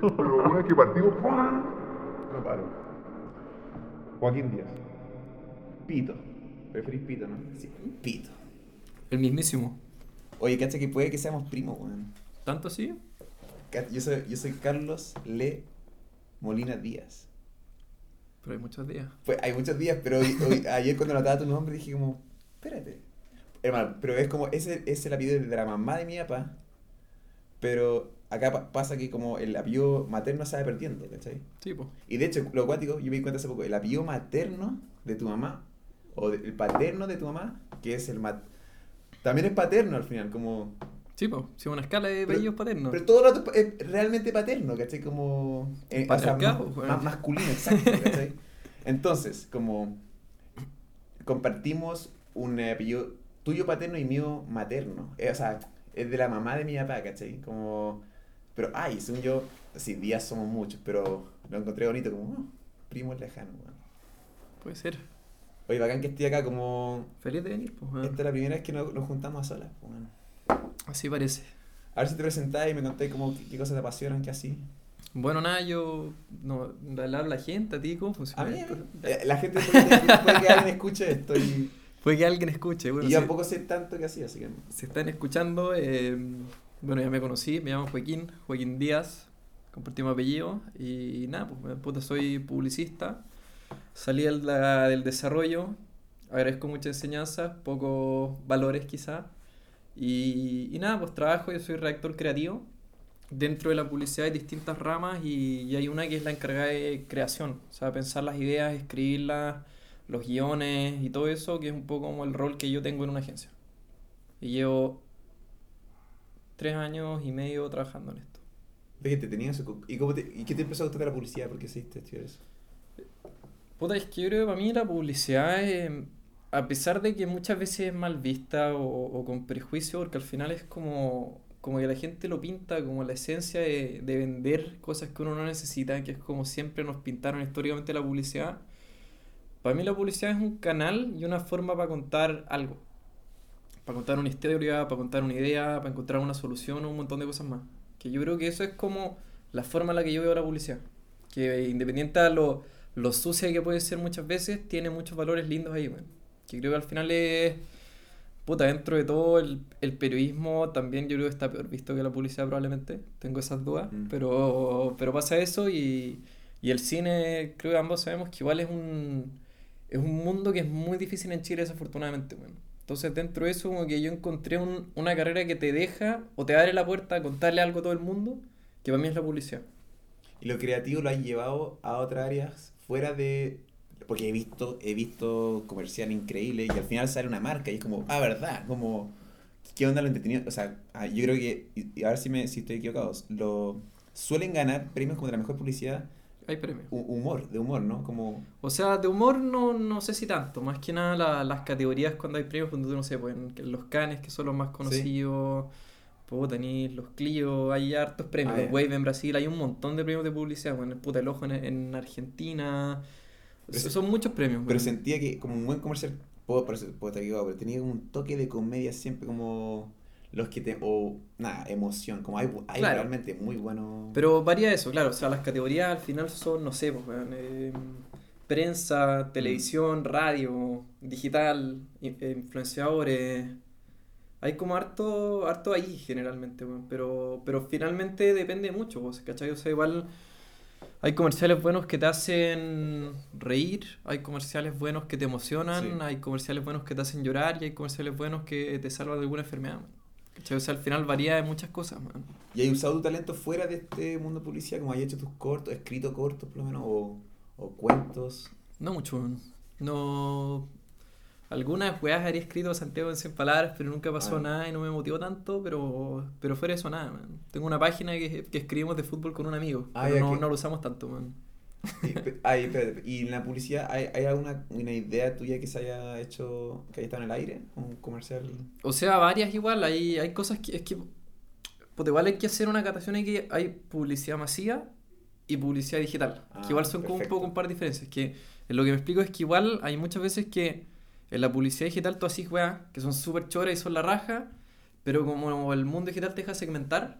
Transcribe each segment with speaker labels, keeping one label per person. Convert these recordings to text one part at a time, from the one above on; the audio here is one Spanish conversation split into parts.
Speaker 1: pero una vez que partimos, ¡pum!
Speaker 2: No paro. Joaquín Díaz. Pito. Preferís pito, ¿no? Sí, pito.
Speaker 3: El mismísimo.
Speaker 2: Oye, cacha que puede que seamos primos, weón.
Speaker 3: ¿Tanto así?
Speaker 2: Yo soy, yo soy Carlos Le Molina Díaz.
Speaker 3: Pero hay muchos días.
Speaker 2: Pues hay muchos días, pero hoy- hoy- ayer cuando notaba tu nombre dije como, espérate. Hermano, pero es como, ese es el apellido de la mamá de mi papá, pero acá pa- pasa que como el apellido materno se va perdiendo, ¿cachai?
Speaker 3: Sí, pues.
Speaker 2: Y de hecho, lo cuático, yo me di cuenta hace poco, el apellido materno de tu mamá, o de- el paterno de tu mamá, que es el mat... También es paterno al final, como...
Speaker 3: Sí, pues. Sí, una escala de apellidos paternos.
Speaker 2: Pero todo el rato es realmente paterno, ¿cachai? Como... eh, o sea, más masculino, exacto, ¿cachai? Entonces, como... Compartimos un apellido tuyo paterno y mío materno. Eh, o sea, es de la mamá de mi papá, ¿cachai? Como... Pero, ay, según yo, sí, días somos muchos, pero lo encontré bonito como, oh, primos lejanos, weón.
Speaker 3: Puede ser.
Speaker 2: Oye, bacán que estoy acá como...
Speaker 3: Feliz de venir, pues.
Speaker 2: Esta es la primera vez que nos, nos juntamos a solas, pues, weón.
Speaker 3: Así parece.
Speaker 2: A ver si te presentás y me contáis como qué, qué cosas te apasionan, qué así.
Speaker 3: Bueno, nada, yo no a la gente, a ti, ¿cómo
Speaker 2: A
Speaker 3: funciona
Speaker 2: mí,
Speaker 3: esto?
Speaker 2: eh, la gente puede, puede que alguien escuche esto y,
Speaker 3: Puede que alguien escuche. Bueno,
Speaker 2: y yo
Speaker 3: si,
Speaker 2: tampoco sé tanto que así, así que...
Speaker 3: si están escuchando, eh, bueno, ya me conocí, me llamo Joaquín, Joaquín Díaz, compartimos apellido y nada, pues puta, soy publicista, salí del, del desarrollo, agradezco muchas enseñanzas, pocos valores quizá, y, y nada, pues trabajo, yo soy redactor creativo, dentro de la publicidad hay distintas ramas y, y hay una que es la encargada de creación, o sea, pensar las ideas, escribirlas, los guiones y todo eso, que es un poco como el rol que yo tengo en una agencia. Y llevo tres años y medio trabajando en esto.
Speaker 2: Te tenías... ¿Y, cómo te, ¿Y qué te empezó a gustar de la publicidad? ¿Por qué seguiste estudiar eso?
Speaker 3: Puta, es que yo creo que para mí la publicidad, eh, a pesar de que muchas veces es mal vista o, o con prejuicio, porque al final es como, como que la gente lo pinta como la esencia de, de vender cosas que uno no necesita, que es como siempre nos pintaron históricamente la publicidad. Para mí la publicidad es un canal y una forma para contar algo. Para contar una historia, para contar una idea, para encontrar una solución o un montón de cosas más. Que yo creo que eso es como la forma en la que yo veo la publicidad. Que independiente a lo, lo sucia que puede ser muchas veces, tiene muchos valores lindos ahí, weón. Que creo que al final es... Puta, dentro de todo el, el periodismo también yo creo que está peor visto que la publicidad probablemente. Tengo esas dudas.
Speaker 2: Mm.
Speaker 3: Pero, pero pasa eso y, y el cine, creo que ambos sabemos que igual es un, es un mundo que es muy difícil en Chile desafortunadamente, weón. Entonces dentro de eso como que yo encontré un- una carrera que te deja o te abre la puerta a contarle algo a todo el mundo, que para mí es la publicidad.
Speaker 2: ¿Y lo creativo lo has llevado a otras áreas fuera de...? Porque he visto, he visto comercial increíble y al final sale una marca y es como, ah, ¿verdad? Como, ¿qué onda lo entretenido? O sea, ah, yo creo que, y a ver si, me, si estoy equivocado, lo, suelen ganar premios como de la mejor publicidad
Speaker 3: Hay premios.
Speaker 2: hu- humor, de humor, ¿no? Como,
Speaker 3: O sea, de humor no, no sé si tanto, más que nada la- las categorías cuando hay premios, cuando tú no sé, pues los canes que son los más conocidos, puta, tenéis los Clio, hay hartos premios,
Speaker 2: Ah,
Speaker 3: los. Wave en Brasil, hay un montón de premios de publicidad, bueno, el puta el ojo en, en Argentina,
Speaker 2: Pero
Speaker 3: so-
Speaker 2: se-
Speaker 3: son muchos premios.
Speaker 2: pero sentía que como un buen comercial, puedo, puedo estar equivocado, pero tenía un toque de comedia siempre como los que te, o nada, emoción, como hay, hay
Speaker 3: Claro.
Speaker 2: realmente muy buenos...
Speaker 3: Pero varía eso, claro. O sea, las categorías al final son, no sé, pues, weón, eh, prensa, televisión, radio, digital, eh, influenciadores. Hay como harto, harto ahí generalmente, weón. Pero, pero finalmente depende mucho, pues, ¿cachai? O sea, igual hay comerciales buenos que te hacen reír, hay comerciales buenos que te emocionan,
Speaker 2: Sí.
Speaker 3: hay comerciales buenos que te hacen llorar y hay comerciales buenos que te salvan de alguna enfermedad. ¿Cachai? O sea, al final varía de muchas cosas, man.
Speaker 2: ¿Y hay usado tu talento fuera de este mundo de publicidad? Como hay hecho tus cortos, escrito cortos por lo menos, o, o cuentos.
Speaker 3: No mucho, weón. No. Algunas weas habría escrito Santiago en 100 palabras, pero nunca pasó
Speaker 2: Ah.
Speaker 3: nada y no me motivó tanto, pero, pero fuera de eso nada, man. Tengo una página que, que escribimos de fútbol con un amigo,
Speaker 2: Ah,
Speaker 3: pero no, no lo usamos tanto, man.
Speaker 2: Y, pe- ay, espérate, ¿y en la publicidad hay, hay alguna una idea tuya que se haya hecho, que haya estado en el aire? ¿Un comercial?
Speaker 3: O sea, varias igual, hay, hay cosas que es que. Pues igual hay que hacer una catación que hay publicidad masiva y publicidad digital.
Speaker 2: Ah,
Speaker 3: que igual son como un
Speaker 2: perfecto.
Speaker 3: poco un par de diferencias. Que lo que me explico es que igual hay muchas veces que En la publicidad digital tú así, weá, que son súper choras y son la raja, pero como el mundo digital te deja segmentar,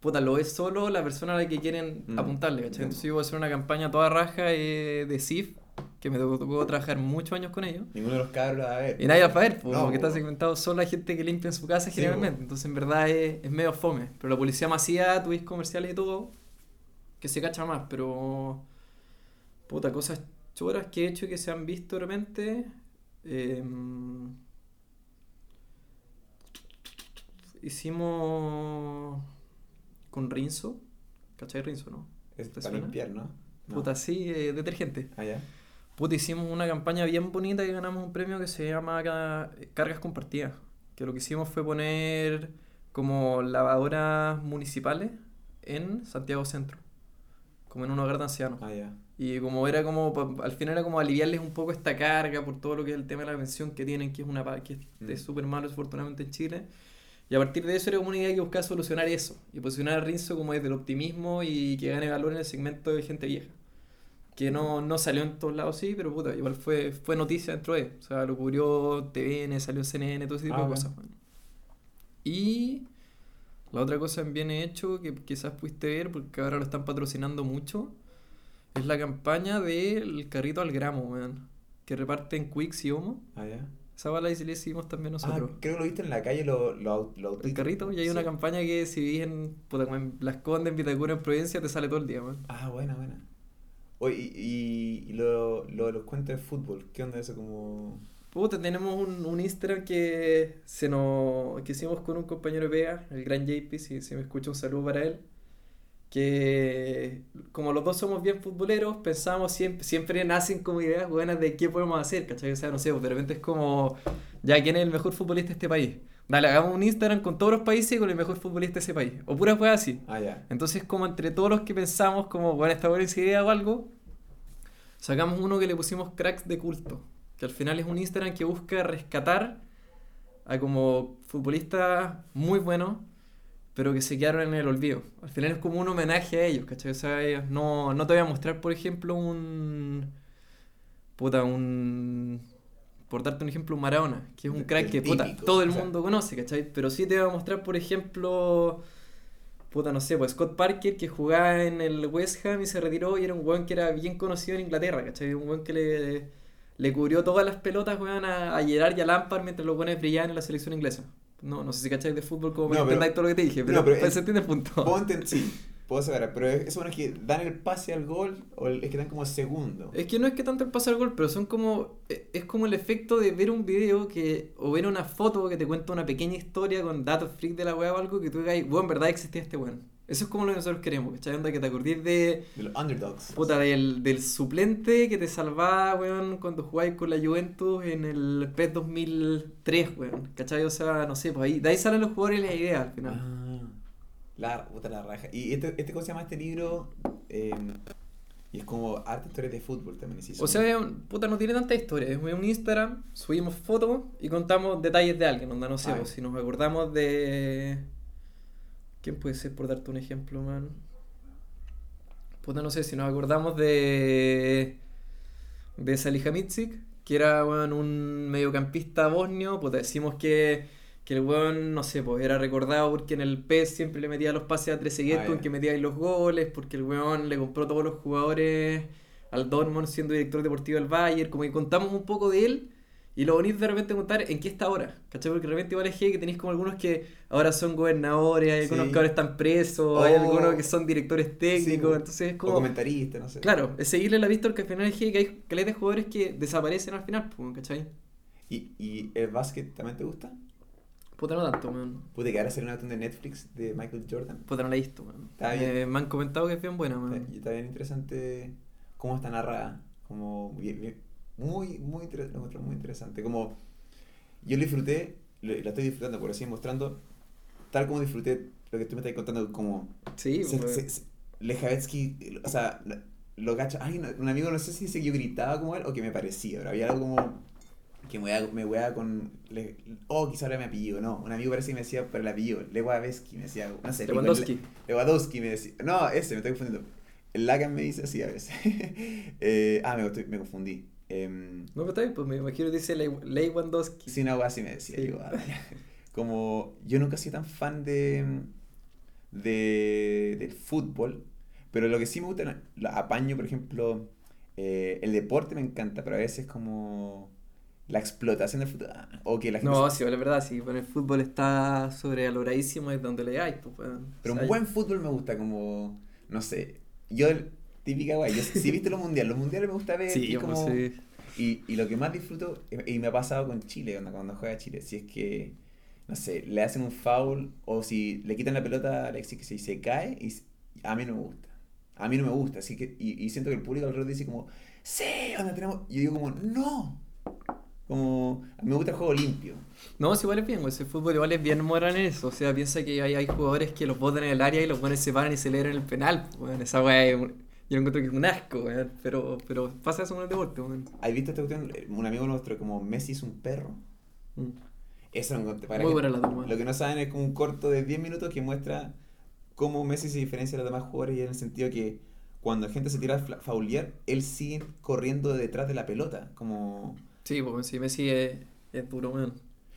Speaker 3: puta, lo es solo la persona a la que quieren
Speaker 2: Mm.
Speaker 3: apuntarle, ¿cachai? Entonces yo voy a hacer una campaña toda raja eh, de SIF, que me tocó, tocó trabajar muchos años con ellos.
Speaker 2: Ninguno de los cabros a ver.
Speaker 3: Y nadie va a ver, pues,
Speaker 2: No,
Speaker 3: porque está segmentado solo a gente que limpia en su casa
Speaker 2: Sí,
Speaker 3: generalmente. Entonces, en verdad es, es medio fome. Pero la publicidad masiva, tuviste comerciales y todo, que se cacha más. Pero, puta, cosas choras que he hecho y que se han visto de repente. em, hicimos con Rinzo. ¿Cachai Rinzo, no?
Speaker 2: Es
Speaker 3: ¿Te
Speaker 2: para
Speaker 3: suena?
Speaker 2: limpiar, ¿no? No.
Speaker 3: Puta, sí, eh, detergente.
Speaker 2: Ah, ya.
Speaker 3: Puta, hicimos una campaña bien bonita y ganamos un premio que se llama Ca- Cargas Compartidas. Que lo que hicimos fue poner como lavadoras municipales en Santiago Centro. Como en un hogar de ancianos.
Speaker 2: Ah, ya.
Speaker 3: Y como era como, al final era como aliviarles un poco esta carga por todo lo que es el tema de la pensión que tienen, que es una que es-
Speaker 2: Mm.
Speaker 3: es súper malo desafortunadamente en Chile. Y a partir de eso era como una idea que buscaba solucionar eso. Y posicionar a Rinzo como desde el optimismo y que gane valor en el segmento de gente vieja. Que no, no salió en todos lados, sí, pero puta, igual fue, fue noticia dentro de. O sea, lo cubrió TVN, salió en CNN, todo ese tipo
Speaker 2: Ah,
Speaker 3: de
Speaker 2: bueno.
Speaker 3: cosas. Y la otra cosa en bien hecho que quizás pudiste ver, porque ahora lo están patrocinando mucho, es la campaña del carrito al gramo, weón. Que reparten Quicks y Homo.
Speaker 2: Ah, ya.
Speaker 3: Esa bala y le hicimos también
Speaker 2: Ah,
Speaker 3: nosotros.
Speaker 2: creo que lo viste en la calle, lo, lo, lo
Speaker 3: el carrito, y hay una campaña que si vivís en, en Las Condes, en Vitacura, en Providencia, te sale todo el día, weón.
Speaker 2: Ah, buena, buena. Oye, y, y, lo, lo, los cuentos de fútbol, ¿qué onda eso como...?
Speaker 3: Puta, tenemos un, un Instagram que se nos que hicimos con un compañero de pega, el gran JP, si, si me escucha un saludo para él. Que como los dos somos bien futboleros, pensamos siempre, siempre nacen como ideas buenas de qué podemos hacer, ¿cachai? O sea, no sé, pues de repente es como, ya, ¿quién es el mejor futbolista de este país? Dale, hagamos un Instagram con todos los países y con el mejor futbolista de ese país. O puras cosas así.
Speaker 2: Ah.
Speaker 3: Entonces, como entre todos los que pensamos, como, bueno, esta buena idea o algo, sacamos uno que le pusimos cracks de culto. Que al final es un Instagram que busca rescatar a como futbolistas muy buenos, pero que se quedaron en el olvido. Al final es como un homenaje a ellos, ¿cachai? O sea, ellos- no, no te voy a mostrar, por ejemplo, un. Puta, un. Por darte un ejemplo, un Maradona, que es un
Speaker 2: El
Speaker 3: crack que puta, todo el
Speaker 2: o sea.
Speaker 3: mundo conoce, ¿cachai? Pero sí te voy a mostrar, por ejemplo. Puta, no sé, pues Scott Parker que jugaba en el West Ham y se retiró y era un weón que era bien conocido en Inglaterra, ¿cachai? Un weón que le, le cubrió todas las pelotas, weón, a, a Gerard y a Lampard mientras los weones brillaban en la selección inglesa. No, no sé si cacháis de fútbol como
Speaker 2: No,
Speaker 3: para
Speaker 2: pero-
Speaker 3: entendáis todo lo que te dije, pero,
Speaker 2: no, pero es-
Speaker 3: se entiende el punto.
Speaker 2: Puedo sí, puedo separar, pero es- esos buenos que dan el pase al gol o el- es que dan como segundo.
Speaker 3: Es que no es que tanto el pase al gol, pero son como. eh, Es como el efecto de ver un video que. o ver una foto que te cuenta una pequeña historia con datos freak de la weá o algo que tú digas, weón, en verdad existía este weón. Eso es como lo que nosotros queremos, ¿cachai? Onda que te acordís de.
Speaker 2: De los underdogs.
Speaker 3: Puta, del, del suplente que te salvaba, weón, cuando jugabas con la Juventus en el PES 2003, weón. ¿Cachai? O sea, no sé, pues ahí, de ahí salen los jugadores y las ideas al final.
Speaker 2: Ah, la puta la raja. Y este, este ¿cómo se llama este libro? Eh, y es como arte historias de fútbol también. sí,
Speaker 3: O sea, puta, no tiene tanta historia. Es un Instagram, subimos fotos y contamos detalles de alguien. Onda, no sé,
Speaker 2: Ah,
Speaker 3: pues, si nos acordamos de. ¿Quién puede ser por darte un ejemplo, man? Puta, no sé, si nos acordamos de. de Salihamidzic, que era un mediocampista bosnio. Puta, decimos que. que el weón, no sé, pues era recordado porque en el PES siempre le metía los pases a Trezeguet
Speaker 2: Ah,
Speaker 3: con que metía ahí los goles, porque el weón le compró todos los jugadores al Dortmund siendo director deportivo del Bayern, como que contamos un poco de él y lo bonito de repente contar en qué está ahora, ¿cachai? Porque de repente igual es que tenéis como algunos que ahora son gobernadores, hay algunos
Speaker 2: Sí.
Speaker 3: que ahora están presos, hay
Speaker 2: O-
Speaker 3: algunos que son directores técnicos,
Speaker 2: Sí,
Speaker 3: entonces es
Speaker 2: O
Speaker 3: como...
Speaker 2: comentarista, no sé.
Speaker 3: Claro, es seguirle la vista porque al final es que hay caleta de jugadores que desaparecen al final, ¿cachai?
Speaker 2: ¿Y, ¿Y el básquet también te gusta?
Speaker 3: Puta, no tanto, man.
Speaker 2: Pude que ahora salió una de Netflix de Michael Jordan.
Speaker 3: Puta, no la he visto, man.
Speaker 2: Está
Speaker 3: Me, han comentado que es bien buena, man.
Speaker 2: Y está bien interesante cómo está narrada. Como bien- bien- muy, muy, lo muy interesante. Como yo lo disfruté, lo- la estoy disfrutando, por así mostrando, tal como disfruté lo que tú me estás contando, como
Speaker 3: Sí,
Speaker 2: se,
Speaker 3: pues.
Speaker 2: se- se- Lejavetsky, o sea, lo, cacho. Ay, no, un amigo no sé si dice que yo gritaba como él o que me parecía, pero había algo como que me wea, me wea con. Le, oh, quizá ahora me apellido, no. Un amigo parece que me decía por el apellido, Lewandowski, me decía, no sé,
Speaker 3: Lewandowski.
Speaker 2: Lewandowski me decía. No, ese, me estoy confundiendo. El Lagan me dice así a veces. Eh, ah, me, me confundí. Em,
Speaker 3: No, pero bien, pues me imagino que dice Ley Lewandowski.
Speaker 2: Sí, una weá así me decía.
Speaker 3: Sí.
Speaker 2: digo, ah, como yo nunca he sido tan fan de, de del fútbol, pero lo que sí me gusta, lo apaño, por ejemplo, eh, el deporte me encanta, pero a veces como la explotación del fútbol, ah, o que la gente...
Speaker 3: No,
Speaker 2: se-
Speaker 3: sí, la verdad, sí, pero el fútbol está sobrevaloradísimo es donde le hay, pues.
Speaker 2: Pero
Speaker 3: O sea,
Speaker 2: un buen fútbol me gusta, como, no sé, yo, típica guay, yo si viste los mundiales, los mundiales me gusta ver,
Speaker 3: Sí,
Speaker 2: y es
Speaker 3: pues,
Speaker 2: como...
Speaker 3: sí.
Speaker 2: Y, y lo que más disfruto, y y me ha pasado con Chile, cuando, cuando juega Chile, si es que, no sé, le hacen un foul o si le quitan la pelota a Alexis que se, cae, y a mí no me gusta. A mí no me gusta, así que, y, y siento que el público alrededor dice como, sí, onda tenemos, y yo digo como, no. Como, a mí me gusta el juego limpio.
Speaker 3: No, sí, igual es bien, güey. Ese fútbol igual es bien moral en eso. O sea, piensa que hay, hay jugadores que los botan en el área y los buenos se paran y celebran el penal. Bueno, esa weá es yo lo encuentro que es un asco, weón. Pero, pero pasa eso en el deporte, weón.
Speaker 2: ¿Has visto esta cuestión? Un amigo nuestro, como Messi es un perro.
Speaker 3: Mm.
Speaker 2: Eso lo encontré. para
Speaker 3: Muy buena la toma.
Speaker 2: Lo que no saben es como un corto de 10 minutos que muestra cómo Messi se diferencia de los demás jugadores y en el sentido que cuando gente se tira a faulear, él sigue corriendo detrás de la pelota. Como...
Speaker 3: Sí, pues sí, Messi es, es duro, weón.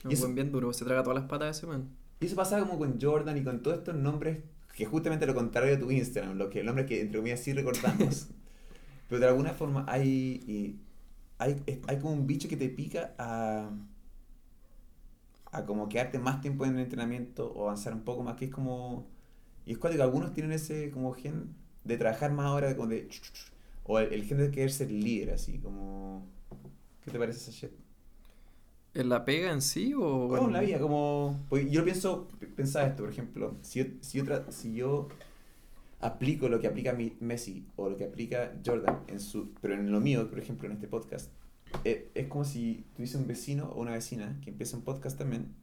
Speaker 3: Es un buen bien duro. Se traga todas las patas ese, weón.
Speaker 2: Y eso pasaba como con Jordan y con todos estos nombres que justamente lo contrario de tu Instagram, lo que, nombres que entre comillas sí recordamos. Pero de alguna forma hay, y hay, hay como un bicho que te pica a, a como quedarte más tiempo en el entrenamiento o avanzar un poco más, que es como... Y es cuando algunos tienen ese como gen de trabajar más ahora, como de... O el, el gen de querer ser líder, así como... ¿Qué te parece esa shit?
Speaker 3: ¿En la pega en sí o...?
Speaker 2: Bueno, en la vida, como... Porque yo pienso, pensaba esto, por ejemplo, si yo, si yo, tra- si yo aplico lo que aplica mi Messi o lo que aplica Jordan, en su, pero en lo mío, por ejemplo, en este podcast, eh, es como si tuviese un vecino o una vecina que empieza un podcast también,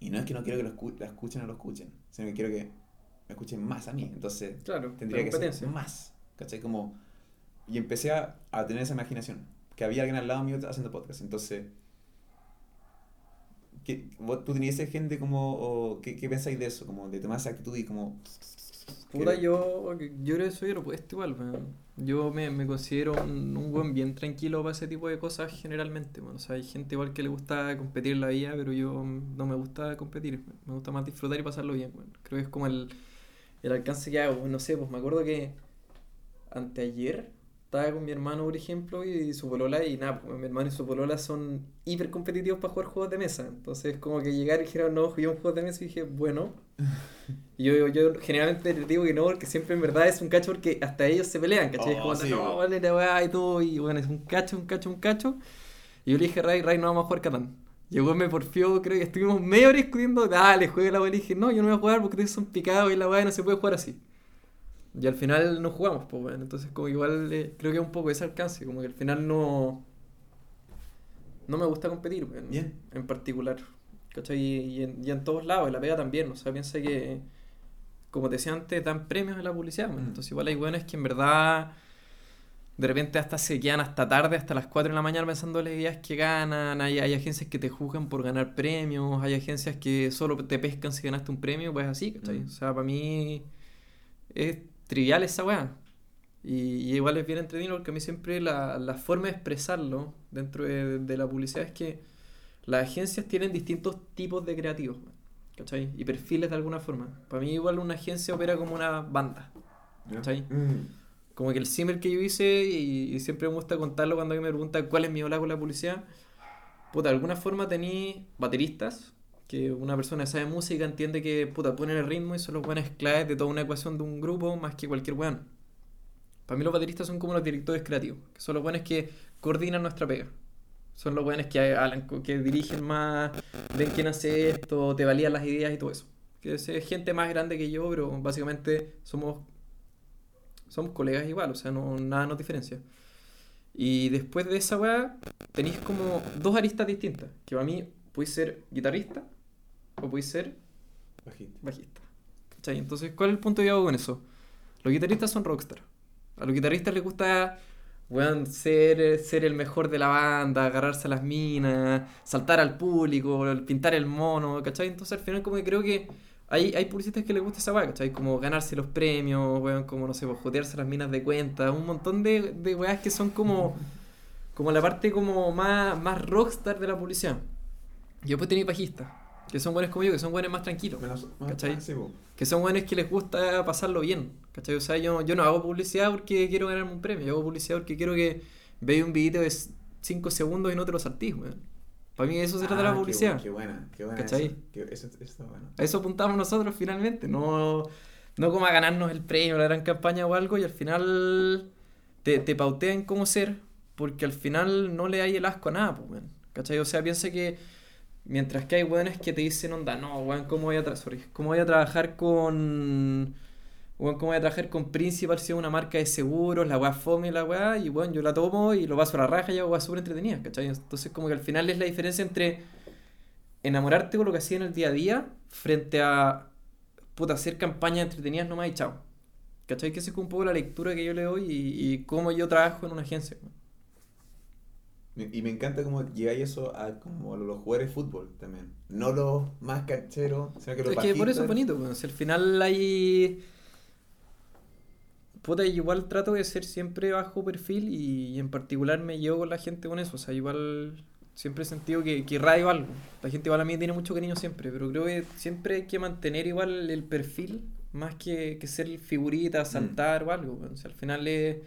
Speaker 2: y no es que no quiero que lo escu- la escuchen o lo escuchen, sino que quiero que me escuchen más a mí, entonces
Speaker 3: Claro,
Speaker 2: tendría que ser más, ¿cachai? Como, y empecé a, a tener esa imaginación, que había alguien al lado mío haciendo podcast, entonces... ¿qué, vos- ¿Tú tenías gente como, o qué, qué pensáis de eso? Como de tomar esa actitud y como...
Speaker 3: Puta, yo, yo creo que soy opuesto igual, weón. Yo me, me considero un, un buen bien tranquilo para ese tipo de cosas generalmente, weón. O sea, hay gente igual que le gusta competir en la vida, pero yo no me gusta competir. Me gusta más disfrutar y pasarlo bien. Creo que es como el, el alcance que hago. No sé, pues me acuerdo que anteayer estaba con mi hermano, por ejemplo, y su polola, y nada, pues mi hermano y su polola son hiper competitivos para jugar juegos de mesa. Entonces, como que llegar y dijeron, no, juguemos juegos de mesa, y dije, bueno. Y yo, yo generalmente les digo que no, porque siempre en verdad es un cacho porque hasta ellos se pelean, ¿cachai? es
Speaker 2: Oh,
Speaker 3: como,
Speaker 2: sí,
Speaker 3: no, vale la weá y todo, y bueno, es un cacho, un cacho, un cacho. Y yo le dije, Ray, Ray, no vamos a jugar Catán. Llegó, me porfió, creo que estuvimos media hora discutiendo, dale, juega la weá. Le dije, no, yo no voy a jugar porque ustedes son picados y la weá no se puede jugar así. Y al final no jugamos, pues bueno, entonces como igual eh, creo que es un poco ese alcance, como que al final no... No me gusta competir, weón,
Speaker 2: Bien.
Speaker 3: en particular. ¿Cachai? Y, y en, y en todos lados, en la pega también. O sea, piensa que, como te decía antes, dan premios en la publicidad. weón.
Speaker 2: Mm.
Speaker 3: Entonces, igual hay buenos que en verdad de repente hasta se quedan hasta tarde, hasta las 4 de la mañana pensando en las ideas que ganan. Hay, hay agencias que te juzgan por ganar premios. Hay agencias que solo te pescan si ganaste un premio. Pues así, ¿cachai?
Speaker 2: Mm.
Speaker 3: O sea, para mí es trivial esa weá. Y, y igual es bien entretenido porque a mí siempre la, la forma de expresarlo dentro de, de la publicidad es que las agencias tienen distintos tipos de creativos, ¿cachai? Y perfiles de alguna forma. Para mí igual una agencia opera como una banda, ¿cachai?
Speaker 2: Mm.
Speaker 3: Como que el simmer que yo hice, y, y siempre me gusta contarlo cuando alguien me pregunta cuál es mi hola con la publicidad, puta, de alguna forma tení bateristas, que una persona sabe música entiende que, puta, ponen el ritmo y son los buenos claves de toda una ecuación de un grupo más que cualquier weón. Para mí los bateristas son como los directores creativos, que son los buenos que coordinan nuestra pega. Son los buenos que, que dirigen más, ven quién hace esto, te validan las ideas y todo eso. Que es gente más grande que yo, pero básicamente somos somos colegas igual, o sea, no, nada nos diferencia. Y después de esa weá, tenéis como dos aristas distintas. Que para mí podéis ser guitarrista o podéis ser
Speaker 2: Bajito.
Speaker 3: bajista. ¿Cachai? Entonces, ¿cuál es el punto que hago con eso? Los guitarristas son rockstar. A los guitarristas les gusta weón, ser, ser el mejor de la banda, agarrarse a las minas, saltar al público, pintar el mono, ¿cachai? Entonces al final como que creo que hay, hay publicistas que les gusta esa weá, ¿cachai? Como ganarse los premios, weón, como no sé, pues, jotearse las minas de cuenta, un montón de, de weas que son como, como la parte como más, más rockstar de la publicidad. Y después tenéis bajistas, que son buenos como yo, que son buenos más tranquilos.
Speaker 2: Menos- más-
Speaker 3: ¿Cachai?
Speaker 2: ah, sí, po.
Speaker 3: Que son buenos que les gusta pasarlo bien. ¿Cachai? O sea, yo, yo no hago publicidad porque quiero ganarme un premio. Yo hago publicidad porque quiero que veáis un video de 5 segundos y no te lo saltís, weón. Para mí eso se trata de
Speaker 2: Ah,
Speaker 3: la
Speaker 2: qué
Speaker 3: publicidad.
Speaker 2: bu- Qué, buena, qué buena.
Speaker 3: ¿Cachai?
Speaker 2: Eso, Qué- eso, eso está bueno.
Speaker 3: A eso apuntamos nosotros finalmente. No, no como a ganarnos el premio, la gran campaña o algo. Y al final te, te pautean cómo ser. Porque al final no le hay el asco a nada, pues. ¿Cachai? O sea, piensa que mientras que hay weones que te dicen, onda, no, weón, ¿cómo voy a, sorry, ¿cómo voy a trabajar con. Weón, ¿cómo voy a trabajar con Principal si es una marca de seguros, la weá fome la weá? Y bueno, yo la tomo y lo paso a la raja y hago weá súper entretenida, ¿cachai? Entonces, como que al final es la diferencia entre enamorarte con lo que hacía en el día a día frente a puta, hacer campañas entretenidas nomás y chao. ¿Cachai? Que esa es un poco la lectura que yo le doy y, y cómo yo trabajo en una agencia. weón.
Speaker 2: Y me encanta cómo llegáis eso a como los jugadores de fútbol también. No los más cancheros, sino que los
Speaker 3: Es que por eso es bonito, weón. Si al final hay. Puta, igual trato de ser siempre bajo perfil y, en particular me llevo con la gente con eso. O sea, igual siempre he sentido que, que radio algo. La gente igual a mí tiene mucho cariño siempre, pero creo que siempre hay que mantener igual el perfil más que, que ser figurita, saltar o algo. O sea, al final es,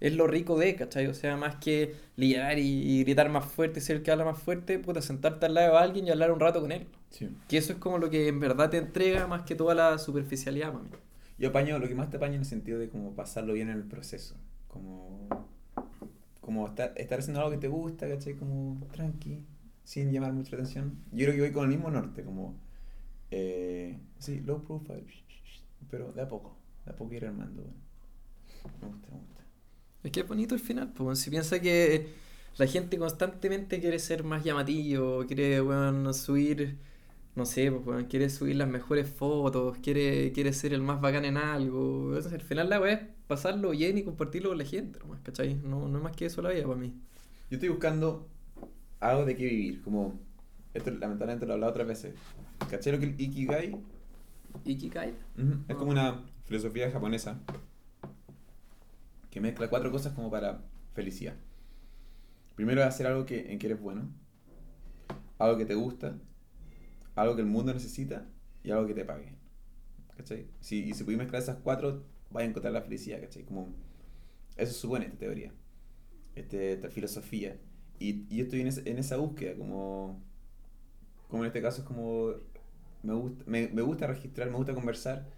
Speaker 3: es lo rico de, ¿cachai? O sea, más que liar y, y gritar más fuerte, ser el que habla más fuerte, puta, sentarte al lado de alguien y hablar un rato con él.
Speaker 2: Sí.
Speaker 3: Que eso es como lo que en verdad te entrega más que toda la superficialidad mí.
Speaker 2: Yo apaño, lo que más te apaño en el sentido de como pasarlo bien en el proceso. Como, como estar, estar haciendo algo que te gusta, ¿cachai? Como tranqui, sin llamar mucha atención. Yo creo que voy con el mismo norte, como, eh, sí, low profile, pero de a poco, de a poco ir armando. bueno. Me gusta, me gusta.
Speaker 3: Es que es bonito el final, pues si piensa que la gente constantemente quiere ser más llamativo, quiere bueno, subir, no sé, pues weón, quiere subir las mejores fotos, quiere, quiere ser el más bacán en algo. Entonces, al final la weá es pasarlo bien y compartirlo con la gente, nomás, ¿cachai? No, no es más que eso la vida para mí.
Speaker 2: Yo estoy buscando algo de qué vivir, como, esto lamentablemente lo he hablado otras veces. ¿Cachai lo que el Ikigai?
Speaker 3: Ikigai.
Speaker 2: Ujú, Es como una filosofía japonesa que mezcla cuatro cosas como para felicidad. Primero es hacer algo que, en que eres bueno, algo que te gusta, algo que el mundo necesita y algo que te pague. ¿Cachai? Si, y si puedes mezclar esas cuatro, vas a encontrar la felicidad, ¿cachai? Como, eso supone esta teoría, este, esta filosofía. Y, y yo estoy en, ese- en esa búsqueda, como, como en este caso es como, me gusta, me, me gusta registrar, me gusta conversar,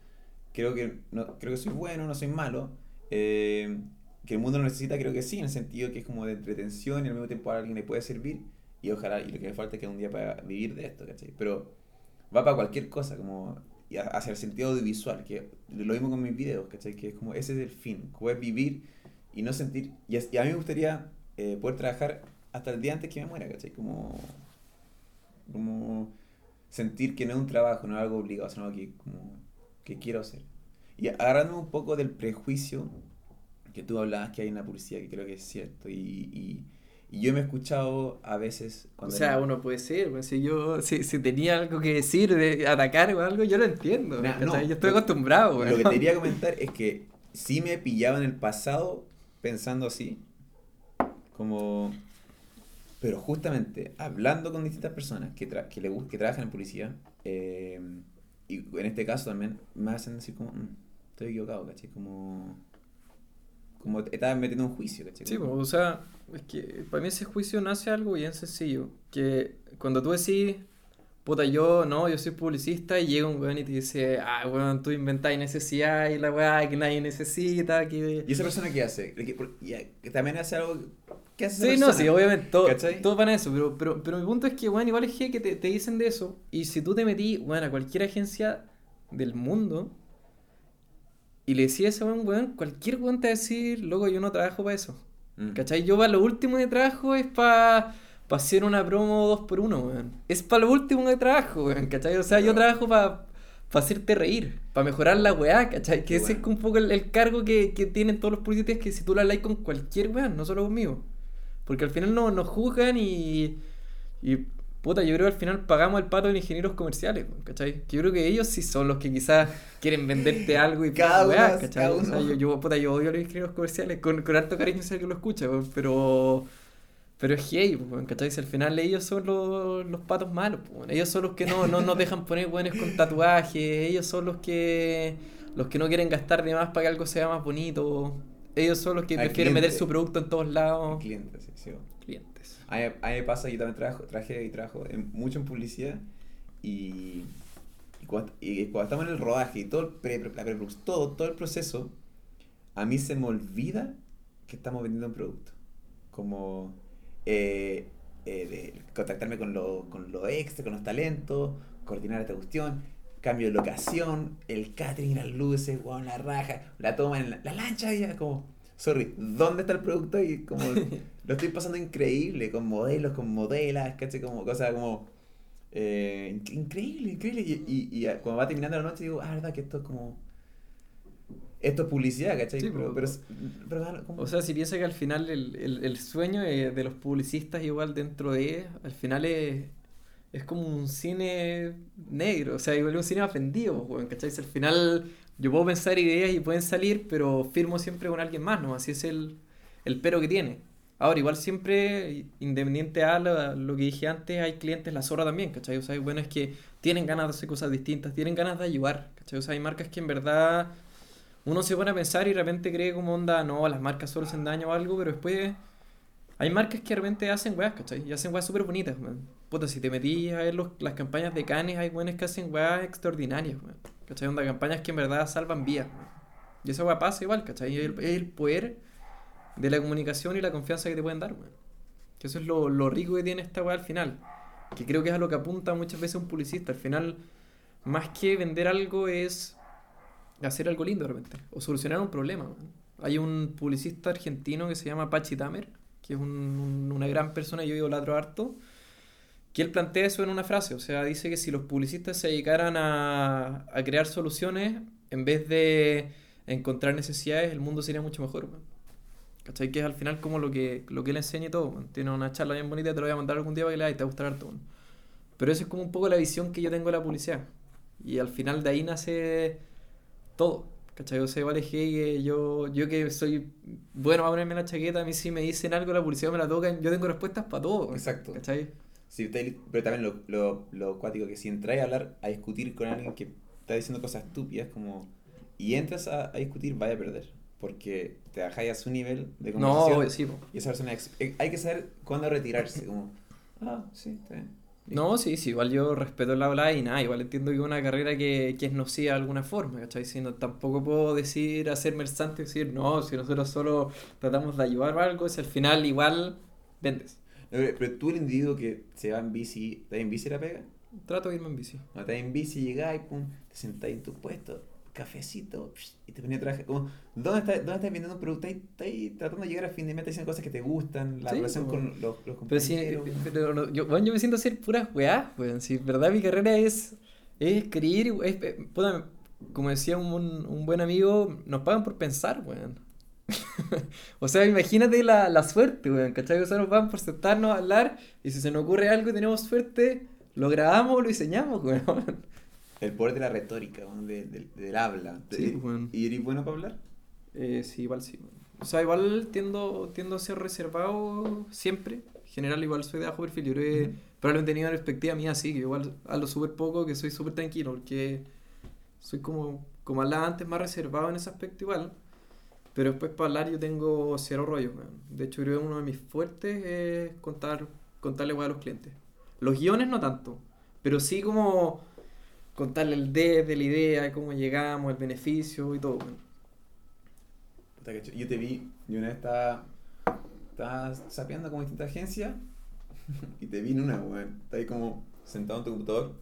Speaker 2: creo que, no, creo que soy bueno, no soy malo, eh, que el mundo lo necesita, creo que sí, en el sentido que es como de entretención y al mismo tiempo a alguien le puede servir y ojalá, y lo que me falta es que un día para vivir de esto, ¿cachai? Pero va para cualquier cosa, como hacia el sentido audiovisual, que lo mismo con mis videos, ¿cachai? Que es como ese es el fin, poder vivir y no sentir, y, es- y a mí me gustaría eh, poder trabajar hasta el día antes que me muera, ¿cachai? Como, como sentir que no es un trabajo, no es algo obligado, sino que, como, que quiero hacer. Y agarrando un poco del prejuicio que tú hablabas que hay en la publicidad, que creo que es cierto, y, y, y yo me he escuchado a veces
Speaker 3: O
Speaker 2: cuando...
Speaker 3: sea, uno puede ser, pues, si yo si, si tenía algo que decir, de atacar o algo, yo lo entiendo.
Speaker 2: Nah, no,
Speaker 3: yo estoy
Speaker 2: lo-
Speaker 3: acostumbrado.
Speaker 2: Lo que te quería comentar es que sí me pillaba en el pasado pensando así, como... Pero justamente hablando con distintas personas que, tra- que, le, que trabajan en publicidad, eh, y en este caso también me hacen decir como, "Mm, estoy equivocado, ¿cachai? Como... Como estaba metiendo un juicio, ¿cachai?
Speaker 3: Sí, pues, o sea, es que para mí ese juicio nace algo bien sencillo. Que cuando tú decís, puta, yo no, yo soy publicista y llega un weón y te dice, ah, weón, tú inventáis necesidad y la weá que nadie necesita, que...
Speaker 2: ¿Y esa persona qué hace? Que- también hace algo... ¿Qué hace esa
Speaker 3: Sí, no,
Speaker 2: persona?
Speaker 3: sí, obviamente, todo,
Speaker 2: ¿Cachai?
Speaker 3: todos van a eso, pero, pero, pero mi punto es que, weón, igual es que te, te dicen de eso, y si tú te metí, weón, a cualquier agencia del mundo, y le decías a ese weón, weón, cualquier weón te va a decir, loco, yo no trabajo para eso.
Speaker 2: Mm.
Speaker 3: ¿Cachai? Yo para lo último de trabajo es para hacer una promo 2 por 1 weón. Es para lo último de trabajo, weón, ¿cachai? O sea, yo trabajo para hacerte reír, para mejorar la weá, ¿cachai? Que ese es un poco el, el cargo que, que tienen todos los publicistas, que si tú lo hablas con cualquier weón, no solo conmigo. Porque al final no- nos juzgan y, y, puta, yo creo que al final pagamos el pato de los ingenieros comerciales, ¿cachai? Que yo creo que ellos sí son los que quizás quieren venderte algo y
Speaker 2: Cada uno-
Speaker 3: ¿cachai?
Speaker 2: cada
Speaker 3: O sea,
Speaker 2: uno.
Speaker 3: yo, yo, puta, yo odio a los ingenieros comerciales con, con harto cariño sé que lo escucha, pero Pero es gay, weón, ¿cachai? Si al final ellos son los, los patos malos, weón. ellos son los que no, no nos dejan poner weones con tatuajes, ellos son los que los que no quieren gastar de más para que algo sea más bonito, ellos son los que prefieren meter su producto en todos lados.
Speaker 2: Clientes, sí, sí.
Speaker 3: Clientes.
Speaker 2: A mí, a mí me pasa, yo también trabajo, traje y trabajo en- mucho en publicidad y, y, cuando, y cuando estamos en el rodaje y todo el pre, la todo, todo el proceso, a mí se me olvida que estamos vendiendo un producto. Como eh, eh, de contactarme con los con lo extra, con los talentos, coordinar esta cuestión, cambio de locación, el catering, las luces, weón, la raja, la toma en la, la lancha, y ya como, sorry, ¿dónde está el producto? Y como lo estoy pasando increíble, con modelos, con modelas, ¿cachai? Como cosas como... eh, inc- increíble, increíble. Y, y, y a- cuando va terminando la noche digo, ah, verdad que esto es como... Esto es publicidad, ¿cachai?
Speaker 3: Sí,
Speaker 2: pero, pero, pero
Speaker 3: O sea, si piensa que al final el, el, el sueño de, de los publicistas igual dentro de, al final es, es como un cine negro, o sea, igual es un cine ofendido, weón, ¿cachai? Al final yo puedo pensar ideas y pueden salir, pero firmo siempre con alguien más, ¿no? Así es el, el pero que tiene. Ahora, igual siempre, independiente a lo, lo que dije antes, hay clientes la zorra también, ¿cachai? O sea, hay buenos que tienen ganas de hacer cosas distintas, tienen ganas de ayudar, ¿cachai? O sea, hay marcas que en verdad uno se pone a pensar y de repente cree como onda, no, las marcas solo hacen daño o algo, pero después hay marcas que de repente hacen weas, ¿cachai? Y hacen weas súper bonitas, man. Puta, si te metís a ver los- las campañas de Canes, hay weones que hacen weas extraordinarias, man. ¿Cachai? Onda, campañas que en verdad salvan vidas. Y esa wea pasa igual, ¿cachai? Es el, el poder de la comunicación y la confianza que te pueden dar, man. Que eso es lo, lo rico que tiene esta wea al final. Que creo que es a lo que apunta muchas veces un publicista. Al final, más que vender algo es hacer algo lindo de repente, o solucionar un problema. man. Hay un publicista argentino que se llama Pachi Tamer, que es un- un- una gran persona, yo idolatro harto, que él plantea eso en una frase, o sea, dice que si los publicistas se dedicaran a, a crear soluciones, en vez de encontrar necesidades, el mundo sería mucho mejor. man. ¿Cachai? Que es al final como lo que, lo que él enseña y todo. man. Tiene una charla bien bonita, te lo voy a mandar algún día para que veas y te va a gustar harto. man. Pero eso es como un poco la visión que yo tengo de la publicidad. Y al final de ahí nace todo. ¿Cachai? O sea, es que yo, yo que soy bueno para ponerme la chaqueta, a mí si me dicen algo, la publicidad me la tocan, yo tengo respuestas para todo.
Speaker 2: Exacto.
Speaker 3: ¿Cachai?
Speaker 2: Sí, usted- pero también lo, lo, lo cuático que si entráis a hablar, a discutir con alguien que está diciendo cosas estúpidas como y entras a, a discutir, vaya a perder. Porque te bajáis a su nivel de conversación
Speaker 3: No, sí, po.
Speaker 2: y esa persona eh, hay que saber cuándo retirarse, como, ah, sí, está bien.
Speaker 3: No, sí, sí, igual yo respeto la habla y nada, igual entiendo que es una carrera que, que es nociva de alguna forma, ¿cachai? Si no, tampoco puedo decir, hacerme el santo y decir, no, si nosotros solo tratamos de ayudar o algo, si al final igual vendes.
Speaker 2: No, pero, tú el individuo que se va en bici, ¿te en bici la pega?
Speaker 3: Trato de irme en bici.
Speaker 2: No, te en bici, llegáis, pum, te sentáis en tu puesto, cafecito, y te ponía a trabajar. Como, ¿dónde estás, ¿Dónde estás vendiendo un producto? Estás tratando de llegar a fin de mes, estás diciendo cosas que te gustan, la
Speaker 3: Sí,
Speaker 2: relación
Speaker 3: po.
Speaker 2: con los, los
Speaker 3: Pero sí,
Speaker 2: compañeros.
Speaker 3: pero no, yo, bueno, yo me siento hacer puras weás, weón. Si verdad mi carrera es, es escribir, es, es- puta, como decía un, un buen amigo, nos pagan por pensar, weón. o sea, imagínate la, la suerte, weón, ¿cachai? O sea, nos pagan por sentarnos a hablar y si se nos ocurre algo y tenemos suerte, lo grabamos o lo diseñamos, weón.
Speaker 2: El poder de la retórica, ¿no? de- de- del habla.
Speaker 3: Sí,
Speaker 2: ¿Y-
Speaker 3: weón.
Speaker 2: ¿Y eres bueno para hablar?
Speaker 3: Eh, sí, igual sí. weón. O sea, igual tiendo, tiendo a ser reservado siempre. En general, igual soy de bajo perfil. Yo creo que probablemente tenido una perspectiva mía así, que igual hablo súper poco, que soy súper tranquilo, porque soy como, como hablaba antes, más reservado en ese aspecto igual. Pero después para hablar yo tengo cero rollo. weón. De hecho, creo que uno de mis fuertes es contar, contarle a los clientes. Los guiones no tanto, pero sí como contarle el de de la idea, cómo llegamos, el beneficio y todo.
Speaker 2: ch- Yo te vi, yo una vez estaba, estaba sapeando como distintas agencias y te vi en una, weón. Ahí como sentado en tu computador.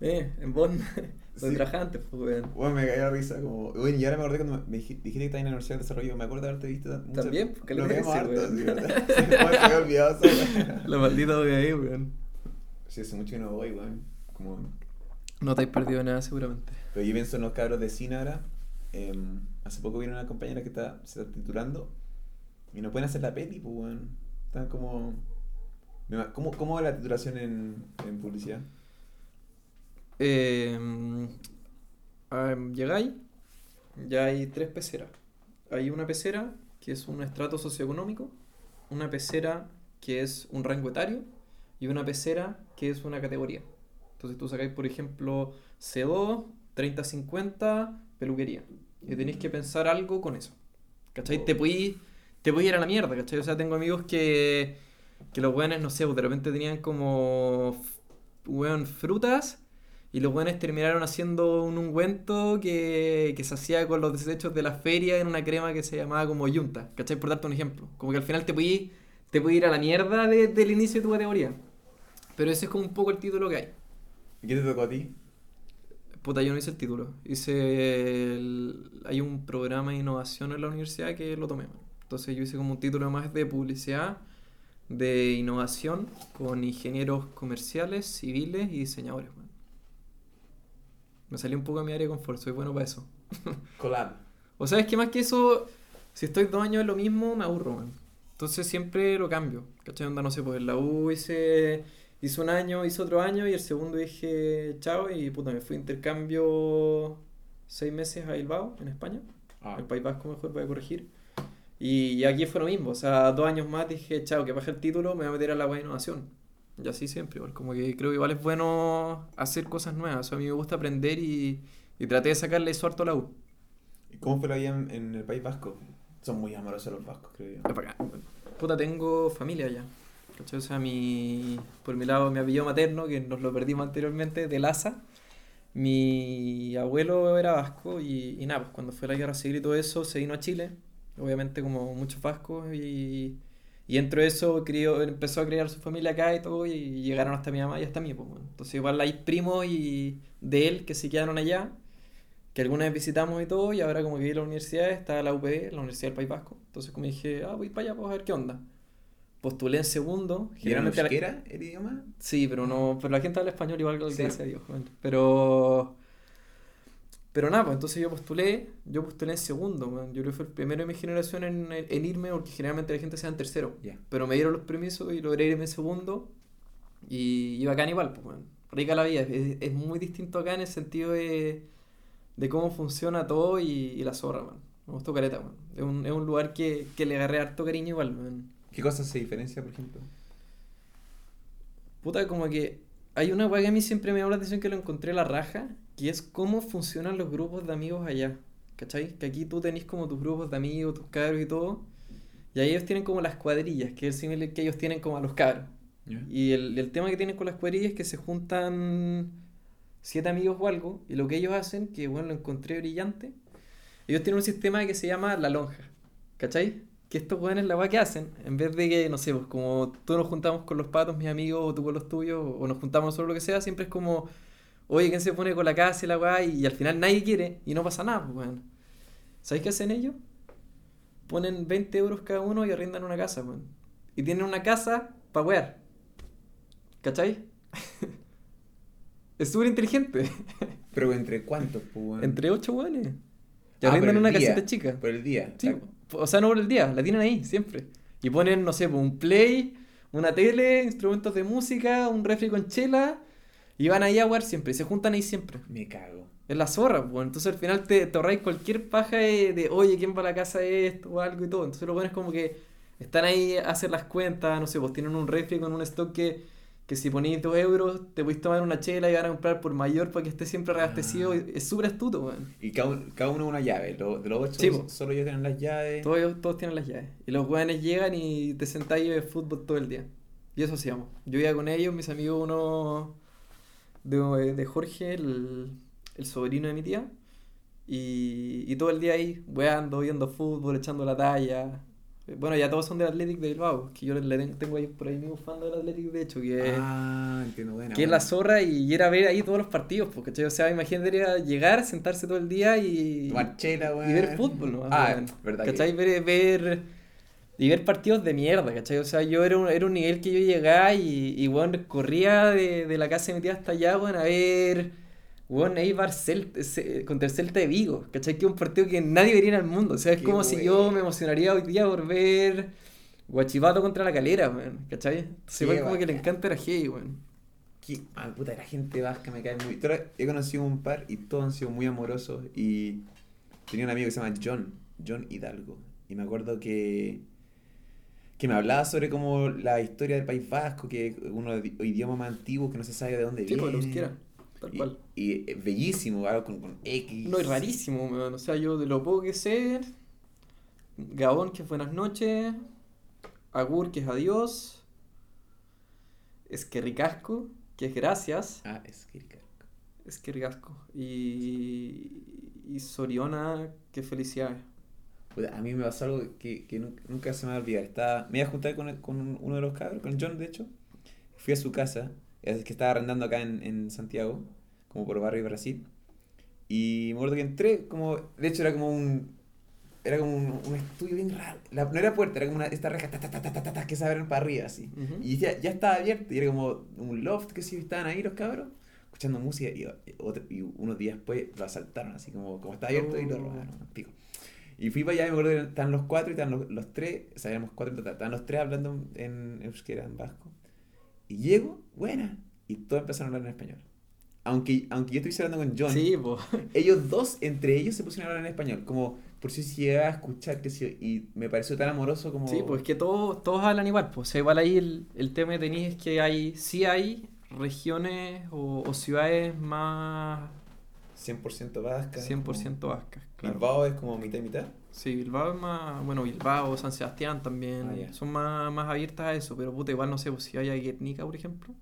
Speaker 3: Eh, en Bonn, Trabajaba antes, pues, weón.
Speaker 2: Weón, me caía la risa. Como, weón, y ahora me acordé cuando me dij- dijiste que estabas en la Universidad de Desarrollo. Me acuerdo de haberte visto. muchas-
Speaker 3: También, porque
Speaker 2: lo
Speaker 3: le
Speaker 2: vemos
Speaker 3: ese,
Speaker 2: harto,
Speaker 3: weón.
Speaker 2: sí, ¿verdad? Sí, weón, se me había olvidado esa weón.
Speaker 3: La maldita de ahí, weón.
Speaker 2: Sí, hace mucho que no voy, weón. Como...
Speaker 3: No te has perdido nada, seguramente.
Speaker 2: Pero yo pienso en los cabros de cine ahora. Em, hace poco vino una compañera que está, se está titulando y no pueden hacer la peli, pues, weón. Están como... ¿Cómo, ¿Cómo va la titulación en, en publicidad?
Speaker 3: Eh, llegáis, ya hay tres peceras. Hay una pecera que es un estrato socioeconómico, una pecera que es un rango etario, y una pecera, que es una categoría. Entonces tú sacáis, por ejemplo, C2, 30-50, peluquería. Y tenéis que pensar algo con eso. ¿Cachai? Te podéis te podéis ir a la mierda, ¿cachai? O sea, tengo amigos que, que los weones, no sé, pues, de repente tenían como, weón, frutas y los weones terminaron haciendo un ungüento que, que se hacía con los desechos de la feria en una crema que se llamaba como yunta, ¿cachai? Por darte un ejemplo. Como que al final te podéis te ir a la mierda de- del inicio de tu categoría. Pero ese es como un poco el título que hay.
Speaker 2: ¿Y qué te tocó a ti?
Speaker 3: Puta, yo no hice el título. Hice el- Hay un programa de innovación en la universidad que lo tomé. man. Entonces yo hice como un título más de publicidad, de innovación, con ingenieros comerciales, civiles y diseñadores. man. Me salí un poco de mi área de confort, soy bueno para eso.
Speaker 2: Collab.
Speaker 3: O sea, es que más que eso, si estoy dos años en lo mismo, me aburro, man. Entonces siempre lo cambio. ¿Cachai? Onda, no sé, pues en la U hice, hice un año, hice otro año y el segundo dije chao y puta, me fui de intercambio seis meses a Bilbao, en España.
Speaker 2: Ah.
Speaker 3: El País Vasco mejor voy a corregir. Y, y aquí fue lo mismo, o sea, dos años más dije, chao, que baje el título, me voy a meter a la web de innovación. Y así siempre, igual, como que creo que igual es bueno hacer cosas nuevas. O sea, a mí me gusta aprender y, y traté de sacarle eso harto a la U.
Speaker 2: ¿Y cómo fue la vida en, en el País Vasco? Son muy amorosos los vascos, creo yo.
Speaker 3: Weón. Puta, tengo familia allá. ¿Cachai? O sea, mi, por mi lado, mi apellido materno, que nos lo perdimos anteriormente, de Laza. Mi abuelo era vasco y, y nada, pues cuando fue la guerra civil y todo eso, se vino a Chile. Obviamente, como muchos vascos. Y, y dentro de eso crió, empezó a crear su familia acá y todo. Y llegaron hasta mi mamá y hasta mí. Pues, bueno. Entonces, igual hay primos y de él que se quedaron allá que alguna vez visitamos y todo, y ahora como que vi la universidad, está la UPB, la Universidad del País Vasco. Entonces como dije, ah, voy para allá, pues a ver qué onda. Postulé en segundo.
Speaker 2: ¿Y era
Speaker 3: generalmente la-
Speaker 2: euskera el idioma?
Speaker 3: Sí, pero no, pero la gente habla español igual,
Speaker 2: Sí.
Speaker 3: gracias a Dios. weón. Pero, pero nada, pues entonces yo postulé, yo postulé en segundo, weón. Yo creo que fue el primero de mi generación en, en irme, porque generalmente la gente se va en tercero.
Speaker 2: Ya.
Speaker 3: Pero me dieron los permisos y logré irme en segundo. Y iba acá igual, pues, weón. Rica la vida. Es, es muy distinto acá en el sentido de, de cómo funciona todo y, y la zorra, man. Me gustó Caleta, man. Es un, es un lugar que, que le agarré harto cariño igual, man.
Speaker 2: ¿Qué cosas se diferencia, por ejemplo?
Speaker 3: Puta, como que hay una weá que a mí siempre me llama la atención que lo encontré la raja, que es cómo funcionan los grupos de amigos allá. ¿Cachai? Que aquí tú tenés como tus grupos de amigos, tus cabros y todo. Y ahí ellos tienen como las cuadrillas, que es el similar que ellos tienen como a los cabros. Y el, el tema que tienen con las cuadrillas es que se juntan siete amigos o algo, y lo que ellos hacen, que bueno, lo encontré brillante, ellos tienen un sistema que se llama la lonja, ¿cachai? Que estos weones la weá que hacen, en vez de que, no sé, pues como todos nos juntamos con los patos, mis amigos, o tú con los tuyos, o nos juntamos solo lo que sea, siempre es como, oye, ¿quién se pone con la casa y la weá? Y, al final nadie quiere, y no pasa nada, pues weón. ¿Sabéis qué hacen ellos? Ponen 20 euros cada uno y arrendan una casa, weón. Y tienen una casa para wear. ¿Cachai? es súper inteligente.
Speaker 2: ¿Pero entre cuántos, pues, weón?
Speaker 3: Entre ocho weones. Y
Speaker 2: Ah,
Speaker 3: arrendan una
Speaker 2: día,
Speaker 3: casita chica.
Speaker 2: Por el día.
Speaker 3: Sí,
Speaker 2: La-
Speaker 3: o sea, no por el día, la tienen ahí, siempre. Y ponen, no sé, un play, una tele, instrumentos de música, un refri con chela, y van ahí a jugar siempre, y se juntan ahí siempre.
Speaker 2: Me cago.
Speaker 3: Es la zorra, pues. Entonces al final te, te ahorráis cualquier paja de, de, oye, ¿quién va a la casa de esto o algo y todo? Entonces lo bueno es como que están ahí a hacer las cuentas, no sé, pues tienen un refri con un stock que, que si ponéis dos euros te podéis tomar una chela y van a comprar por mayor para que esté siempre reabastecido.
Speaker 2: Ah.
Speaker 3: Es súper astuto, weón.
Speaker 2: Y cada, cada uno una llave. Lo- de los ocho,
Speaker 3: Sí,
Speaker 2: solo ellos tienen las llaves.
Speaker 3: Todos, todos tienen las llaves. Y los weones llegan y te sentáis ves fútbol todo el día. Y eso hacíamos. Yo iba con ellos, mis amigos, uno de, de Jorge, el, el sobrino de mi tía. Y, y todo el día ahí, weando, viendo fútbol, echando la talla. Bueno, ya todos son del Athletic de Bilbao, que yo le ten- tengo ahí por ahí mi bufanda del Athletic, de hecho, que,
Speaker 2: Ah, entiendo, buena.
Speaker 3: que es la zorra y, era ver ahí todos los partidos, porque, O sea, imagínate era llegar, sentarse todo el día y,
Speaker 2: chela,
Speaker 3: y ver fútbol, ¿no?
Speaker 2: Ah, verdad. que-
Speaker 3: ¿Cachai? Ver, ver, y ver partidos de mierda, ¿cachai? O sea, yo era un, era un nivel que yo llegaba y, y weón, corría de, de la casa de mi tía hasta allá, weón, a ver, weón, Eibar contra el Celta de Vigo, ¿cachai? Que es un partido que nadie vería en el mundo. O sea, es
Speaker 2: Qué
Speaker 3: como si yo
Speaker 2: bueno.
Speaker 3: me emocionaría hoy día por ver Guachipato contra la calera, weón, ¿cachai? Entonces,
Speaker 2: Qué
Speaker 3: igual como que le encanta era hey, weón.
Speaker 2: Que, ah, puta, la gente vasca me cae muy. He conocido un par y todos han sido muy amorosos. Y tenía un amigo que se llama John, John Hidalgo. Y me acuerdo que. Que me hablaba sobre como la historia del País Vasco, que es uno de los idiomas más antiguos que no se sabe de dónde
Speaker 3: pues
Speaker 2: viene.
Speaker 3: tal
Speaker 2: Y-
Speaker 3: cual.
Speaker 2: Y, es bellísimo, algo con, con X.
Speaker 3: No, es rarísimo, weón. O sea, yo de lo poco que sé, Gabón, que es buenas noches, Agur, que es adiós, Esquerricasco, que es gracias,
Speaker 2: Ah, es que
Speaker 3: Esquerricasco, y, y Soriona, que es felicidades.
Speaker 2: A mí me pasó algo que, que nunca, nunca se me va a olvidar. Estaba, me iba a juntar con, el- con uno de los cabros, con John, de hecho. Fui a su casa, es que estaba arrendando acá en, en Santiago, como por barrio Brasil. Y me acuerdo que entré, como, de hecho era como un, era como un, un estudio bien raro. La, no era puerta, era como una, esta reja ta, ta, ta, ta, ta, ta, ta, que se abren para arriba, así.
Speaker 3: Ujú.
Speaker 2: Y ya, ya estaba abierto, y era como un loft que sí estaban ahí los cabros, escuchando música, y, otro- y unos días después lo asaltaron, así como, como estaba abierto, y lo
Speaker 3: Oh.
Speaker 2: robaron, pico. Y fui para allá y me acuerdo que estaban los cuatro y estaban los, los tres, o sea, éramos cuatro en total, estaban los tres hablando en euskera, en vasco. Y llego, buena, y todos empezaron a hablar en español. Aunque, aunque yo estuviese hablando con John,
Speaker 3: Sí,
Speaker 2: ellos dos, entre ellos, se pusieron a hablar en español, como por si se llegaba a escuchar, que sí, y me pareció tan amoroso como...
Speaker 3: Sí, pues es que todos, todos hablan igual, pues. O sea, igual ahí el, el tema que tenéis es que hay, sí hay regiones o, o ciudades más
Speaker 2: 100% vasca.
Speaker 3: 100% vascas, claro.
Speaker 2: Bilbao es como mitad y mitad.
Speaker 3: Sí, Bilbao es más, bueno, Bilbao, San Sebastián también,
Speaker 2: Ah,
Speaker 3: son más, más abiertas a eso, pero puta, igual no sé, pues si vaya a Guernica, por ejemplo,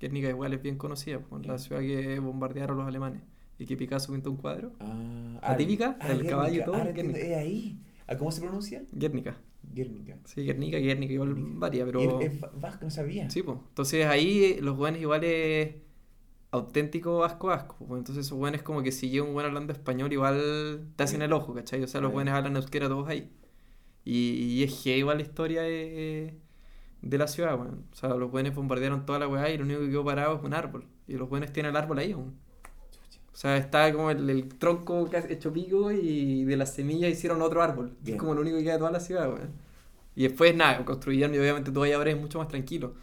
Speaker 3: Guernica igual es bien conocida, pues, la ciudad que bombardearon los alemanes y que Picasso pintó un cuadro.
Speaker 2: Ah,
Speaker 3: ¿La típica? ¿El
Speaker 2: Guernica.
Speaker 3: caballo y todo?
Speaker 2: Ah, es ahí. ¿Ah, ¿Cómo se pronuncia?
Speaker 3: Guernica,
Speaker 2: Guernica.
Speaker 3: sí, Guernica, Guernica, igual
Speaker 2: Guernica.
Speaker 3: varía, pero...
Speaker 2: Es, es va- vasco, no sabía.
Speaker 3: Sí, pues. Entonces ahí los buenos igual es auténtico vasco vasco. pues. Entonces esos buenos como que si llega un buen hablando español igual te hacen el ojo, ¿cachai? O sea, los buenos hablan euskera todos ahí. Y, y es que igual la historia de, de la ciudad, weón. O sea, los buenos bombardearon toda la weá y lo único que quedó parado es un árbol. Y los buenos tienen el árbol ahí aún. O sea, está como el, el tronco hecho pico y de las semillas hicieron otro árbol.
Speaker 2: Bien.
Speaker 3: Es como lo único que queda de toda la ciudad, weón. Y después, nada, construyeron y obviamente todo ahora es mucho más tranquilo.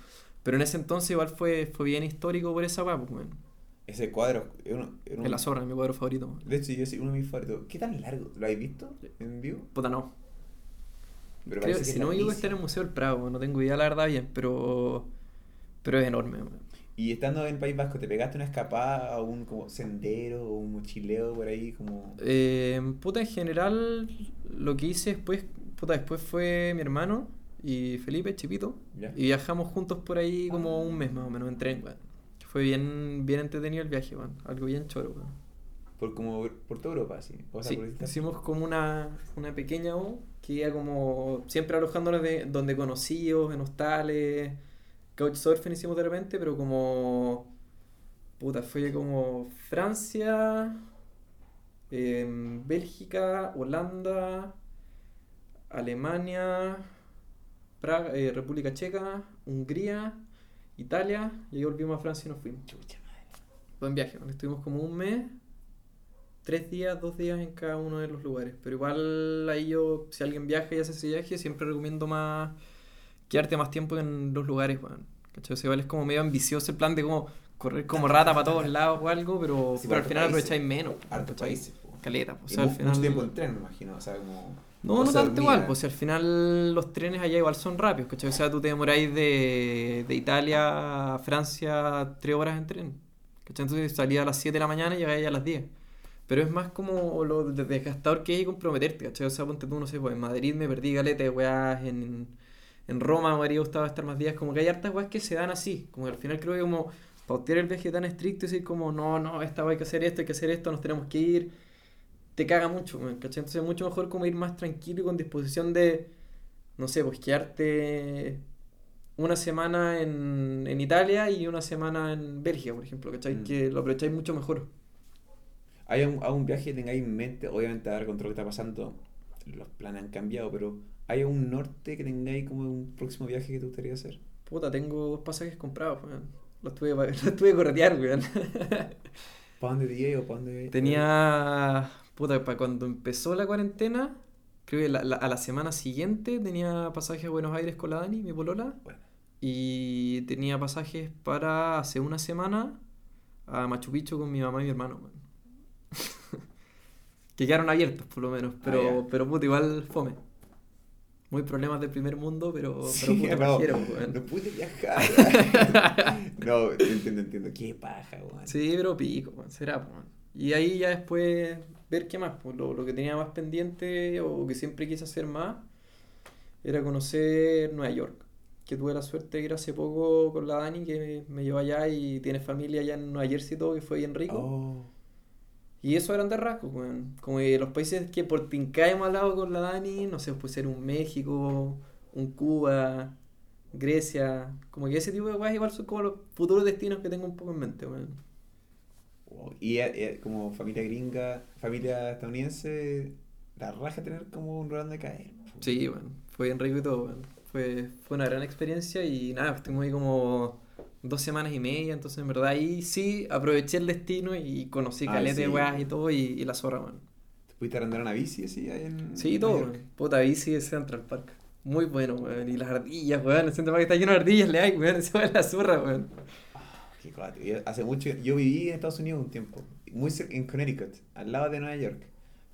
Speaker 3: Pero en ese entonces igual fue, fue bien histórico por esa weá, pues, weón.
Speaker 2: Ese cuadro. Un-
Speaker 3: En la zorra, mi cuadro favorito. weón.
Speaker 2: De hecho, yo sí, uno de mis favoritos. ¿Qué tan largo? ¿Lo habéis visto en vivo?
Speaker 3: Puta, no.
Speaker 2: Pero
Speaker 3: Creo,
Speaker 2: que
Speaker 3: si
Speaker 2: es
Speaker 3: no me equivoco, está en el Museo del Prado, no tengo idea la verdad bien, pero. Pero es enorme, weón.
Speaker 2: Y estando en País Vasco, ¿te pegaste una escapada a un como sendero o un mochileo por ahí? Como...
Speaker 3: Eh, puta, en general, lo que hice después, puta, después fue mi hermano y Felipe, Chipito, y viajamos juntos por ahí como un mes más o menos en tren, weón. Fue bien, bien entretenido el viaje, weón. Algo bien choro, weón.
Speaker 2: Por, como, por toda Europa, así. O sea,
Speaker 3: Sí, hicimos como una, una pequeña U que iba como siempre alojándonos de, donde conocidos, en hostales, couchsurfing hicimos de repente, pero como puta, fue como Francia, em, Bélgica, Holanda, Alemania, Praga, eh, República Checa, Hungría, Italia, y ahí volvimos a Francia y nos fuimos.
Speaker 2: Chucha madre.
Speaker 3: Buen viaje, bueno, estuvimos como un mes, tres días, dos días en cada uno de los lugares. Pero igual ahí yo, si alguien viaja y hace ese viaje, siempre recomiendo más quedarte más tiempo en los lugares, weón. ¿Cachai? O sea, igual es como medio ambicioso el plan de como correr como rata para todos lados o algo, pero,
Speaker 2: Sí,
Speaker 3: pero al final
Speaker 2: países.
Speaker 3: aprovecháis menos.
Speaker 2: Harto países.
Speaker 3: Caleta, pues, o
Speaker 2: Y
Speaker 3: sea, al final...
Speaker 2: Mucho tiempo en tren, me imagino. O sea, como.
Speaker 3: No,
Speaker 2: o
Speaker 3: no tanto
Speaker 2: dormía.
Speaker 3: igual, pues si al final los trenes allá igual son rápidos, ¿cachai? O sea, tú te demoráis de, de Italia a Francia tres horas en tren, ¿cachai? Entonces salía a las 7 de la mañana y llegáis a las 10. Pero es más como lo de- desgastador que es y comprometerte, ¿cachai? O sea, ponte tú, no sé, pues en Madrid me perdí galeta de weas, en, en Roma me habría gustado estar más días, como que hay hartas weas que se dan así, como que al final creo que como pautear el viaje tan estricto y decir como, no, no, esta wea hay que hacer esto, hay que hacer esto, nos tenemos que ir, te caga mucho, ¿cachai? Entonces es mucho mejor como ir más tranquilo y con disposición de, no sé, pues quedarte una semana en, en Italia y una semana en Bélgica, por ejemplo, ¿cachai?
Speaker 2: Mm.
Speaker 3: Que lo aprovecháis mucho mejor.
Speaker 2: ¿Hay un, algún viaje que tengáis en mente? Obviamente, ahora con todo lo que está pasando, los planes han cambiado, pero ¿hay un norte que tengáis como un próximo viaje que te gustaría hacer?
Speaker 3: Puta, tengo dos pasajes comprados, weón. Los tuve, los tuve que corretear, weón.
Speaker 2: ¿Para dónde diría o para dónde?
Speaker 3: Tenía, puta, para cuando empezó la cuarentena, creo que la- la- a la semana siguiente tenía pasajes a Buenos Aires con la Dani, mi polola.
Speaker 2: Bueno,
Speaker 3: Y tenía pasajes para hace una semana a Machu Picchu con mi mamá y mi hermano, que quedaron abiertos por lo menos, pero,
Speaker 2: Ah,
Speaker 3: pero puta, igual fome. muy problemas del primer mundo, pero,
Speaker 2: Sí,
Speaker 3: pero puta
Speaker 2: no,
Speaker 3: pajero, weón.
Speaker 2: no pude viajar. no, entiendo, entiendo. Qué paja, weón.
Speaker 3: Sí, pero pico, weón, será, weón. Y ahí ya después ver qué más, pues lo, lo que tenía más pendiente o que siempre quise hacer más era conocer Nueva York. Que tuve la suerte de ir hace poco con la Dani, que me llevó allá y tiene familia allá en Nueva Jersey y todo, que fue bien rico.
Speaker 2: Oh.
Speaker 3: Y eso eran de rasgos, weón. Como que los países que por tinca hemos hablado con la Dani, no sé, puede ser un México, un Cuba, Grecia. Como que ese tipo de weas igual son como los futuros destinos que tengo un poco en mente, weón.
Speaker 2: Y como familia gringa, familia estadounidense, la raja tener como un lugar donde caer.
Speaker 3: Sí, bueno, fue bien rico y todo, weón. Fue, fue una gran experiencia y nada, estuvimos ahí como dos semanas y media, entonces en verdad ahí sí aproveché el destino y conocí
Speaker 2: Ah,
Speaker 3: caleta de
Speaker 2: sí.
Speaker 3: weas y todo y, y la zorra, weón.
Speaker 2: ¿Te pudiste arrendar una bici así ahí en
Speaker 3: Sí, todo,
Speaker 2: York?
Speaker 3: Puta bici de Central Park. Muy bueno, weón. Y las ardillas, weón. El Central Park está lleno de ardillas, le hay, weón. Esa es la zorra, weón.
Speaker 2: Qué. Yo Hace mucho, yo viví en Estados Unidos un tiempo, muy cerca, en Connecticut, al lado de Nueva York,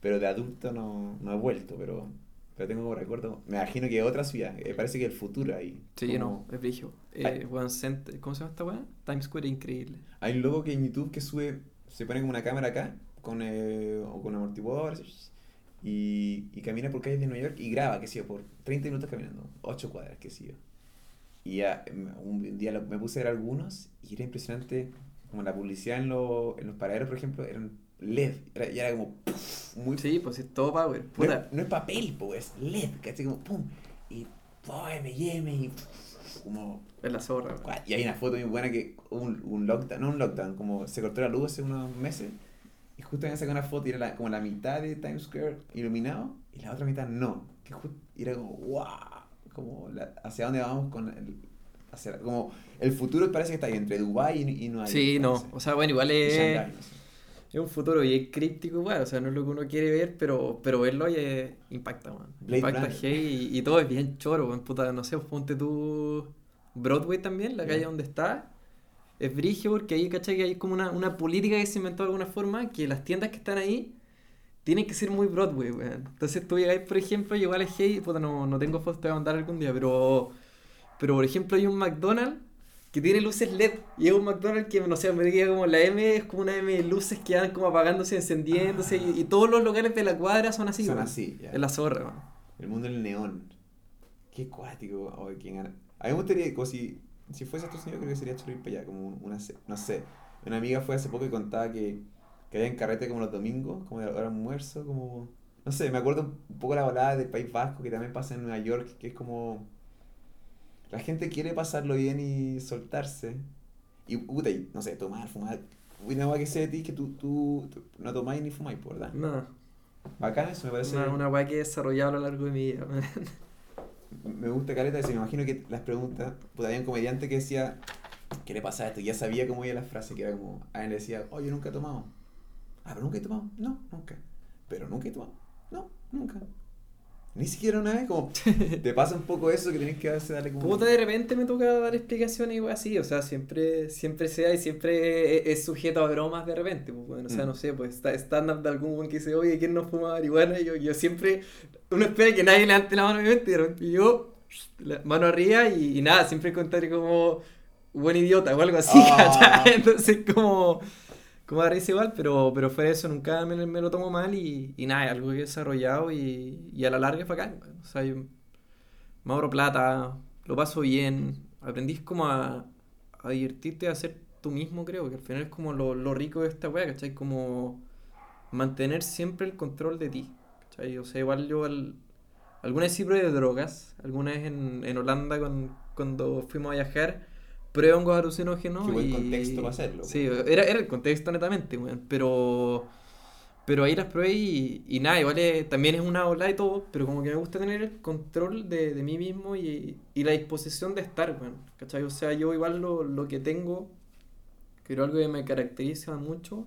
Speaker 2: pero de adulto no, no he vuelto, pero, pero tengo como recuerdo, me imagino que otra ciudad, eh, parece que el futuro ahí.
Speaker 3: Sí,
Speaker 2: como-
Speaker 3: no, es brillo. Eh, ¿Cómo se llama esta weón? Times Square, increíble.
Speaker 2: Hay un loco que en YouTube que sube, se pone como una cámara acá, con, eh, o con amortiguadores, y, y camina por calles de Nueva York y graba, qué sé yo, por 30 minutos caminando, 8 cuadras, qué sé yo. Y em, un día me puse a ver algunos y era impresionante, como la publicidad en, lo- en los paraderos, por ejemplo, eran LED, era, y era como puf, muy...
Speaker 3: Sí, pues es todo power.
Speaker 2: no, no es papel, po, es LED, ¿cachai? Como pum, y todo M&M y como...
Speaker 3: Es la zorra.
Speaker 2: Y hay una foto muy buena que un, un lockdown, no un lockdown, como se cortó la luz hace unos meses y justo habían sacado una foto y era la- como la mitad de Times Square iluminado y la otra mitad no. Que ju- y era como, wow, como la- hacia dónde vamos con el, hacia, como el futuro parece que está ahí entre Dubai y, y Nueva York.
Speaker 3: Sí, no. O sea, bueno, igual es,
Speaker 2: Shanghái, no sé.
Speaker 3: es un futuro bien críptico, igual. O sea, no es lo que uno quiere ver, pero, pero verlo ya impacta.
Speaker 2: Blade
Speaker 3: Impacta hey, y, y todo es bien choro, weón. Puta, no sé, ponte tú Broadway también, la calle donde está. Es brigio porque ahí, ¿cachai? Que hay como una, una política que se inventó de alguna forma que las tiendas que están ahí tienen que ser muy Broadway, weón. Entonces tú llegáis, por ejemplo, y igual es hey, puta, no, no tengo fotos, te voy a mandar algún día, pero, pero por ejemplo hay un McDonald's que tiene luces LED y es un McDonald's que, no sé, me diga como la M es como una M de luces que van como apagándose, encendiéndose y, y todos los locales de la cuadra son así,
Speaker 2: Son
Speaker 3: weón.
Speaker 2: así, ya.
Speaker 3: Es la zorra, weón.
Speaker 2: El mundo del neón. Qué cuático. Oh, quién. A mí me gustaría, como si, si fuese a Estados Unidos, creo que sería ir para allá. Como una, no sé. Una amiga fue hace poco y contaba que, que había en carrete como los domingos, como de hora almuerzo, como. No sé, me acuerdo un poco la balada del País Vasco que también pasa en Nueva York, que es como. La gente quiere pasarlo bien y soltarse. Y, puta, y, no sé, tomar, fumar. Una cosa que sé de ti que tú, tú, tú no tomáis ni fumáis, ¿verdad?
Speaker 3: No,
Speaker 2: Bacán eso, me parece.
Speaker 3: una, una weá que he desarrollado a lo largo de mi vida.
Speaker 2: Me gusta Caleta, y me imagino que las preguntas, pues había un comediante que decía, ¿qué le pasa a esto? Y ya sabía cómo iba la frase, que era como, a él le decía, oh, yo nunca he tomado. Ah, pero nunca he tomado. No, nunca. Pero nunca he tomado. No, nunca. Ni siquiera una vez, como, te pasa un poco eso que tenés que darse, darle como...
Speaker 3: Puta, de repente me toca dar explicaciones y así, o sea, siempre, siempre sea y siempre es, es sujeto a bromas de repente, pues, bueno, o sea,
Speaker 2: Mm.
Speaker 3: no sé, pues está stand-up de algún weón que dice, oye, ¿quién no fuma marihuana? Y yo, yo siempre, uno espera que nadie levante la mano, obviamente, y de repente yo, la mano arriba y, y nada, siempre contaré como buen idiota o algo así,
Speaker 2: Ah.
Speaker 3: Entonces, como, como da risa igual, pero, pero de eso nunca me, me lo tomo mal y, y nada, es algo que he desarrollado y, y a la larga es bacán, o sea, yo me ahorro plata, lo paso bien, aprendís como a, a divertirte, a ser tú mismo, creo, que al final es como lo, lo rico de esta wea, ¿cachai? Como mantener siempre el control de ti, ¿cachai? O sea, igual yo al- alguna vez sí probé drogas, alguna vez en, en Holanda con- cuando fuimos a viajar, probé hongos alucinógenos
Speaker 2: Qué buen
Speaker 3: y...
Speaker 2: contexto para hacerlo.
Speaker 3: Sí, era, era el contexto netamente, weón, pero... Pero ahí las probé y, y nada, igual es- también es una ola y todo, pero como que me gusta tener el control de, de mí mismo y, y la disposición de estar, weón, ¿cachai? O sea, yo igual lo, lo que tengo, creo algo que me caracteriza mucho,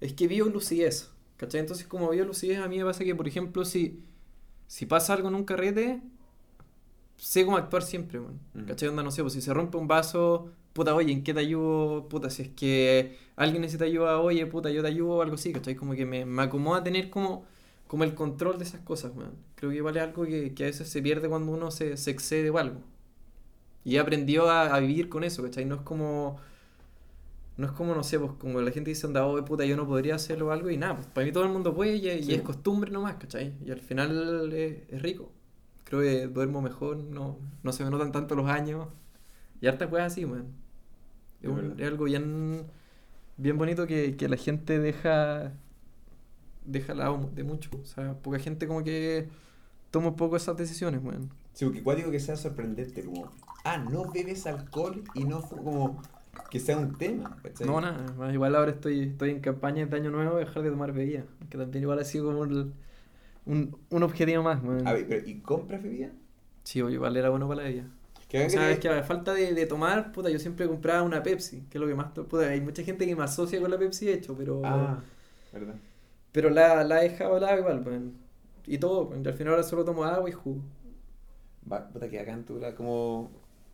Speaker 3: es que vivo lucidez, ¿cachai? Entonces como vivo lucidez a mí me pasa que, por ejemplo, si, si pasa algo en un carrete, sé cómo actuar siempre, weón,
Speaker 2: Mm.
Speaker 3: ¿cachai? Onda, no sé, pues si se rompe un vaso, puta, oye, ¿en qué te ayudo? Puta, si es que alguien necesita ayuda, oye, puta, yo te ayudo o algo así, ¿cachai? Como que me, me acomoda tener como como el control de esas cosas, weón. Creo que igual es algo que, que a veces se pierde cuando uno se, se excede o algo. Y aprendió a, a vivir con eso, ¿cachai? No es como... No es como, no sé, pues como la gente dice, anda, oh, puta, yo no podría hacerlo o algo, y nada, pues para mí todo el mundo puede y, y es costumbre nomás, ¿cachai? Y al final es, es rico. Creo que duermo mejor, no, no se me notan tanto los años. Y harta cosas así, weón. Es, un- algo bien, bien bonito que, que la gente deja, deja lado de mucho. O sea, poca gente como que toma poco esas decisiones, weón.
Speaker 2: Sí, porque cuático que sea sorprendente, como, ah, no bebes alcohol y no como que sea un tema, ¿cachai?
Speaker 3: No, nada, igual ahora estoy, estoy en campaña de año nuevo de dejar de tomar bebida. Que también igual ha sido como el- un, un objetivo más, weón.
Speaker 2: A ver, pero, ¿y compras bebida?
Speaker 3: Sí, oye, igual era bueno para la bebida.
Speaker 2: Que
Speaker 3: O sea, es que a falta de, de tomar, puta, yo siempre compraba una Pepsi, que es lo que más... Puta, hay mucha gente que me asocia con la Pepsi, de hecho, pero...
Speaker 2: Ah, ¿verdad?
Speaker 3: Pero la, la he dejado lado igual, weón. Y todo. Y al final ahora solo tomo agua y jugo.
Speaker 2: Va, puta, que acá en Tula como...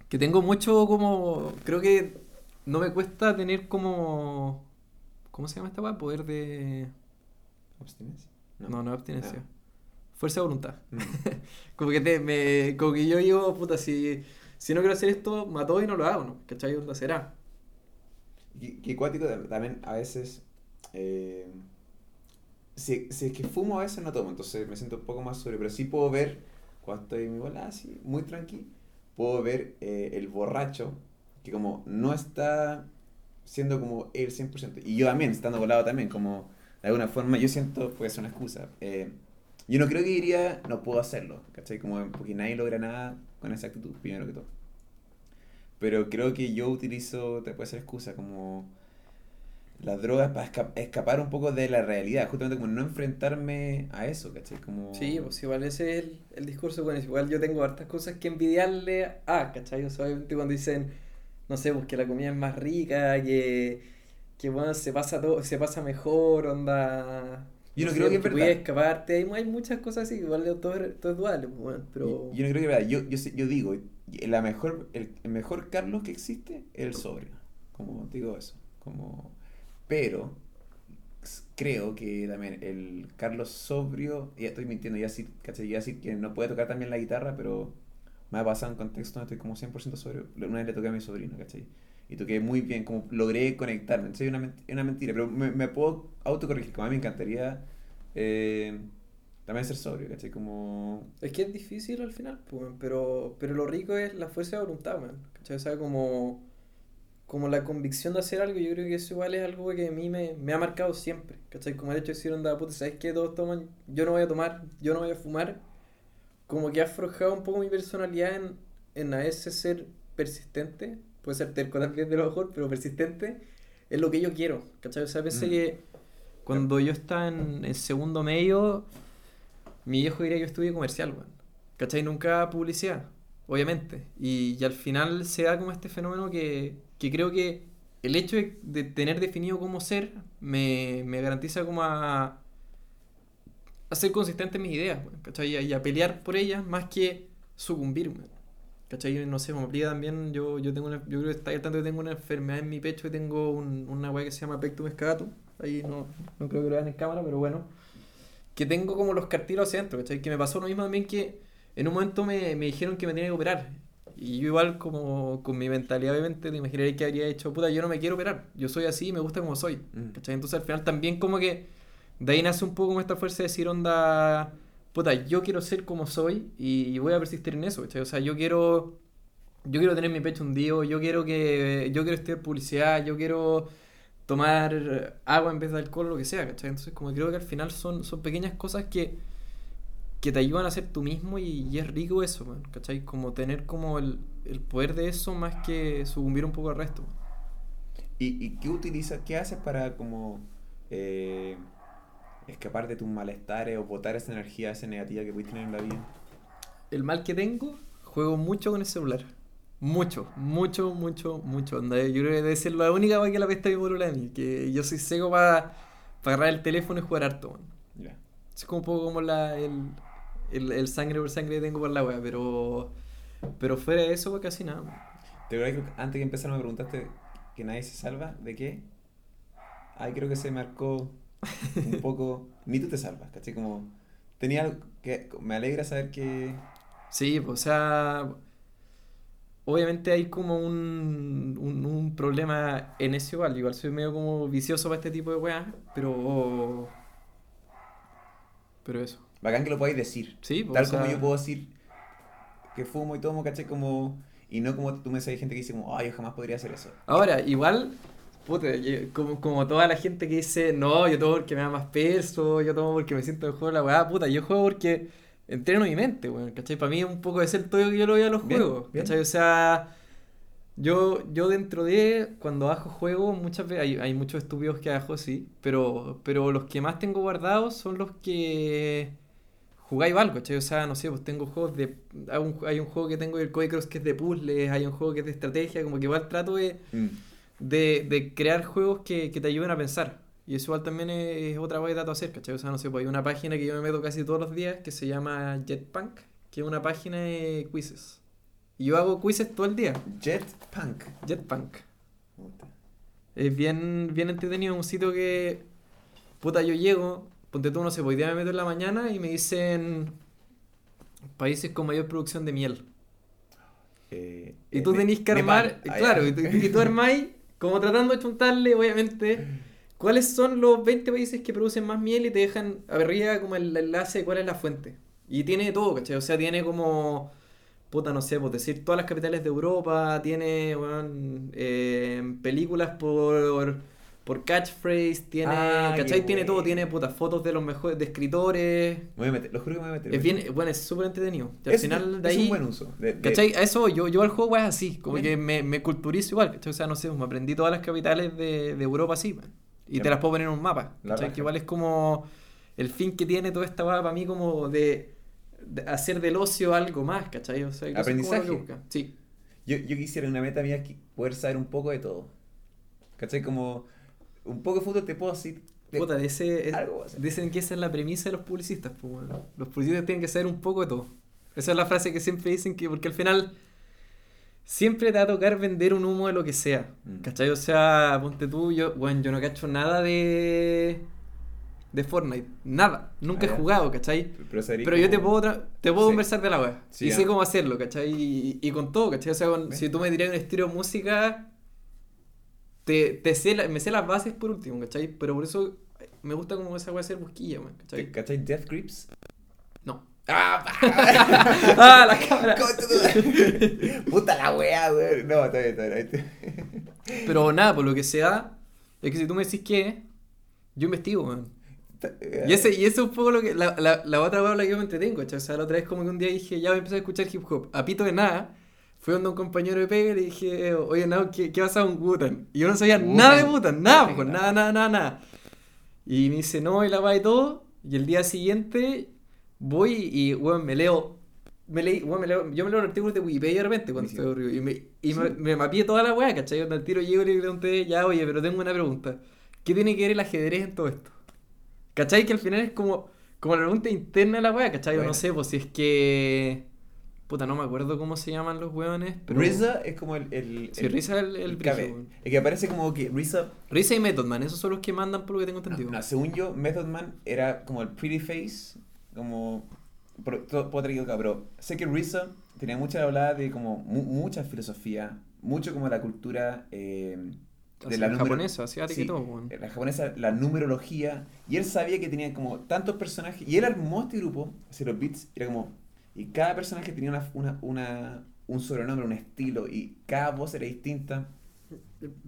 Speaker 3: Que tengo mucho como... Creo que no me cuesta tener como... ¿Cómo se llama esta weá? Poder de...
Speaker 2: ¿Abstinencia?
Speaker 3: No, no, abstinencia.
Speaker 2: Ah.
Speaker 3: Fuerza de voluntad.
Speaker 2: Mm.
Speaker 3: Como que, te, me, como que yo digo, puta, si, si no quiero hacer esto, mato y no lo hago, ¿no? ¿Cachai? ¿Dónde será?
Speaker 2: Y- cuático tam- también a veces. eh, si, si es que fumo a veces no tomo, entonces me siento un poco más sobre, pero sí puedo ver, cuando estoy en mi bola así, muy tranqui, puedo ver eh, el borracho que como no está siendo como el 100%. Y yo también, estando volado también, como de alguna forma, yo siento, puede ser una excusa. eh, yo no creo que diría, no puedo hacerlo, ¿cachai? Como porque nadie logra nada con esa actitud, primero que todo. Pero creo que yo utilizo, te puede ser excusa, como las drogas para esca- escapar un poco de la realidad, justamente como no enfrentarme a eso, ¿cachai? Como...
Speaker 3: Sí, pues igual ese es el, el discurso eso. Igual yo tengo hartas cosas que envidiarle a, ¿cachai? O sea, cuando dicen, no sé, pues que la comida es más rica, que, que bueno, se pasa todo, se pasa mejor, onda.
Speaker 2: Yo no creo que es verdad.
Speaker 3: escaparte, hay, hay muchas cosas así, igual todo, todo es dual, pues, bueno, pero.
Speaker 2: Yo, yo no creo que verdad. Yo, yo, digo, la mejor, el, el mejor Carlos que existe es el sobrio. Como digo eso. Como, pero creo que también el Carlos sobrio, ya estoy mintiendo, ya decir, ¿cachai? Ya decir que no puede tocar también la guitarra, pero me ha pasado en contexto donde estoy como 100% sobrio. Una vez le toqué a mi sobrino, ¿cachai? Y toqué muy bien, como logré conectarme. Entonces es una, una mentira, pero me, me puedo autocorregir. Como a mí me encantaría eh, también ser sobrio, ¿cachai? Como...
Speaker 3: Es que es difícil al final, pues, pero, pero lo rico es la fuerza de voluntad, man. ¿Cachai? O sea, como, como la convicción de hacer algo, yo creo que eso igual es algo que a mí me, me ha marcado siempre. ¿Cachai? Como el hecho de decir, onda, puta, ¿sabes qué? Todos toman, yo no voy a tomar, yo no voy a fumar. Como que ha forjado un poco mi personalidad en, en a veces ser persistente. Puede ser terco también de lo mejor, pero persistente es lo que yo quiero. ¿Cachai? O sea, pensé
Speaker 2: Mm.
Speaker 3: que cuando yo estaba en, en segundo medio, mi viejo diría que yo estudié comercial, weón. ¿Cachai? Nunca publicidad, obviamente. Y, y al final se da como este fenómeno que, que creo que el hecho de, de tener definido cómo ser me, me garantiza como a, a ser consistente en mis ideas, weón, ¿cachai? Y a, y a pelear por ellas más que sucumbir, weón. ¿Cachai? No sé, como aplica también, yo, yo tengo una, yo creo que está tanto que tengo una enfermedad en mi pecho y tengo un- una weá que se llama pectum excavatum. Ahí no, no creo que lo vean en cámara, pero bueno. Que tengo como los cartílagos hacia adentro, ¿cachai? Que me pasó lo mismo también que en un momento me, me dijeron que me tenía que operar. Y yo igual como con mi mentalidad obviamente te imaginaría que habría dicho, puta, yo no me quiero operar. Yo soy así y me gusta como soy.
Speaker 2: Mm.
Speaker 3: ¿Cachai? Entonces al final también como que de ahí nace un poco como esta fuerza de decir, onda, puta, yo quiero ser como soy y, voy a persistir en eso, ¿cachai? O sea, yo quiero, yo quiero tener mi pecho hundido, yo quiero que, yo quiero estudiar publicidad, yo quiero tomar agua en vez de alcohol, lo que sea, ¿cachai? Entonces como creo que al final son, son pequeñas cosas que, que te ayudan a ser tú mismo y, es rico eso, ¿cachai? Como tener como el, el poder de eso más que sucumbir un poco al resto.
Speaker 2: ¿Y, y qué utilizas, qué haces para como eh, escapar de tus malestares o botar esa energía, esa negativa que puedes tener en la vida?
Speaker 3: El mal que tengo, juego mucho con el celular. Mucho, mucho, mucho, mucho. Onda, yo creo que debe ser la única cosa que la pesta mi polola mí. Que yo soy seco para agarrar el teléfono y jugar harto, man.
Speaker 2: Ya.
Speaker 3: Es como un poco como la, el, el, el sangre por sangre que tengo por la wea, pero, pero fuera de eso, casi nada. man.
Speaker 2: ¿Te acuerdas que antes que empezar me preguntaste que nadie se salva? ¿De qué? Ay, creo que se marcó un poco. Ni tú te salvas, ¿cachai? Como. tenía algo que me alegra saber que
Speaker 3: Sí, pues, o sea, obviamente hay como un, un, un problema en ese igual. Igual soy medio como vicioso para este tipo de weas, pero... Pero eso.
Speaker 2: bacán que lo podáis decir.
Speaker 3: Sí, pues,
Speaker 2: Tal
Speaker 3: o
Speaker 2: como yo puedo decir que fumo y tomo, ¿cachai? Como, y no como tú me sabes gente que dice como, ay, yo jamás podría hacer eso.
Speaker 3: Ahora, igual, puta, yo- como, como toda la gente que dice, no, yo tomo porque me da más peso, yo tomo porque me siento mejor la weá, puta, yo juego porque entreno mi mente, weón, ¿cachai? Para mí es un poco ese el todo que yo lo veo a los juegos,
Speaker 2: bien.
Speaker 3: ¿cachai? O sea, yo, yo dentro de, cuando bajo juegos, muchas veces, hay, hay muchos estúpidos que bajo, sí, pero, pero los que más tengo guardados son los que jugáis algo, ¿cachai? O sea, no sé, pues tengo juegos de... Hay un, hay un juego que tengo del Code Cross que es de puzzles, hay un juego que es de estrategia, como que igual trato de
Speaker 2: Mm.
Speaker 3: De, de crear juegos que, que te ayuden a pensar. Y eso igual también es, otra trato de hacer, ¿cachai? O sea, no sé, pues hay una página que yo me meto casi todos los días que se llama Jetpunk, que es una página de quizzes. Y yo hago quizzes todo el día.
Speaker 2: Jet Punk.
Speaker 3: Jetpunk. Es bien, bien entretenido, un sitio que, puta, yo llego, ponte tú, no sé, pues día me meto en la mañana y me dicen países con mayor producción de miel.
Speaker 2: Eh,
Speaker 3: Y
Speaker 2: eh,
Speaker 3: tú tenés que armar,
Speaker 2: Ah,
Speaker 3: claro, y tú, y tú armáis, como tratando de chuntarle, obviamente, cuáles son los 20 países que producen más miel y te dejan arriba como el enlace de cuál es la fuente. Y tiene todo, ¿cachai? O sea, tiene como, puta, no sé, pues decir todas las capitales de Europa, tiene, weón, eh, películas por, por catchphrase, tiene,
Speaker 2: Ah,
Speaker 3: ¿cachai? Tiene todo, tiene, puta, fotos de los mejores, de escritores.
Speaker 2: Me voy a meter, lo juro que me voy a meter.
Speaker 3: Es bien, bueno, es súper entretenido. Y al
Speaker 2: Es-
Speaker 3: final de
Speaker 2: es
Speaker 3: ahí...
Speaker 2: un buen uso. de- de-
Speaker 3: ¿Cachai? A eso yo, yo al juego es así, como
Speaker 2: Bien.
Speaker 3: que me, me culturizo igual, ¿cachai? O sea, no sé, me aprendí todas las capitales de, de Europa así, man. Y te las puedo poner en un mapa, ¿cachai? Que igual es como el fin que tiene toda esta para mí como de, hacer del ocio algo más, ¿cachai? O sea, es como que
Speaker 2: Aprendizaje.
Speaker 3: Sí.
Speaker 2: Yo, yo quisiera una meta mía que poder saber un poco de todo. ¿Cachai? Como un poco de fútbol te puedo decir. de-
Speaker 3: Puta, ese, es-
Speaker 2: algo, o sea.
Speaker 3: dicen que esa es la premisa de los publicistas, pues, bueno. Los publicistas tienen que saber un poco de todo. Esa es la frase que siempre dicen que, porque al final siempre te va a tocar vender un humo de lo que sea.
Speaker 2: Mm.
Speaker 3: ¿Cachai? O sea, ponte tú, yo, bueno, yo no cacho nada de de Fortnite. Nada. Nunca
Speaker 2: Ah,
Speaker 3: he jugado, ¿cachai?
Speaker 2: Pero,
Speaker 3: Pero yo te
Speaker 2: como-
Speaker 3: puedo, tra- te puedo
Speaker 2: Sí.
Speaker 3: conversar de la web.
Speaker 2: Sí,
Speaker 3: y sé cómo hacerlo, ¿cachai? Y, y con todo, ¿cachai? O sea, con- si tú me dirías un estilo de música, te, te sé la- me sé las bases por último, ¿cachai? Pero por eso me gusta como esa wea hacer busquilla, man, ¿cachai?
Speaker 2: ¿Cachai? Death Grips.
Speaker 3: No.
Speaker 2: ¡Ah!
Speaker 3: ¡Ah, la cámara!
Speaker 2: Puta la wea, weón. No, está bien, está bien.
Speaker 3: Pero nada, por lo que sea, es que si tú me decís que yo investigo, man. Y ese, y eso es un poco lo que. La, la, la otra wea la que yo me entretengo, ¿cachai? O sea, la otra vez como que un día dije, ya voy a empezar a escuchar hip hop. A pito de nada, fui donde un compañero de pega y le dije, oye, no, ¿qué, qué pasa con Wutan? Y yo no sabía
Speaker 2: Wu-Tang.
Speaker 3: nada de Wutan, nada, pues,
Speaker 2: nada.
Speaker 3: nada, nada, nada. Y me dice, no, y la va y todo. Y el día siguiente voy y, weón, me leo. Me leí, weón, me leo, yo me leo los artículos de Wikipedia de repente cuando
Speaker 2: Buenísimo.
Speaker 3: estoy aburrido. Y me, y me, me mapeé toda la weá, ¿cachai? Cuando al tiro llego y le pregunté, ya, oye, pero tengo una pregunta. ¿Qué tiene que ver el ajedrez en todo esto? ¿Cachai? Que al final es como, como la pregunta interna de la weá, ¿cachai? O
Speaker 2: Buena.
Speaker 3: no sé, pues si es que. Puta, no me acuerdo cómo se llaman los weones, pero.
Speaker 2: RZA es como el. el
Speaker 3: Sí,
Speaker 2: el-
Speaker 3: Risa el, el,
Speaker 2: el
Speaker 3: weón.
Speaker 2: Es que aparece como que RZA.
Speaker 3: Risa y Method Man, esos son los que mandan por lo que tengo
Speaker 2: No,
Speaker 3: entendido.
Speaker 2: no, según yo, Method Man era como el pretty face. Como. pero- todo- Puedo estar equivocado, pero sé que RZA tenía mucha hablada de como mu- mucha filosofía, mucho como la cultura eh, de
Speaker 3: Así,
Speaker 2: la número-
Speaker 3: japonesa, asiática y
Speaker 2: sí,
Speaker 3: todo, weón.
Speaker 2: la japonesa, la numerología, y él sabía que tenía como tantos personajes, y él armó este grupo, hacia los beats, y era como, y cada personaje tenía una, una, una- un sobrenombre, un estilo, y cada voz era distinta.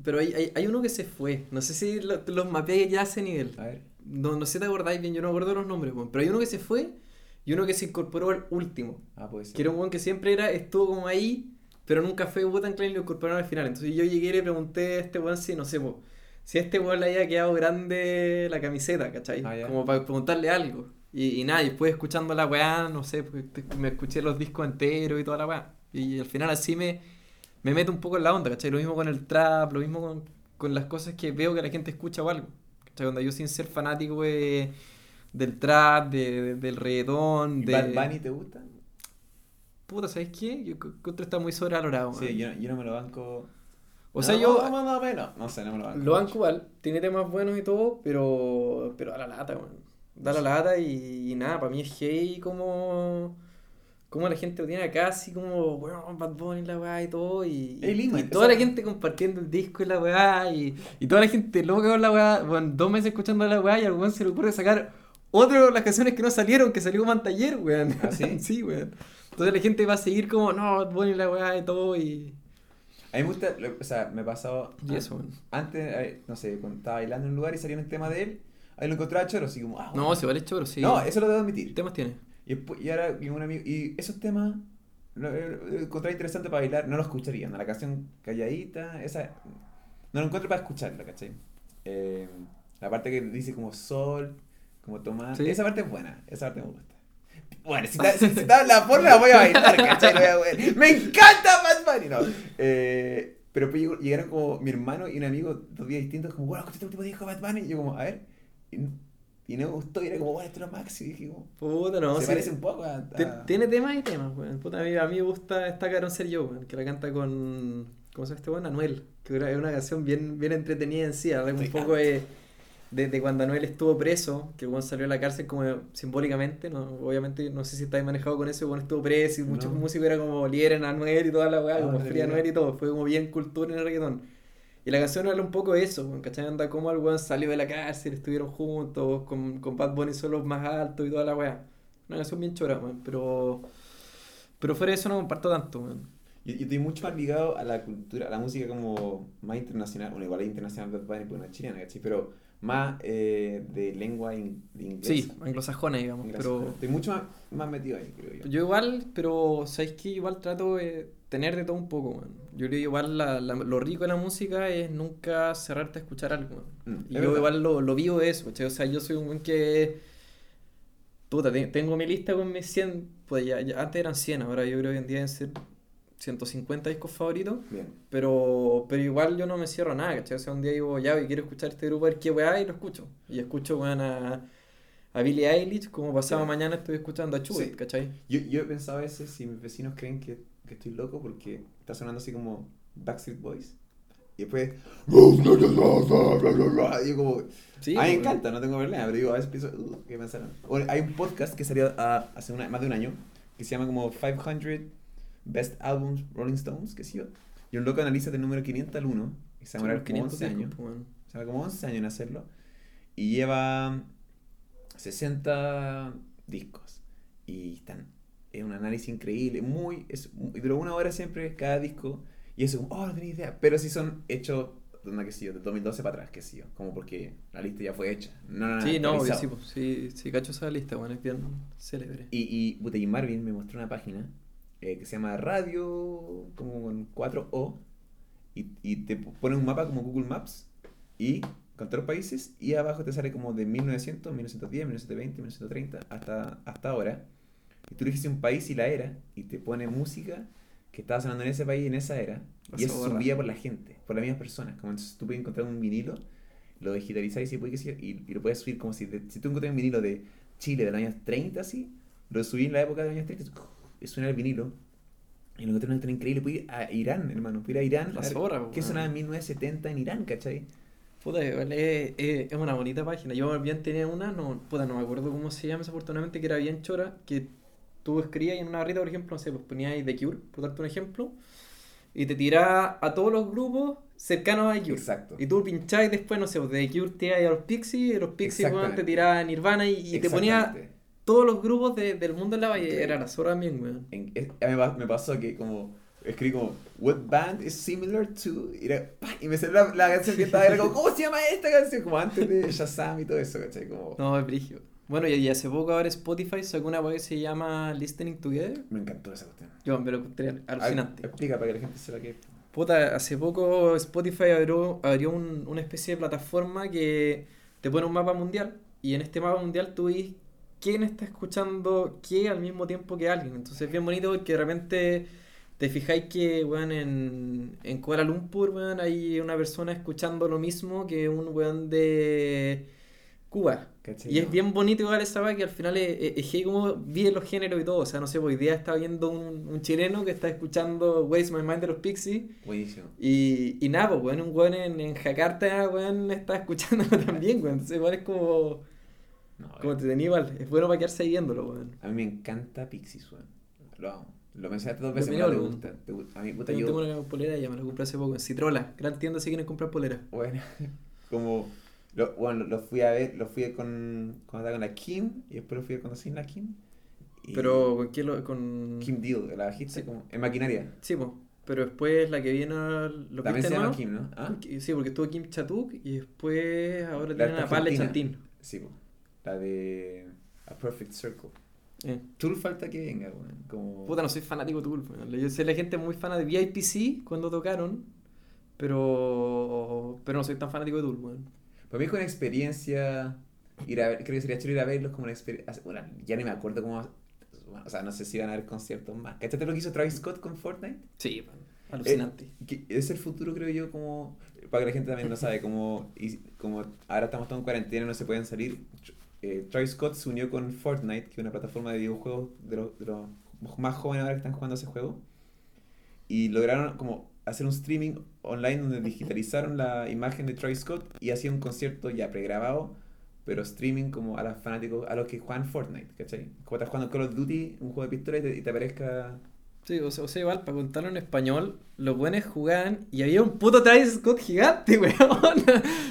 Speaker 3: Pero hay, hay, hay uno que se fue. No sé si lo- los mapeé ya a ese nivel.
Speaker 2: A ver.
Speaker 3: No, no sé si te acordáis bien, yo no me acuerdo los nombres. Pero hay uno que se fue y uno que se incorporó al último.
Speaker 2: Ah, puede ser.
Speaker 3: Que era un weón que siempre era, estuvo como ahí, pero nunca fue Wu-Tang Clan y lo incorporaron al final. Entonces yo llegué y le pregunté a este weón si, no sé, po, si a este weón le había quedado grande la camiseta, ¿cachai?
Speaker 2: Ah,
Speaker 3: como para preguntarle algo. Y, y nada, y después escuchando la weá, no sé, pues, me escuché los discos enteros y toda la weá. Y al final así me, me meto un poco en la onda, ¿cachai? Lo mismo con el trap, lo mismo con, con las cosas que veo que la gente escucha o algo. ¿Cachai? Onda, yo sin ser fanático de- del trap, de- de- del reggaetón,
Speaker 2: ¿Y
Speaker 3: de...
Speaker 2: Bad Bunny te gusta?
Speaker 3: Puta, ¿sabes qué? Yo creo que otro está muy sobrevalorado.
Speaker 2: Sí,
Speaker 3: man.
Speaker 2: yo, yo no me lo banco.
Speaker 3: O sea,
Speaker 2: No,
Speaker 3: yo
Speaker 2: No, no, no, no sé, no me lo banco.
Speaker 3: lo banco igual, tiene temas buenos y todo, pero pero a la lata, man. Da la lata y, y nada, para mí es gay como, como la gente lo tiene acá, así como, weón, Bad Bunny la weá y todo, y, y
Speaker 2: o
Speaker 3: toda la gente compartiendo el disco y la weá, y, y toda la gente loca con la weá, bueno, dos meses escuchando la weá y al weón se le ocurre sacar otro de las canciones que no salieron, que salió Mantaller, weón.
Speaker 2: ¿Ah, sí?
Speaker 3: sí, weón. Entonces la gente va a seguir como, no, Bad Bunny la weá y todo, y,
Speaker 2: A mí me gusta, o sea, me ha pasado.
Speaker 3: y eso, weón.
Speaker 2: Antes, eh, no sé, cuando estaba bailando en un lugar y salía un tema de él, ahí lo encontraba choro, así como, ah,
Speaker 3: No,
Speaker 2: bueno.
Speaker 3: se vale choro, sí.
Speaker 2: No, eso lo debo
Speaker 3: ¿Qué
Speaker 2: admitir.
Speaker 3: temas tiene?
Speaker 2: Y, después, y ahora, y un amigo, y esos temas lo lo encontré interesante para bailar, no lo escucharía, ¿no? La canción calladita, esa, no lo encuentro para escucharla, ¿cachai? Eh, la parte que dice como sol, como tomar,
Speaker 3: Sí.
Speaker 2: esa parte es buena, esa parte me gusta. Bueno, si está, si, si está la porra la voy a bailar, ¿cachai? Voy a bailar. ¡Me encanta Bad Bunny! No. Eh, pero pues llegaron como mi hermano y un amigo dos días distintos, como, bueno, escuchaste el último disco de Bad Bunny, y yo como, a ver, y, y no me gustó, y era como, bueno, esto es lo máximo, y dije
Speaker 3: Puta, no,
Speaker 2: se
Speaker 3: sí.
Speaker 2: parece un poco a... a-
Speaker 3: Tiene temas y temas, weón. Puta, a mí, a mí me gusta esta Carón Ser Yo, weón, que la canta con. ¿Cómo se llama este weón? Anuel. Que es una canción bien, bien entretenida en sí. Habla un poco de, de, de cuando Anuel estuvo preso, que el weón salió de la cárcel como simbólicamente. No, obviamente, no sé si está ahí manejado con eso. El weón estuvo preso y muchos
Speaker 2: No.
Speaker 3: músicos eran como liberen a Anuel y toda la weá,
Speaker 2: Ah,
Speaker 3: como
Speaker 2: no tenía
Speaker 3: Anuel y todo. Fue como bien cultura en el reggaetón. Y la canción habla un poco de eso, weón, ¿cachai? Anda como el weón salió de la cárcel, estuvieron juntos, con, con Bad Bunny son los más altos y toda la weá. Una canción bien chora, weón, pero... Pero fuera de eso no comparto tanto, weón.
Speaker 2: Yo, yo estoy mucho más ligado a la cultura, a la música como más internacional, bueno, igual es internacional Bad Bunny porque no es chilena, ¿cachai? Pero más eh, de lengua in- de inglés.
Speaker 3: Sí, anglosajona, digamos, pero...
Speaker 2: Estoy mucho más, más metido ahí, creo yo.
Speaker 3: Yo igual, pero ¿sabes qué? Igual trato de tener de todo un poco, weón. Yo creo que igual la- la- lo rico de la música es nunca cerrarte a escuchar algo, weón.
Speaker 2: Mm,
Speaker 3: Y
Speaker 2: es
Speaker 3: yo
Speaker 2: verdad.
Speaker 3: igual lo, lo vivo de eso, ¿cachai? O sea, yo soy un weón que... Puta, te- tengo mi lista con mis 100, pues ya, ya- antes eran 100, ahora yo creo que hoy en día deben ser 150 discos favoritos.
Speaker 2: Bien.
Speaker 3: Pero, pero igual yo no me cierro a nada, ¿cachai? O sea, un día digo, ya, y quiero escuchar este grupo, a ver qué weá, y lo escucho. Y escucho, weón, a, a Billie Eilish, como pasado
Speaker 2: Sí.
Speaker 3: mañana estoy escuchando a Chubet,
Speaker 2: Sí.
Speaker 3: ¿cachai?
Speaker 2: Yo, yo he pensado a veces si mis vecinos creen que, que estoy loco porque está sonando así como Backstreet Boys. Y después. Y yo como.
Speaker 3: Sí,
Speaker 2: a mí me encanta, no tengo problema, pero digo, a veces pienso, "Uh, ¿qué pensaron? O hay un podcast que salió ah, hace una- más de un año que se llama como 500 Best Albums Rolling Stones, que sí yo. Y un loco analiza del número 500 al 1, y se
Speaker 3: Sí,
Speaker 2: demora
Speaker 3: los
Speaker 2: como
Speaker 3: 500
Speaker 2: 11 años.
Speaker 3: pues.
Speaker 2: Se demora como 11 años en hacerlo. Y lleva 60 discos. Y están. Es un análisis increíble. Muy. Es, duró una hora siempre cada disco. Y eso, como, oh, no tenía idea. Pero sí son hechos. No, que sí, yo, de 2012 para atrás, que sí, yo. Como porque la lista ya fue hecha. No, no.
Speaker 3: Sí, no, sí, sí, sí, cacho esa lista, bueno, es bien célebre.
Speaker 2: Y, y, y Marvin me mostró una página eh, que se llama Radio, como con 4O, y, y te pone un mapa como Google Maps, y con todos los países, y abajo te sale como de 1900, 1910, 1920, 1930, hasta, hasta ahora. Y tú eliges un país y la era, y te pone música que estaba sonando en ese país en esa era, y eso
Speaker 3: zorra.
Speaker 2: subía por la gente, por las mismas personas. Como entonces tú puedes encontrar un vinilo, lo digitalizáis y, y, y lo puedes subir como si, si tú encuentras un vinilo de Chile de los años 30, así, lo subí en la época de los años 30, y suena el vinilo. Y lo encontré una increíble. Pude ir a Irán, hermano. Pude ir a Irán.
Speaker 3: La
Speaker 2: a ver
Speaker 3: zorra,
Speaker 2: ¿Qué sonaba en 1970 en Irán, cachai?
Speaker 3: Puta, es, es una bonita página. Yo bien tenía una, no, puta, no me acuerdo cómo se llama desafortunadamente, que era bien chora, que tú escribías en una barrita, por ejemplo, no sé, pues ponías The Cure, por darte un ejemplo, y te tiraba a todos los grupos cercanos a The Cure.
Speaker 2: Exacto.
Speaker 3: Y tú pinchabas después, no sé, pues The Cure te ibas a los Pixies, y los Pixies weón, te tiraban a Nirvana y, y te ponía todos los grupos de- del mundo en la valle.
Speaker 2: Increíble.
Speaker 3: Era la zorra también, weón.
Speaker 2: Me pa- me pasó que como escribí como What band is similar to y, era, y me salió la, la canción que estaba era como ¿Cómo se llama esta canción? Como antes de Shazam y todo eso, ¿cachai? Como
Speaker 3: No, es brigio. Bueno, y, hace poco ahora Spotify sacó una weá que se llama Listening Together.
Speaker 2: me encantó esa cuestión.
Speaker 3: Yo me lo encontré alucinante.
Speaker 2: Explica para que la gente sepa que
Speaker 3: Puta, hace poco Spotify abrió, abrió un- una especie de plataforma que te pone un mapa mundial y en este mapa mundial tú ves quién está escuchando qué al mismo tiempo que alguien. Entonces es bien bonito porque de repente te fijáis que weón, en, en Kuala Lumpur weón, hay una persona escuchando lo mismo que un weón de Cuba. Y es
Speaker 2: No.
Speaker 3: bien bonito igual esa weá que al final es, es, es que como vive los géneros y todo. O sea, no sé, pues hoy día estaba viendo un, un chileno que está escuchando Waste My Mind de los Pixies.
Speaker 2: Buenísimo.
Speaker 3: Y, y nada, pues, weón, un weón en, en Jakarta, weón, está escuchándolo también, weón. Entonces, igual es como.
Speaker 2: No,
Speaker 3: Como
Speaker 2: eh,
Speaker 3: te tenía igual. Es bueno para quedarse viéndolo, weón.
Speaker 2: A mí me encanta Pixies, weón. Lo amo. Lo mencionaste dos veces, pero te gusta. te gusta. A mí, puta,
Speaker 3: También
Speaker 2: yo...
Speaker 3: tengo una polera ya me la compré hace poco en Citrola. Gran tienda si quieren comprar polera.
Speaker 2: Bueno, como... Lo, bueno, lo fui a ver, lo fui a con... Estaba con la Kim, y después lo fui a conocer la Kim. y-
Speaker 3: Pero ¿con quién lo.? Con.
Speaker 2: Kim Deal, la bajista,
Speaker 3: Sí.
Speaker 2: como... En maquinaria.
Speaker 3: Sí, po. Pero después la que viene. ¿Lo
Speaker 2: También
Speaker 3: viste
Speaker 2: se llama? Kim, ¿no? ¿Ah?
Speaker 3: Sí, porque estuvo Kim Chatuk y después ahora
Speaker 2: La
Speaker 3: tienen a Pale. Chantín.
Speaker 2: Sí, po. La de... A Perfect Circle.
Speaker 3: Eh.
Speaker 2: Tool falta que venga, weón. Como...
Speaker 3: Puta, no soy fanático de Tool. weón. Yo sé la gente muy fan de VIPC cuando tocaron, pero pero no soy tan fanático de Tool, weón.
Speaker 2: Para mí es una experiencia ir a ver, creo que sería chulo ir a verlos como una experiencia, bueno, ya ni me acuerdo cómo, o sea, no sé si van a haber conciertos más. ¿Cachaste lo que hizo Travis Scott con Fortnite?
Speaker 3: Sí, weón. alucinante.
Speaker 2: Eh, es el futuro, creo yo, como, para que la gente también lo sabe, como, y, como ahora estamos todos en cuarentena y no se pueden salir, eh, Travis Scott se unió con Fortnite, que es una plataforma de videojuegos de los, de los más jóvenes ahora que están jugando ese juego, y lograron como hacer un streaming online donde digitalizaron la imagen de Travis Scott y hacían un concierto ya pregrabado, pero streaming como a los fanáticos, a los que juegan Fortnite, ¿cachai? Como estás jugando Call of Duty, un juego de pistola y te, y te aparezca...
Speaker 3: Sí, o sea, o sea, igual, para contarlo en español, los buenos jugaban y había un puto Travis Scott gigante, weón.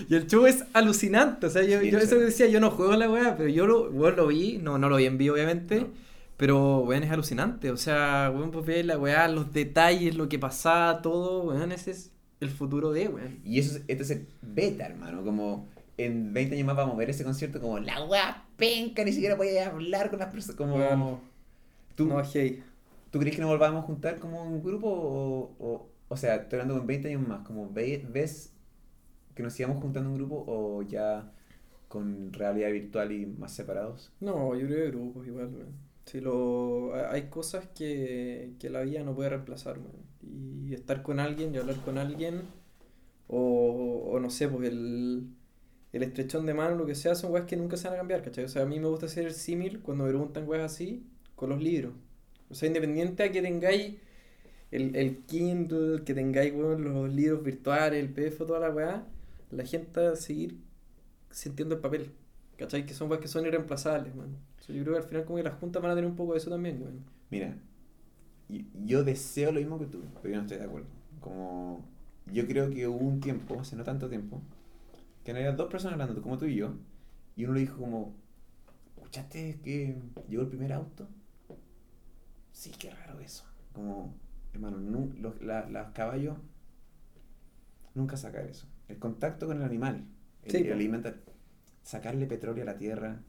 Speaker 3: y el show es alucinante. O sea, yo,
Speaker 2: Sí,
Speaker 3: yo eso decía, yo no juego la weá, pero yo lo, weón, lo vi, no, no lo vi en vivo, obviamente.
Speaker 2: No.
Speaker 3: Pero, weón, es alucinante. O sea, weón, pues ver la weá, los detalles, lo que pasaba, todo, weón, ese es el futuro de, weón.
Speaker 2: Y eso es, este es el beta, hermano, como en 20 años más vamos a ver ese concierto como la weá penca, ni siquiera podía hablar con las personas, como...
Speaker 3: Bueno,
Speaker 2: ¿Tú,
Speaker 3: No, hey.
Speaker 2: ¿Tú crees que nos volvamos a juntar como un grupo o, o, o sea, estoy hablando con 20 años más, como ve- ves que nos sigamos juntando un grupo o ya con realidad virtual y más separados?
Speaker 3: No, yo creo que grupos igual, weón. Si lo, ha- hay cosas que, que la vida no puede reemplazar, weón. Y estar con alguien y hablar con alguien, o, o no sé, pues el, el estrechón de mano, lo que sea, son weas que nunca se van a cambiar, ¿cachai? O sea, a mí me gusta hacer el símil cuando me preguntan weas así, con los libros. O sea, independiente a que tengáis el, el Kindle, que tengáis, weón, los libros virtuales, el PDF, toda la weá, la gente va a seguir sintiendo el papel. ¿Cachai? Que son weas que son irreemplazables, man. O sea, yo creo que al final como que las juntas van a tener un poco de eso también, weón.
Speaker 2: Mira, yo deseo lo mismo que tú, pero yo no estoy de acuerdo. Como, yo creo que hubo un tiempo, hace no tanto tiempo, que no había dos personas hablando, como tú y yo, y uno le dijo como, ¿escuchaste que llegó el primer auto? Sí, qué raro eso. Como, hermano, los, la- los caballos nunca sacar eso. El contacto con el animal, el,
Speaker 3: Sí,
Speaker 2: el
Speaker 3: po.
Speaker 2: alimentar, sacarle petróleo a la tierra,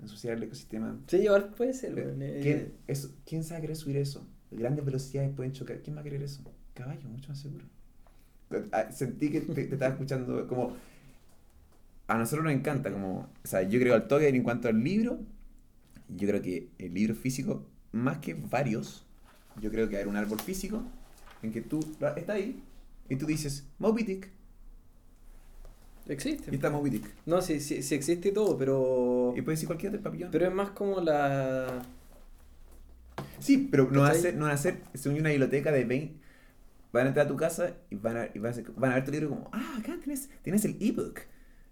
Speaker 2: ensuciar el ecosistema,
Speaker 3: Sí, igual puede ser, weón. eh,
Speaker 2: ¿Quién, eso, ¿Quién sabe querer subir eso? Grandes velocidades pueden chocar. ¿Quién va a querer eso? Caballo, mucho más seguro. Ah, Sentí que te, te estaba escuchando como... A nosotros nos encanta, como... O sea, yo creo al toque en cuanto al libro, yo creo que el libro físico, más que varios, yo creo que hay un árbol físico en que tú está ahí y tú dices Moby Dick
Speaker 3: Existe.
Speaker 2: y está Moby Dick.
Speaker 3: No, sí, sí, sí existe y todo, pero...
Speaker 2: Y puedes decir cualquier otro papillón.
Speaker 3: Pero es más como la...
Speaker 2: Sí, pero no va a ser, no van a ser, según una biblioteca de 20. Van a entrar a tu casa y van a, y van a, ser- van a ver tu libro como, ah, acá tienes, tienes el ebook.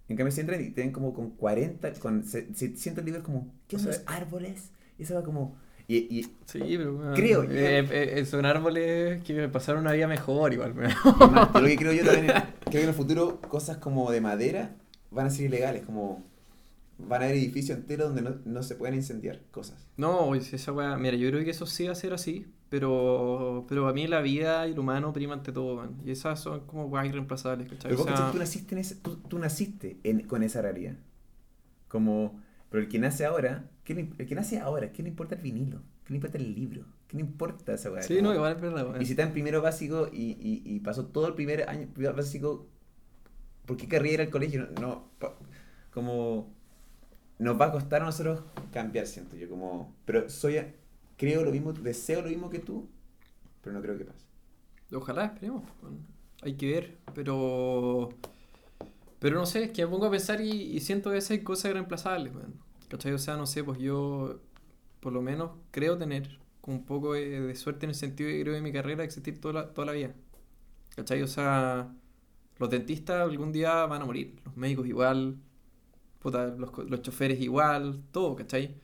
Speaker 2: En cambio, si entran y tienen como con 40, con 700 libros, como, ¿qué
Speaker 3: O
Speaker 2: son
Speaker 3: sea-
Speaker 2: los árboles? Y eso va como, y, y
Speaker 3: Sí, pero...
Speaker 2: Creo, yo-
Speaker 3: eh, eh, eh, son árboles que me pasaron una vida mejor igual,
Speaker 2: más, yo lo que creo yo también, es- creo que en el futuro cosas como de madera van a ser ilegales, como van a haber edificios enteros donde no, no se pueden incendiar cosas.
Speaker 3: No, esa weá, mira, yo creo que eso sí va a ser así, pero, pero a mí la vida y lo humano prima ante todo, man. Y esas son como weas irreemplazables, ¿cachai?
Speaker 2: Pero tú naciste, en ese, tú, tú naciste en- con esa realidad. Como, pero el que nace ahora, ¿qué le, el que nace ahora, ¿qué le importa el vinilo? ¿Qué le importa el libro? ¿Qué le importa esa weá?
Speaker 3: sí, no, igual es verdad, weón.
Speaker 2: Y si está en primero básico y, y, y pasó todo el primer año básico, ¿por qué querría ir al colegio? No, no, pa- como nos va a costar a nosotros cambiar, siento yo, como, pero soy, creo lo mismo, deseo lo mismo que tú, pero no creo que pase.
Speaker 3: Ojalá, esperemos. Hay que ver, pero... Pero no sé, es que me pongo a pensar y, y siento que veces hay cosas irreemplazables, weón. ¿Cachai? O sea, no sé, pues yo por lo menos creo tener un poco de, de suerte en el sentido de que creo que mi carrera existir toda la, toda la vida. ¿Cachai? O sea, los dentistas algún día van a morir, los médicos igual, puta, los, los choferes igual, todo, ¿cachai?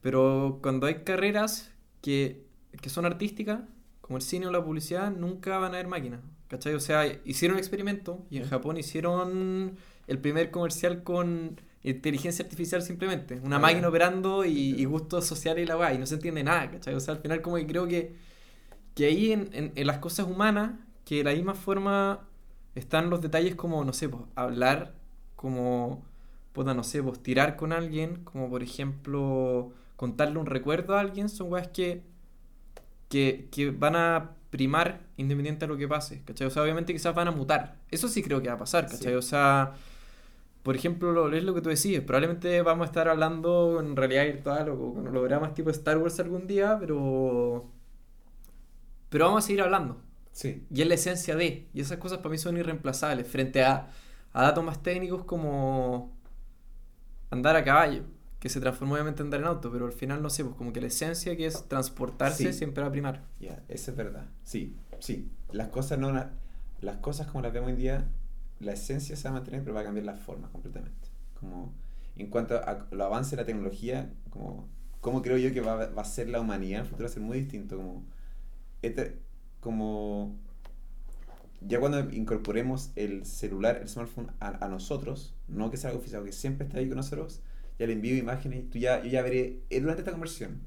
Speaker 3: Pero cuando hay carreras que, que son artísticas, como el cine o la publicidad, nunca van a haber máquinas, ¿cachai? O sea, hicieron un experimento y en Japón hicieron el primer comercial con inteligencia artificial simplemente, una
Speaker 2: Ah,
Speaker 3: máquina operando y, y gustos sociales y la weá, y no se entiende nada, ¿cachai? O sea, al final como que creo que, que ahí en, en, en las cosas humanas, que de la misma forma están los detalles como, no sé, pues, hablar, como, puta, no sé, pues, tirar con alguien, como por ejemplo, contarle un recuerdo a alguien, son weas que, que, que van a primar independiente de lo que pase, ¿cachai? O sea, obviamente quizás van a mutar. Eso sí creo que va a pasar, ¿cachai?
Speaker 2: Sí.
Speaker 3: O sea, por ejemplo, lo, es lo que tú decís, probablemente vamos a estar hablando en realidad virtual o con hologramas tipo Star Wars algún día, pero... Pero vamos a seguir hablando.
Speaker 2: Sí.
Speaker 3: Y es la esencia de. Y esas cosas para mí son irreemplazables frente a, a datos más técnicos como andar a caballo, que se transformó obviamente en andar en auto, pero al final no sé, pues como que la esencia que es transportarse
Speaker 2: Sí.
Speaker 3: siempre va a primar.
Speaker 2: Ya, eso es verdad. Sí, sí. Las cosas no las cosas como las vemos hoy en día, la esencia se va a mantener, pero va a cambiar la forma completamente. Como en cuanto a lo avance de la tecnología, como cómo creo yo que va, va a ser la humanidad el futuro va a ser muy distinto, como este- como ya cuando incorporemos el celular, el smartphone a, a nosotros, no que sea algo físico, que siempre está ahí con nosotros, ya le envío imágenes, tú ya, yo ya veré, eh, durante esta conversión,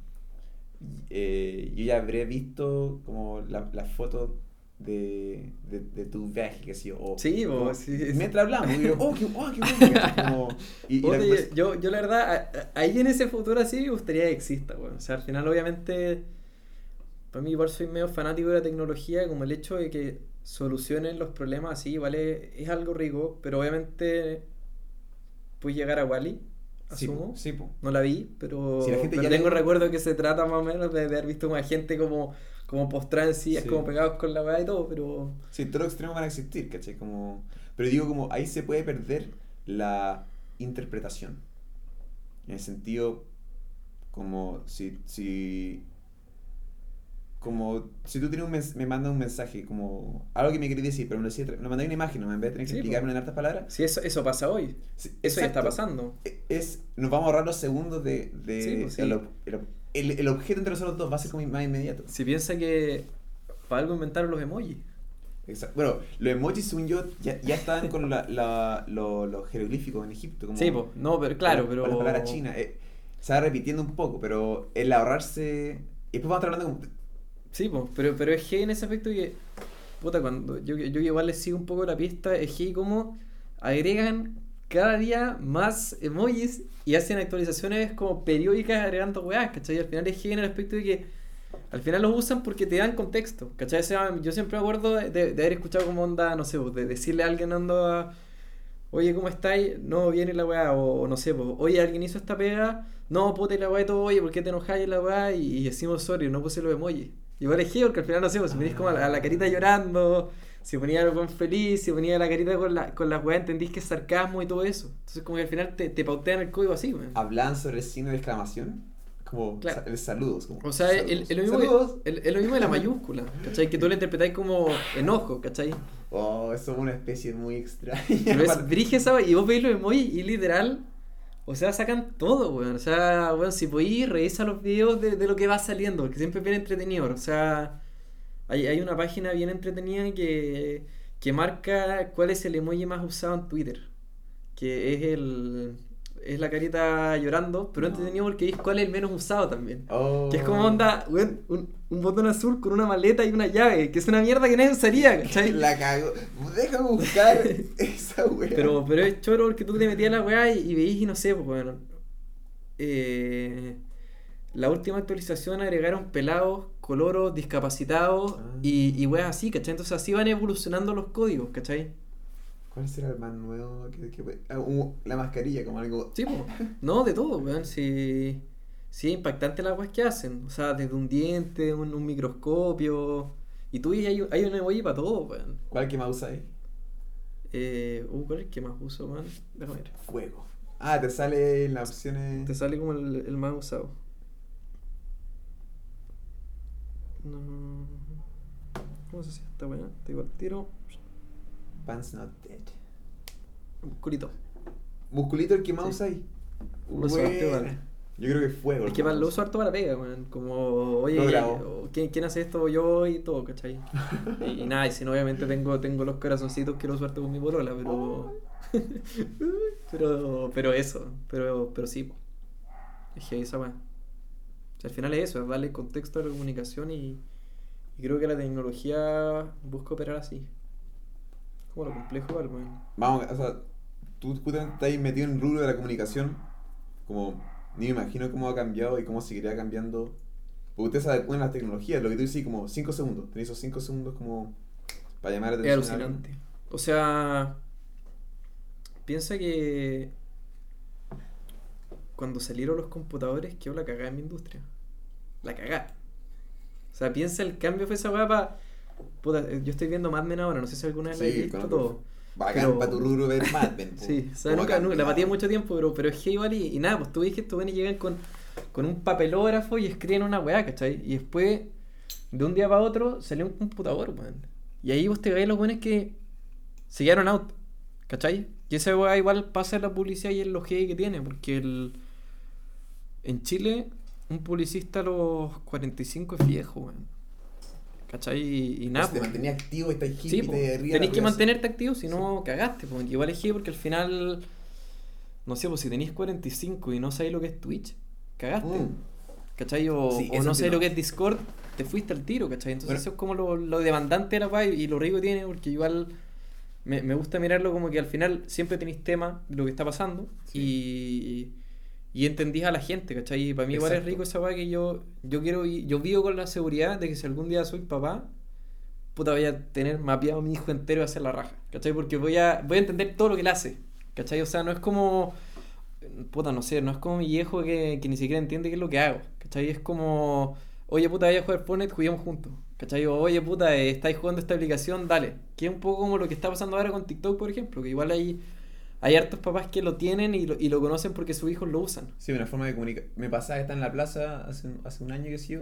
Speaker 2: eh, yo ya habré visto como la, la foto de, de, de tu viaje, que sé yo, o
Speaker 3: Sí,
Speaker 2: como-
Speaker 3: sí, sí.
Speaker 2: mientras hablamos, y yo, oh, qué, oh, qué bueno, como- y, y la
Speaker 3: yo, yo la verdad, ahí en ese futuro así me gustaría que exista, weón. O sea, al final obviamente, para mí igual soy medio fanático de la tecnología, como el hecho de que solucionen los problemas así, ¿vale? Es algo rico, pero obviamente puedes llegar a Wally,
Speaker 2: sí,
Speaker 3: asumo.
Speaker 2: sí, po.
Speaker 3: No la vi, pero,
Speaker 2: Sí, la gente
Speaker 3: pero
Speaker 2: ya le-
Speaker 3: tengo recuerdo que se trata más o menos de, haber visto como a gente como, como postrada en sillas,
Speaker 2: Sí.
Speaker 3: como pegados con la weá y todo, pero...
Speaker 2: Sí, todos los extremos van a existir, ¿cachai? Como, pero digo, como ahí se puede perder la interpretación. En el sentido, como si, si, como si tú tienes un mens- me mandas un mensaje, como algo que me querías decir, pero me lo, me mandas una imagen, ¿no? en vez de tener que
Speaker 3: Sí,
Speaker 2: explicarme en hartas palabras.
Speaker 3: Si eso, eso pasa hoy,
Speaker 2: Sí,
Speaker 3: eso ya está pasando.
Speaker 2: E- Es, nos vamos a ahorrar los segundos de, de
Speaker 3: Sí, pues, sí.
Speaker 2: El el- objeto entre nosotros dos va a ser como más inmediato.
Speaker 3: Si piensa que para algo inventaron los emojis.
Speaker 2: Exacto. Bueno, los emojis, según yo, ya, ya estaban con la, la- lo- los jeroglíficos en Egipto. Como
Speaker 3: Sí, pues, no, pero claro, pero...
Speaker 2: las palabras chinas. eh, se va repitiendo un poco, pero el ahorrarse. Y después vamos a estar hablando como.
Speaker 3: Sí, pues, pero, pero es que en ese aspecto que... Puta, cuando yo, yo igual les sigo un poco la pista, es que como agregan cada día más emojis y hacen actualizaciones como periódicas agregando weas, ¿cachai? Al final es en el aspecto de que al final los usan porque te dan contexto, ¿cachai? O yo siempre me acuerdo de, haber escuchado como onda, no sé, pues, de decirle a alguien anda, oye, ¿cómo estáis? No, viene la weá, o, o no sé, pues, oye, ¿alguien hizo esta pega? No, puta y la weá y todo, oye, ¿por qué te enojáis la weá? Y, y decimos, sorry, no puse los emojis. Igual es que porque al final no sé, pues, ponís como a la, a la carita llorando, si ponía el buen feliz, si ponía la carita con la, con las weas, entendís que es sarcasmo y todo eso. Entonces como que al final te, te pautean el código así, weón.
Speaker 2: Hablan sobre el signo de exclamación. Como
Speaker 3: Claro.
Speaker 2: el saludos. Como,
Speaker 3: O sea, es
Speaker 2: saludos.
Speaker 3: el, el mismo,
Speaker 2: Saludos.
Speaker 3: el, el lo mismo de la mayúscula, ¿cachai? Que tú le interpretáis como enojo, ¿cachai?
Speaker 2: Oh, eso es una especie muy extraña.
Speaker 3: Pero es brige esa y vos veis los emojis y literal, o sea, sacan todo, weón. O sea, weón, si podéis, revisa los videos de, de lo que va saliendo, porque siempre es bien entretenido. O sea, hay, hay una página bien entretenida que, que marca cuál es el emoji más usado en Twitter. Que es el. Es la carita llorando, pero
Speaker 2: No.
Speaker 3: entretenido porque es cuál es el menos usado también.
Speaker 2: Oh.
Speaker 3: Que es como onda, weón, un, un botón azul con una maleta y una llave, que es una mierda que nadie usaría, ¿cachai?
Speaker 2: La cago. Déjame buscar esa wea.
Speaker 3: Pero, pero es choro porque tú te metías la weá y, y veís y no sé, pues bueno. eh, la última actualización agregaron pelados, coloros, discapacitados
Speaker 2: Ah.
Speaker 3: y, y weas así, ¿cachai? Entonces así van evolucionando los códigos, ¿cachai?
Speaker 2: ¿Cuál será el más nuevo? que que- ah, la mascarilla, como algo.
Speaker 3: Sí, pues. No, de todo, weón. Sí, sí, impactante las weas que hacen. O sea, desde un diente, un, un microscopio. Y tú y hay, hay un emoji para todo, weón.
Speaker 2: ¿Cuál que más usáis?
Speaker 3: Eh, uh, ¿cuál es el que más uso, weón? Déjame ver.
Speaker 2: Fuego. Ah, te sale en las opciones.
Speaker 3: Te sale como el, el más usado. No. ¿Cómo se hace esta weá? Te digo al tiro.
Speaker 2: Pants not dead.
Speaker 3: Oscurito.
Speaker 2: Musculito el que más
Speaker 3: Sí.
Speaker 2: usáis. Buena.
Speaker 3: igual.
Speaker 2: Yo creo que es fuego.
Speaker 3: Es
Speaker 2: el
Speaker 3: que lo uso harto para pega, weón. Como, oye,
Speaker 2: Lo grabo.
Speaker 3: o- ¿quién, quién hace esto? Yo y todo, ¿cachai? y, y nada, y si no, obviamente tengo, tengo los corazoncitos que lo uso harto con mi polola, pero. pero, pero eso, pero, pero sí. Es que esa weá. Sea, al final es eso, es darle contexto a la comunicación y, y creo que la tecnología busca operar así. Como lo complejo weón.
Speaker 2: Vamos, o sea, tú justamente estás metido en el rubro de la comunicación, como ni me imagino cómo ha cambiado y cómo seguirá cambiando. Porque usted sabe las tecnologías, lo que tú dices, como 5 segundos. Tenés esos 5 segundos como para llamar la
Speaker 3: Es
Speaker 2: atención. alguien.
Speaker 3: alucinante. O sea, piensa que cuando salieron los computadores quedó la cagada en mi industria. La cagada. O sea, piensa el cambio fue esa weá para... Puta, eh, yo estoy viendo Mad Men ahora, no sé si alguna vez la
Speaker 2: Sí,
Speaker 3: he visto todo.
Speaker 2: Bacán
Speaker 3: Pero-
Speaker 2: para tu rubro ver Mad Men.
Speaker 3: Sí, o sea, nunca, la batí mucho tiempo, pero, pero es que igual y, y nada, pues tú ves que estos buenos llegan con, con un papelógrafo y escriben una weá, ¿cachai? Y después, de un día para otro, salió un computador, weón. Y ahí vos te veis los buenos que se quedaron out, ¿cachai? Y esa weá igual pasa en la publicidad y en los que que tiene, porque el, en Chile, un publicista a los 45 es viejo, weón. ¿Cachai? Y, y nada,
Speaker 2: Pues te
Speaker 3: pues.
Speaker 2: mantenía activo, estás hippie,
Speaker 3: Sí,
Speaker 2: te
Speaker 3: tenés que mantenerte activo, si no cagaste. Po. Igual es que porque al final, no sé, pues si tenéis 45 y no sabéis lo que es Twitch, cagaste.
Speaker 2: Mm.
Speaker 3: ¿Cachai? O,
Speaker 2: Sí,
Speaker 3: o no sabéis
Speaker 2: no.
Speaker 3: lo que es Discord, te fuiste al tiro, ¿cachai? Entonces
Speaker 2: Bueno.
Speaker 3: eso es como lo, lo demandante de la weá y lo rico que tiene, porque igual me, me gusta mirarlo como que al final siempre tenéis tema de lo que está pasando y, y entendís a la gente, ¿cachai? Y para mí igual es
Speaker 2: Exacto.
Speaker 3: rico esa weá que yo, yo quiero, yo vivo con la seguridad de que si algún día soy papá, puta voy a tener mapeado a mi hijo entero y hacer la raja, ¿cachai? Porque voy a, voy a entender todo lo que él hace, ¿cachai? O sea, no es como, puta, no sé, no es como mi viejo que, que ni siquiera entiende qué es lo que hago, ¿cachai? Es como, oye, puta, vaya a jugar Fortnite, juguemos juntos, ¿cachai? O, oye, puta, eh, estáis jugando esta aplicación, dale. Que es un poco como lo que está pasando ahora con TikTok, por ejemplo, que igual hay, hay hartos papás que lo tienen y lo, y lo conocen porque sus hijos lo usan.
Speaker 2: Sí, una forma de comunicar. Me pasaba que estaba en la plaza hace, un- hace un año que sí yo,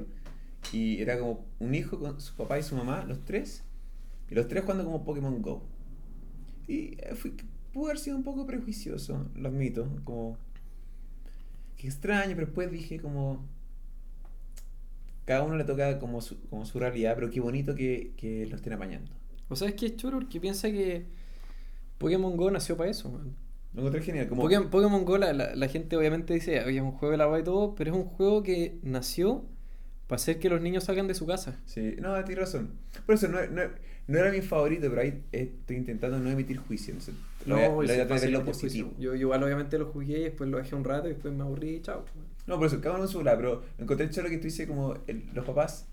Speaker 2: y era como un hijo con su papá y su mamá, los tres, y los tres jugando como Pokémon Go. Y eh, fui, pude haber sido un poco prejuicioso, lo admito, como... Qué extraño, pero después dije como... Cada uno le toca como su, como su realidad, pero qué bonito que, que lo estén apañando.
Speaker 3: O sea, es que es choro porque piensa que Pokémon Go nació para eso, man.
Speaker 2: Lo encontré genial, como...
Speaker 3: Pokémon, Pokémon Go, la, la- la gente obviamente dice, oye, es un juego de la y todo, pero es un juego que nació para hacer que los niños salgan de su casa.
Speaker 2: Sí, no, tienes razón. Por eso no, no, no era mi favorito, pero ahí estoy intentando no emitir juicio. Lo voy a, lo voy a ver lo
Speaker 3: juicio.
Speaker 2: positivo.
Speaker 3: Yo, igual obviamente lo jugué y después lo dejé un rato y después me aburrí y chao.
Speaker 2: No, por eso, cada uno su lado, pero encontré choro que tú dices como el- los papás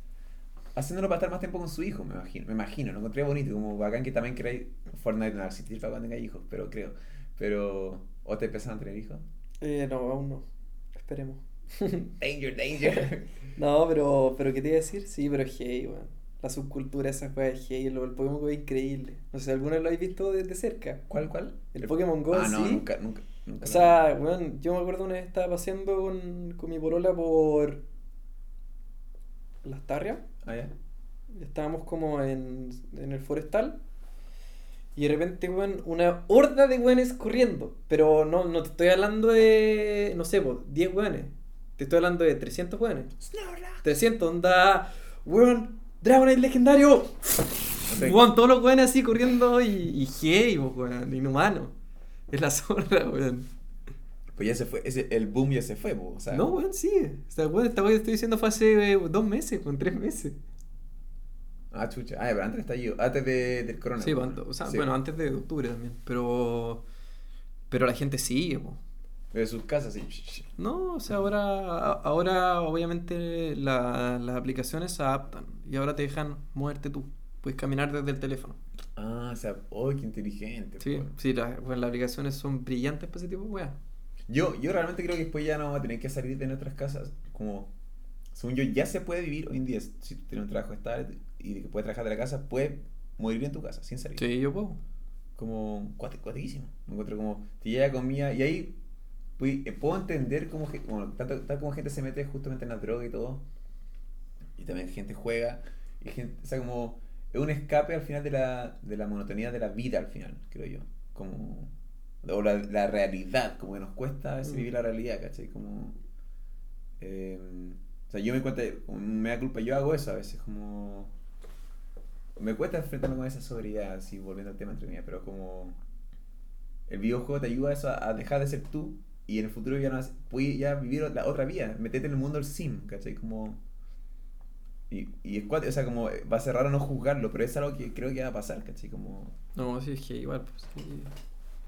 Speaker 2: haciéndolo para estar más tiempo con su hijo, me imagino. Me imagino, lo encontré bonito, como bacán que también queráis Fortnite no existir para cuando tenga hijos, pero creo. Pero, ¿o te empezaron a tener hijos?
Speaker 3: Eh, no, aún no. Esperemos.
Speaker 2: Danger, danger.
Speaker 3: No, pero, pero ¿qué te iba a decir? Sí, pero es gay, weón. La subcultura esa fue es gay, lo, el Pokémon Go es increíble. No sé si alguna vez lo habéis visto desde cerca.
Speaker 2: ¿Cuál, cuál?
Speaker 3: El Pokémon Go,
Speaker 2: Ah, no, nunca, nunca. nunca
Speaker 3: O sea, weón, yo me acuerdo una vez estaba paseando con, con mi polola por Las Tarrias.
Speaker 2: Ah, ya.
Speaker 3: Estábamos como en, en el forestal. Y de repente, weón, una horda de weones corriendo. Pero no, no te estoy hablando de, no sé, po, 10 weones. Te estoy hablando de 300 weones. 300, onda, weón, Dragonite legendario.
Speaker 2: sé.
Speaker 3: Weón, todos los weones así corriendo y, y weón, inhumano. Es la zorra, weón.
Speaker 2: Pues ya se fue, ese, el boom ya se fue, po, o sea.
Speaker 3: No, weón, sigue. O sea, weón, esta weón que estoy diciendo fue hace eh, dos meses, con tres meses.
Speaker 2: Ah, chucha. Ah, pero antes del estallido, antes de, del corona.
Speaker 3: Sí, pues, o sea,
Speaker 2: Sí.
Speaker 3: bueno, antes de octubre también. Pero. Pero la gente sigue, po.
Speaker 2: De sus casas, sí.
Speaker 3: No, o sea, ahora, ahora obviamente la- las aplicaciones se adaptan y ahora te dejan moverte tú. Puedes caminar desde el teléfono.
Speaker 2: Ah, o sea, oh, qué inteligente.
Speaker 3: Sí, sí, la- bueno, las aplicaciones son brillantes para ese tipo de weas.
Speaker 2: Yo, yo realmente creo que después ya no vamos a tener que salir de nuestras casas. Como, según yo, ya se puede vivir hoy en día. Si tú tienes un trabajo estable y que puedes trabajar de la casa, puedes morir bien en tu casa, sin salir.
Speaker 3: Sí, yo puedo.
Speaker 2: Como, cuate- cuatequísimo. Me encuentro como, te llega comida y ahí pues, eh, puedo entender cómo, bueno, tanto, tal como gente se mete justamente en la droga y todo. Y también gente juega. Y gente, o sea, como, es un escape al final de la, de la monotonía de la vida al final, creo yo. Como, o la, la realidad, como que nos cuesta a veces
Speaker 3: Mm.
Speaker 2: vivir la realidad, ¿cachai? Como... eh, o sea, yo me cuenta, me da culpa, yo hago eso a veces, como... Me cuesta enfrentarme con esa sobriedad, así, volviendo al tema entre mí, pero como... El videojuego te ayuda a eso, a dejar de ser tú, y en el futuro ya no has- puedes ya vivir la otra vida, metete en el mundo del sim, ¿cachai? Como... Y, y es cuate, o sea, como va a ser raro no juzgarlo, pero es algo que creo que va a pasar, ¿cachai? Como...
Speaker 3: No, sí, es que igual, pues sí.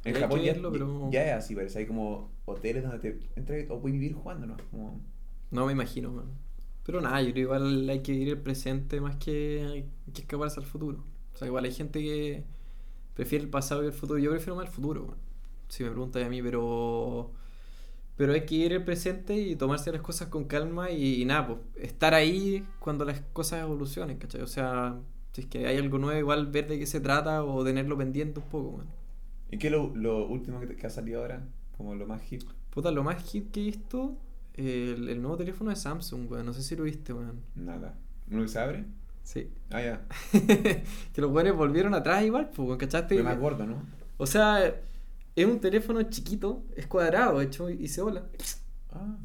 Speaker 2: En Japón
Speaker 3: que verlo,
Speaker 2: ya-
Speaker 3: pero-
Speaker 2: ya es así, parece. Hay como hoteles donde te entras o puedes vivir jugando, ¿no? Como...
Speaker 3: No me imagino, man. Pero nada, yo creo igual hay que vivir el presente más que, que escaparse al futuro. O sea, igual hay gente que prefiere el pasado que el futuro. Yo prefiero más el futuro, man. Si me preguntas a mí, pero. Pero hay que vivir el presente y tomarse las cosas con calma y, y nada, pues estar ahí cuando las cosas evolucionen, ¿cachai? O sea, si es que hay algo nuevo, igual ver de qué se trata o tenerlo pendiente un poco, man.
Speaker 2: ¿Y qué es lo, lo último que, te- que ha salido ahora? Como lo más hip.
Speaker 3: Puta, lo más hit que he visto, el, el nuevo teléfono de Samsung, weón. No sé si lo viste, weón.
Speaker 2: Nada. ¿No se abre?
Speaker 3: Sí.
Speaker 2: Ah, ya.
Speaker 3: que los buenos volvieron atrás igual, pues, ¿cachaste?
Speaker 2: Pero más gordo, ¿no?
Speaker 3: O sea, es un teléfono chiquito, es cuadrado, hecho, y se hola.
Speaker 2: Ah.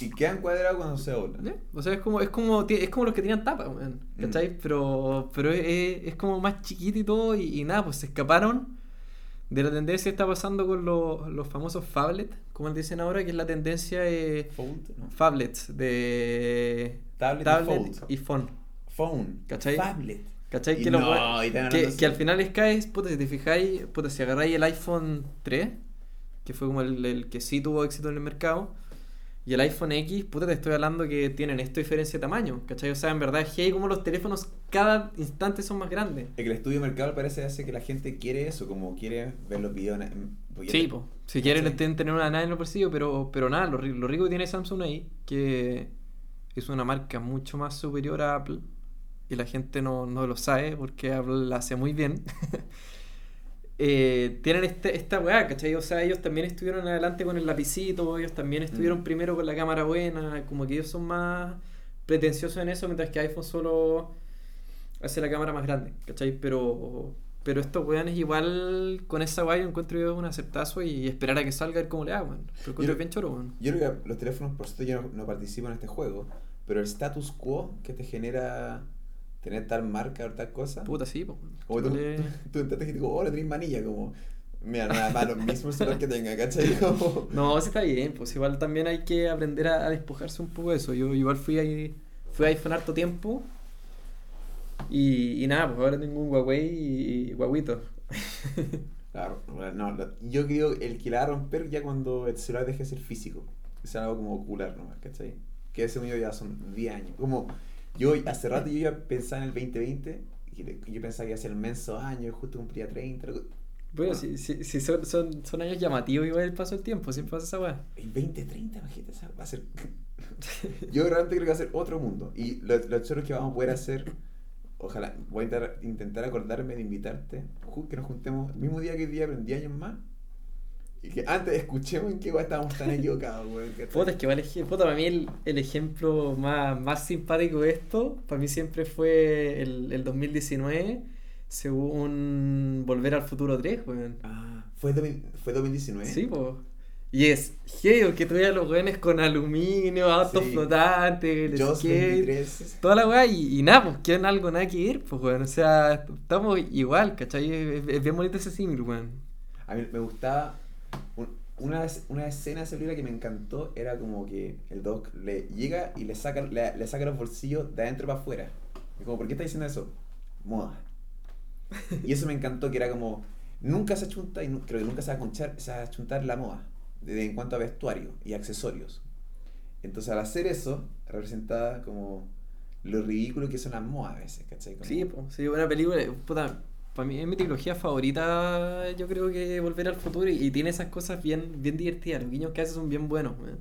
Speaker 2: Y quedan cuadrados cuando se dobla.
Speaker 3: ¿Ya? O sea, es como, es como, es como los que tenían tapa, weón, ¿cachai?
Speaker 2: Mm.
Speaker 3: Pero, pero es, es- es como más chiquito y todo, y, y nada, pues se escaparon de la tendencia que está pasando con los, los famosos phablets, como dicen ahora, que es la tendencia de
Speaker 2: Fold, ¿no?
Speaker 3: phablets, de
Speaker 2: Tablet y
Speaker 3: tablet
Speaker 2: fold.
Speaker 3: y phone.
Speaker 2: Phone.
Speaker 3: ¿Cachai?
Speaker 2: Tablet.
Speaker 3: ¿Cachai?
Speaker 2: Y
Speaker 3: que,
Speaker 2: no, y van
Speaker 3: que, que al final caes, puta, si te fijáis, puta, si agarráis el iPhone 3, que fue como el, el que sí tuvo éxito en el mercado, y el iPhone X, puta, te estoy hablando que tienen esta diferencia de tamaño, ¿cachai? O sea, en verdad es que como los teléfonos cada instante son más grandes.
Speaker 2: Es que el estudio de mercado parece hace que la gente quiere eso, como quiere ver los videos. en-
Speaker 3: Sí, po. si quieren
Speaker 2: Sí.
Speaker 3: ten- tener una nada en lo bolsillo, pero, pero nada, lo, lo rico que tiene Samsung ahí, que es una marca mucho más superior a Apple, y la gente no, no lo sabe porque Apple la hace muy bien. Eh, tienen este, esta weá, ¿cachai? O sea, ellos también estuvieron adelante con el lapicito, ellos también estuvieron
Speaker 2: Mm.
Speaker 3: primero con la cámara buena, como que ellos son más pretenciosos en eso, mientras que iPhone solo hace la cámara más grande, ¿cachai? Pero, pero estos weones igual con esa weá yo encuentro yo un aceptazo y esperar a que salga a ver cómo le hagan. Pero encuentro
Speaker 2: Yo-
Speaker 3: bien choro, weón.
Speaker 2: Yo creo que los teléfonos, por cierto, yo no, no participo en este juego, pero el status quo que te genera tener tal marca o tal cosa.
Speaker 3: Puta, sí, po.
Speaker 2: Como tú,
Speaker 3: Le-
Speaker 2: tú entraste y digo, oh, le tenés manilla, como, mira, nada más lo mismo celular que tenga, ¿cachai? Como,
Speaker 3: No, sí está bien, pues igual también hay que aprender a, a despojarse un poco de eso. Yo igual fui ahí, fui a iPhone harto tiempo y, y nada, pues ahora tengo un Huawei y, y Huawito.
Speaker 2: Claro, no, no, yo creo el que la va a romper ya cuando el celular deje de ser físico, sea algo como ocular nomás, ¿cachai? Que ese mío ya son 10 años. Como, yo hace rato yo ya pensaba en el 2020, y yo pensaba que iba a ser el menso año, justo cumplía 30, lo-
Speaker 3: Bueno,
Speaker 2: Ah.
Speaker 3: sí, sí, sí, son, son, son años llamativos igual el paso del tiempo, siempre pasa esa weá.
Speaker 2: el 2030, imagínate, esa- va a ser... yo realmente creo que va a ser otro mundo, y lo, lo choro que vamos a poder hacer, ojalá, voy a intentar, intentar acordarme de invitarte, que nos juntemos el mismo día que hoy día, pero en 10 años más, y que antes escuchemos en qué weá estábamos tan equivocados, weón.
Speaker 3: Puta, es que vale, puta, para mí el, el ejemplo más, más simpático de esto, para mí siempre fue el, el 2019, según Volver al Futuro 3, weón.
Speaker 2: Ah, ¿fue, 2000 fue 2019?
Speaker 3: Sí, pues. Y es geo que tuviera los weones con aluminio, autos
Speaker 2: Sí.
Speaker 3: flotantes, el skate,
Speaker 2: 23.
Speaker 3: toda la weá, y, y nada, pues quieren algo nada que ver, pues weón. O sea, estamos igual, ¿cachai? Es, es bien bonito ese símil, weón.
Speaker 2: A mí me gustaba. Un- una, una escena de esa película que me encantó era como que el Doc le llega y le saca, le, le saca los bolsillos de adentro para afuera. Y como, ¿por qué está diciendo eso? Moda. Y eso me encantó, que era como. Nunca se achunta, y nu- creo que nunca se va a, conchar- se va a achuntar la moda de- en cuanto a vestuario y accesorios. Entonces, al hacer eso, representaba como lo ridículo que son las modas a veces, ¿cachai? Como-
Speaker 3: Sí, sí, buena película. Puta, para mí es mi trilogía favorita, yo creo que Volver al Futuro, y, y tiene esas cosas bien, bien divertidas. Los guiños que hace son bien buenos, weón.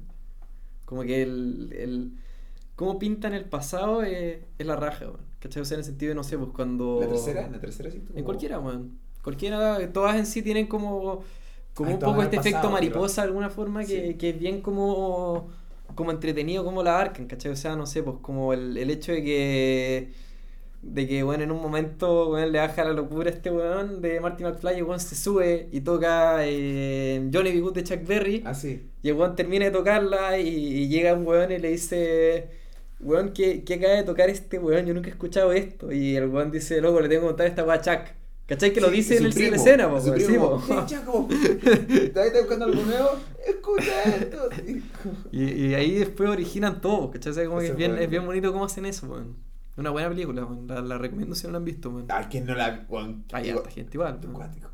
Speaker 3: Como que el, el cómo pintan el pasado es, es la raja, weón. ¿Cachai? O sea, en el sentido de, no sé, pues cuando...
Speaker 2: La tercera, en la tercera sí.
Speaker 3: En cualquiera, weón. Cualquiera, todas en sí tienen como, como
Speaker 2: Ay,
Speaker 3: un poco este efecto mariposa de alguna forma que,
Speaker 2: Sí.
Speaker 3: que es bien como, como entretenido como la abarcan, ¿cachai? O sea, no sé, pues como el, el hecho de que de que, bueno, en un momento, weón, le baja la locura a este weón de Marty McFly y weón se sube y toca eh, Johnny B. Good de Chuck Berry.
Speaker 2: Ah, sí.
Speaker 3: Y el weón termina de tocarla y, y llega un weón y le dice, weón, ¿qué, ¿qué acaba de tocar este weón? Yo nunca he escuchado esto. Y el weón dice, loco, le tengo que contar esta weá a Chuck. ¿Cachai? Que lo
Speaker 2: Sí,
Speaker 3: dice en
Speaker 2: su
Speaker 3: el cine
Speaker 2: primo,
Speaker 3: escena, po,
Speaker 2: su
Speaker 3: weón, sí,
Speaker 2: primo. Hey, Chaco, ¿estás estás buscando algo nuevo? Escucha esto.
Speaker 3: Y, y ahí después originan todo, ¿cachai? Como que es bien,
Speaker 2: bueno.
Speaker 3: es bien bonito cómo hacen eso, weón. Una buena película. La, la recomiendo si no la han visto, weón.
Speaker 2: Ah, ¿quién no la. Juan,
Speaker 3: Hay
Speaker 2: digo,
Speaker 3: harta gente igual.
Speaker 2: Cuático.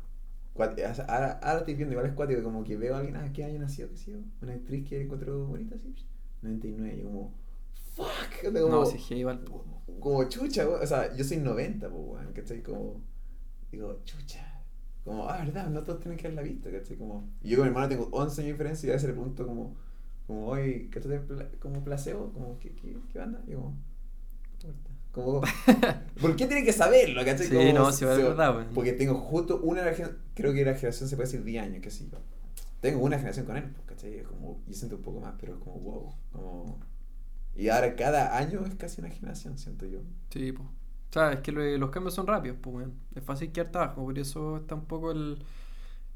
Speaker 2: Cuático. Ahora, ahora estoy viendo, igual es cuático, como que veo a alguien, ah, ¿qué año nació? ¿Qué sé yo? Una actriz que encontró bonita, así. 99, y como, fuck. Como,
Speaker 3: No, es igual.
Speaker 2: como chucha. O sea, yo soy 90, pues, weón, ¿cachai? Como, digo, chucha. Como, ah, verdad, no todos tienen que haberla visto, ¿cachai? Como, y yo con mi hermano tengo 11 años de diferencia y a veces le pregunto, como, como, oye, ¿qué te como placebo? Como, ¿qué, qué, qué banda? Y yo, como, como, ¿por qué tienen que saberlo? ¿cachai?
Speaker 3: Sí,
Speaker 2: Como,
Speaker 3: no, verdad.
Speaker 2: Porque tengo justo una generación, creo que la generación se puede decir 10 años, que sí. Tengo una generación con él, pues, ¿cachai? Como, yo siento un poco más, pero es como, wow. Como... Y ahora cada año es casi una generación, siento yo.
Speaker 3: Sí, pues. O sea, es que lo- los cambios son rápidos, pues, weón. Es fácil quedar abajo, por eso está un poco el,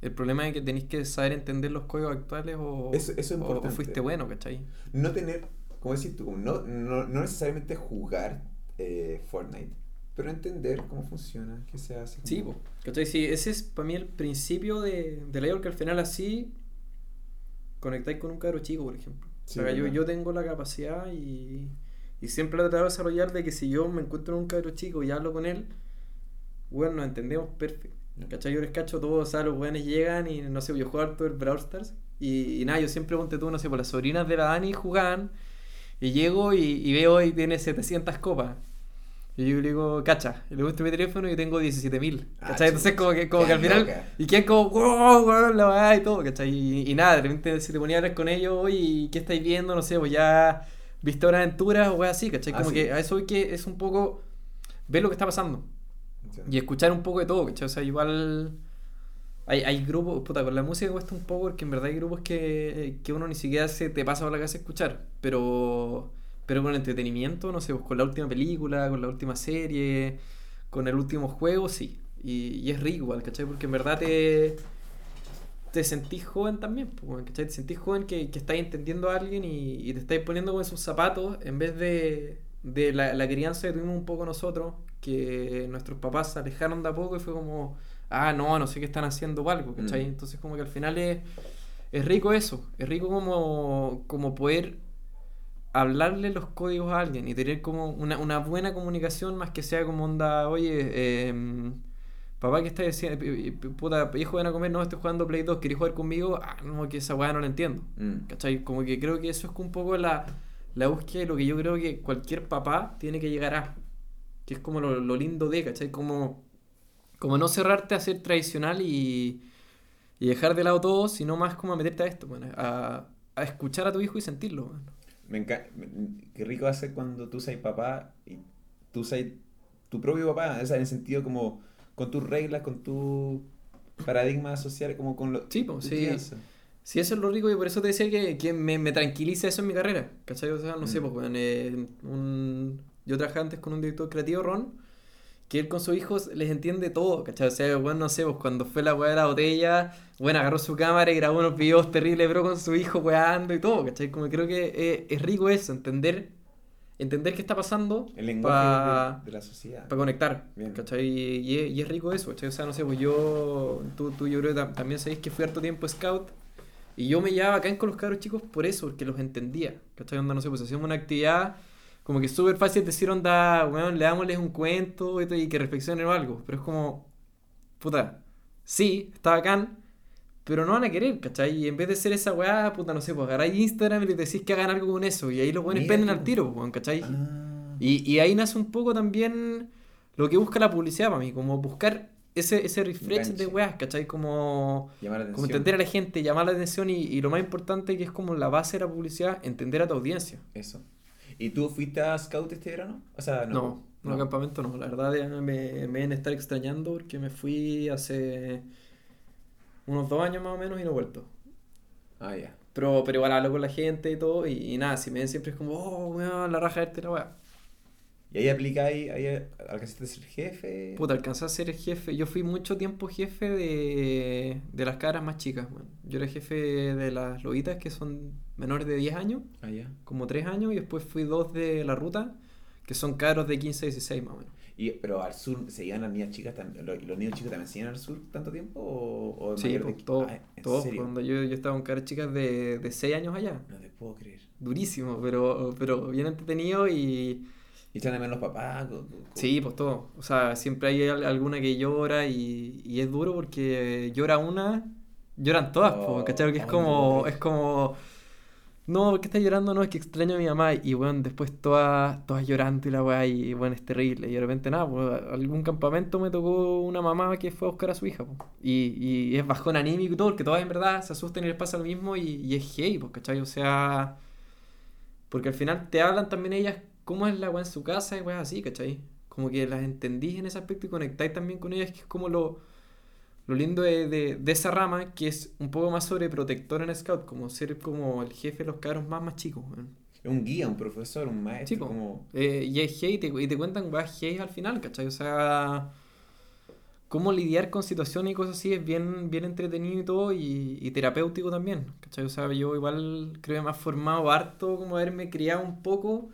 Speaker 3: el problema de que tenéis que saber entender los códigos actuales o,
Speaker 2: Eso- eso es
Speaker 3: o- fuiste bueno, ¿cachai?
Speaker 2: No tener, como decís tú, no, no, no necesariamente jugar eh, Fortnite, pero entender cómo funciona, qué se hace.
Speaker 3: Sí, pues. ¿Cachai? Sí, ese es para mí el principio de, de la que al final así conectáis con un cabro chico, por ejemplo.
Speaker 2: Sí,
Speaker 3: o sea, yo, yo tengo la capacidad y, y siempre he tratado de desarrollar de que si yo me encuentro en un cabro chico y hablo con él, bueno, nos entendemos perfecto. ¿Cachai? Yo les cacho todo, o sea, los weones llegan y no sé, yo juego todo el Brawl Stars y, y nada, yo siempre ponte tú, no sé, por las sobrinas de la Dani jugaban y llego y, y veo y tiene 700 copas. Y yo le digo, cacha, y le muestro mi teléfono y tengo 17.000.
Speaker 2: Ah,
Speaker 3: ¿Cachai? Entonces,
Speaker 2: chucha.
Speaker 3: como que, como que al final. Y quedan como, wow, wow, la weá y todo, ¿cachai? Y, y nada, de repente se te ponía a hablar con ellos, oye, ¿qué estáis viendo? No sé, pues ya viste una aventura o weá así, ¿cachai?
Speaker 2: Ah,
Speaker 3: Como
Speaker 2: sí.
Speaker 3: que a eso hoy que es un poco ver lo que está pasando
Speaker 2: Entiendo.
Speaker 3: y escuchar un poco de todo, ¿cachai? O sea, igual. Hay, hay grupos, puta, con la música cuesta un poco porque en verdad hay grupos que, que uno ni siquiera se te pasa por la casa a escuchar, pero, pero con entretenimiento, no sé, pues con la última película, con la última serie, con el último juego, sí. Y, y es rico igual, ¿cachai? Porque en verdad te, te sentís joven también, pues, ¿cachai? Te sentís joven que, que estáis entendiendo a alguien y, y te estáis poniendo con sus zapatos en vez de, de la, la crianza que tuvimos un poco nosotros, que nuestros papás se alejaron de a poco y fue como, ah, no, no sé qué están haciendo o algo, ¿cachai?
Speaker 2: Mm.
Speaker 3: Entonces como que al final es, es rico eso, es rico como, como poder hablarle los códigos a alguien y tener como una, una buena comunicación más que sea como onda, oye, em, papá, ¿qué estás diciendo? Puta, hijo, ven a comer, no, estoy jugando Play 2, ¿querés jugar conmigo? Ah, no, que esa weá no la entiendo.
Speaker 2: Mm.
Speaker 3: ¿Cachai? Como que creo que eso es un poco la, la búsqueda de lo que yo creo que cualquier papá tiene que llegar a. Que es como lo, lo lindo de, ¿cachai? Como, como no cerrarte a ser tradicional y, y dejar de lado todo, sino más como a meterte a esto, bueno, a, a escuchar a tu hijo y sentirlo. bueno.
Speaker 2: Me encanta. Qué rico hacer cuando tú seas papá y tú seas tu propio papá, o sea, en el sentido como con tus reglas, con tu paradigma social, como con lo.
Speaker 3: Sí, pues, sí.
Speaker 2: crianza.
Speaker 3: Sí, eso es lo rico y por eso te decía que, que me, me tranquiliza eso en mi carrera. ¿Cachai? O sea, no sé,
Speaker 2: Mm.
Speaker 3: pues, weón, eh, un- yo trabajé antes con un director creativo, Ron, que él con sus hijos les entiende todo, ¿cachai? O sea, bueno, no sé, pues cuando fue la weá de la botella, bueno, agarró su cámara y grabó unos videos terribles, bro, con su hijo weando y todo, ¿cachai? Como creo que eh, es rico eso, entender, entender qué está pasando
Speaker 2: El lenguaje
Speaker 3: para
Speaker 2: de, la sociedad.
Speaker 3: conectar,
Speaker 2: Bien.
Speaker 3: ¿cachai? Y, y es, y es rico eso, ¿cachai? O sea, no sé, pues yo, tú, tú yo creo que tam- también sabéis que fui harto tiempo scout y yo me llevaba acá con los cabros chicos por eso, porque los entendía, ¿cachai? Onda, no sé, pues hacíamos una actividad como que súper fácil decir, onda, weón, leámosles un cuento y, que reflexionen o algo, pero es como, puta, sí, está bacán, pero no van a querer, ¿cachai? Y en vez de ser esa weá, puta, no sé, pues agarráis Instagram y les decís que hagan algo con eso, y ahí los prenden
Speaker 2: tú.
Speaker 3: al tiro, weón, ¿cachai?
Speaker 2: Ah.
Speaker 3: Y, y ahí nace un poco también lo que busca la publicidad para mí, como buscar ese, ese refresh
Speaker 2: Enganche.
Speaker 3: de weas, ¿cachai? Como, como entender a la gente, llamar la atención y, y lo más importante que es como la base de la publicidad, entender a tu audiencia.
Speaker 2: Eso. ¿Y tú fuiste a Scout este verano? O sea,
Speaker 3: No,
Speaker 2: no.
Speaker 3: no, campamento no. La verdad ya me, me deben estar extrañando porque me fui hace unos dos años más o menos y no he vuelto.
Speaker 2: Ah, ya.
Speaker 3: Pero, pero igual hablo con la gente y todo y, y nada, si me ven siempre es como, oh, weón, la raja de este la.
Speaker 2: Y ahí aplicáis, ahí alcanzaste a ser jefe.
Speaker 3: Puta, alcanzé a ser jefe. Yo fui mucho tiempo jefe de, de las caras más chicas, weón. Yo era jefe de las lobitas que son menores de 10 años,
Speaker 2: Ah, ya.
Speaker 3: como 3 años, y después fui dos de la ruta, que son caros de 15 a 16 más o menos.
Speaker 2: Y, pero al sur, ¿se iban las niñas chicas? tam- ¿Los, los niños chicos también se iban al sur tanto tiempo? ¿O, o
Speaker 3: Sí, pues,
Speaker 2: de-
Speaker 3: todo,
Speaker 2: Ah, ¿en
Speaker 3: todo.
Speaker 2: serio?
Speaker 3: Cuando yo, yo estaba con caras chicas de, de 6 años allá.
Speaker 2: No te puedo creer.
Speaker 3: Durísimo, pero, pero bien entretenido y...
Speaker 2: ¿Y echan de menos los papás?
Speaker 3: Sí, pues todo. O sea, siempre hay al- alguna que llora y, y es duro porque llora una, lloran todas,
Speaker 2: Oh,
Speaker 3: pues, ¿cachai? Porque es como,
Speaker 2: no.
Speaker 3: es como, no, ¿por qué estás llorando? No, es que extraño a mi mamá. Y bueno, después todas, todas llorando y la weá, y bueno, es terrible. Y de repente nada, pues, algún campamento me tocó una mamá que fue a buscar a su hija. Y, y es bajón anímico y todo, porque todas en verdad se asustan y les pasa lo mismo y, y es gay, pues, ¿cachai? O sea, porque al final te hablan también ellas cómo es la weá en su casa y weá así, ¿cachai? Como que las entendís en ese aspecto y conectáis también con ellas, que es como lo, lo lindo de, de, de esa rama, que es un poco más sobreprotector en Scout, como ser como el jefe de los cabros más más chicos, weón.
Speaker 2: Un guía, un profesor, un maestro.
Speaker 3: Po.
Speaker 2: como...
Speaker 3: Eh, y es hate, y te, y te cuentan weas hate al final, ¿cachai? O sea, cómo lidiar con situaciones y cosas así es bien, bien entretenido y todo, y, y terapéutico también, ¿cachai? O sea, yo igual creo que me ha formado harto como haberme criado un poco,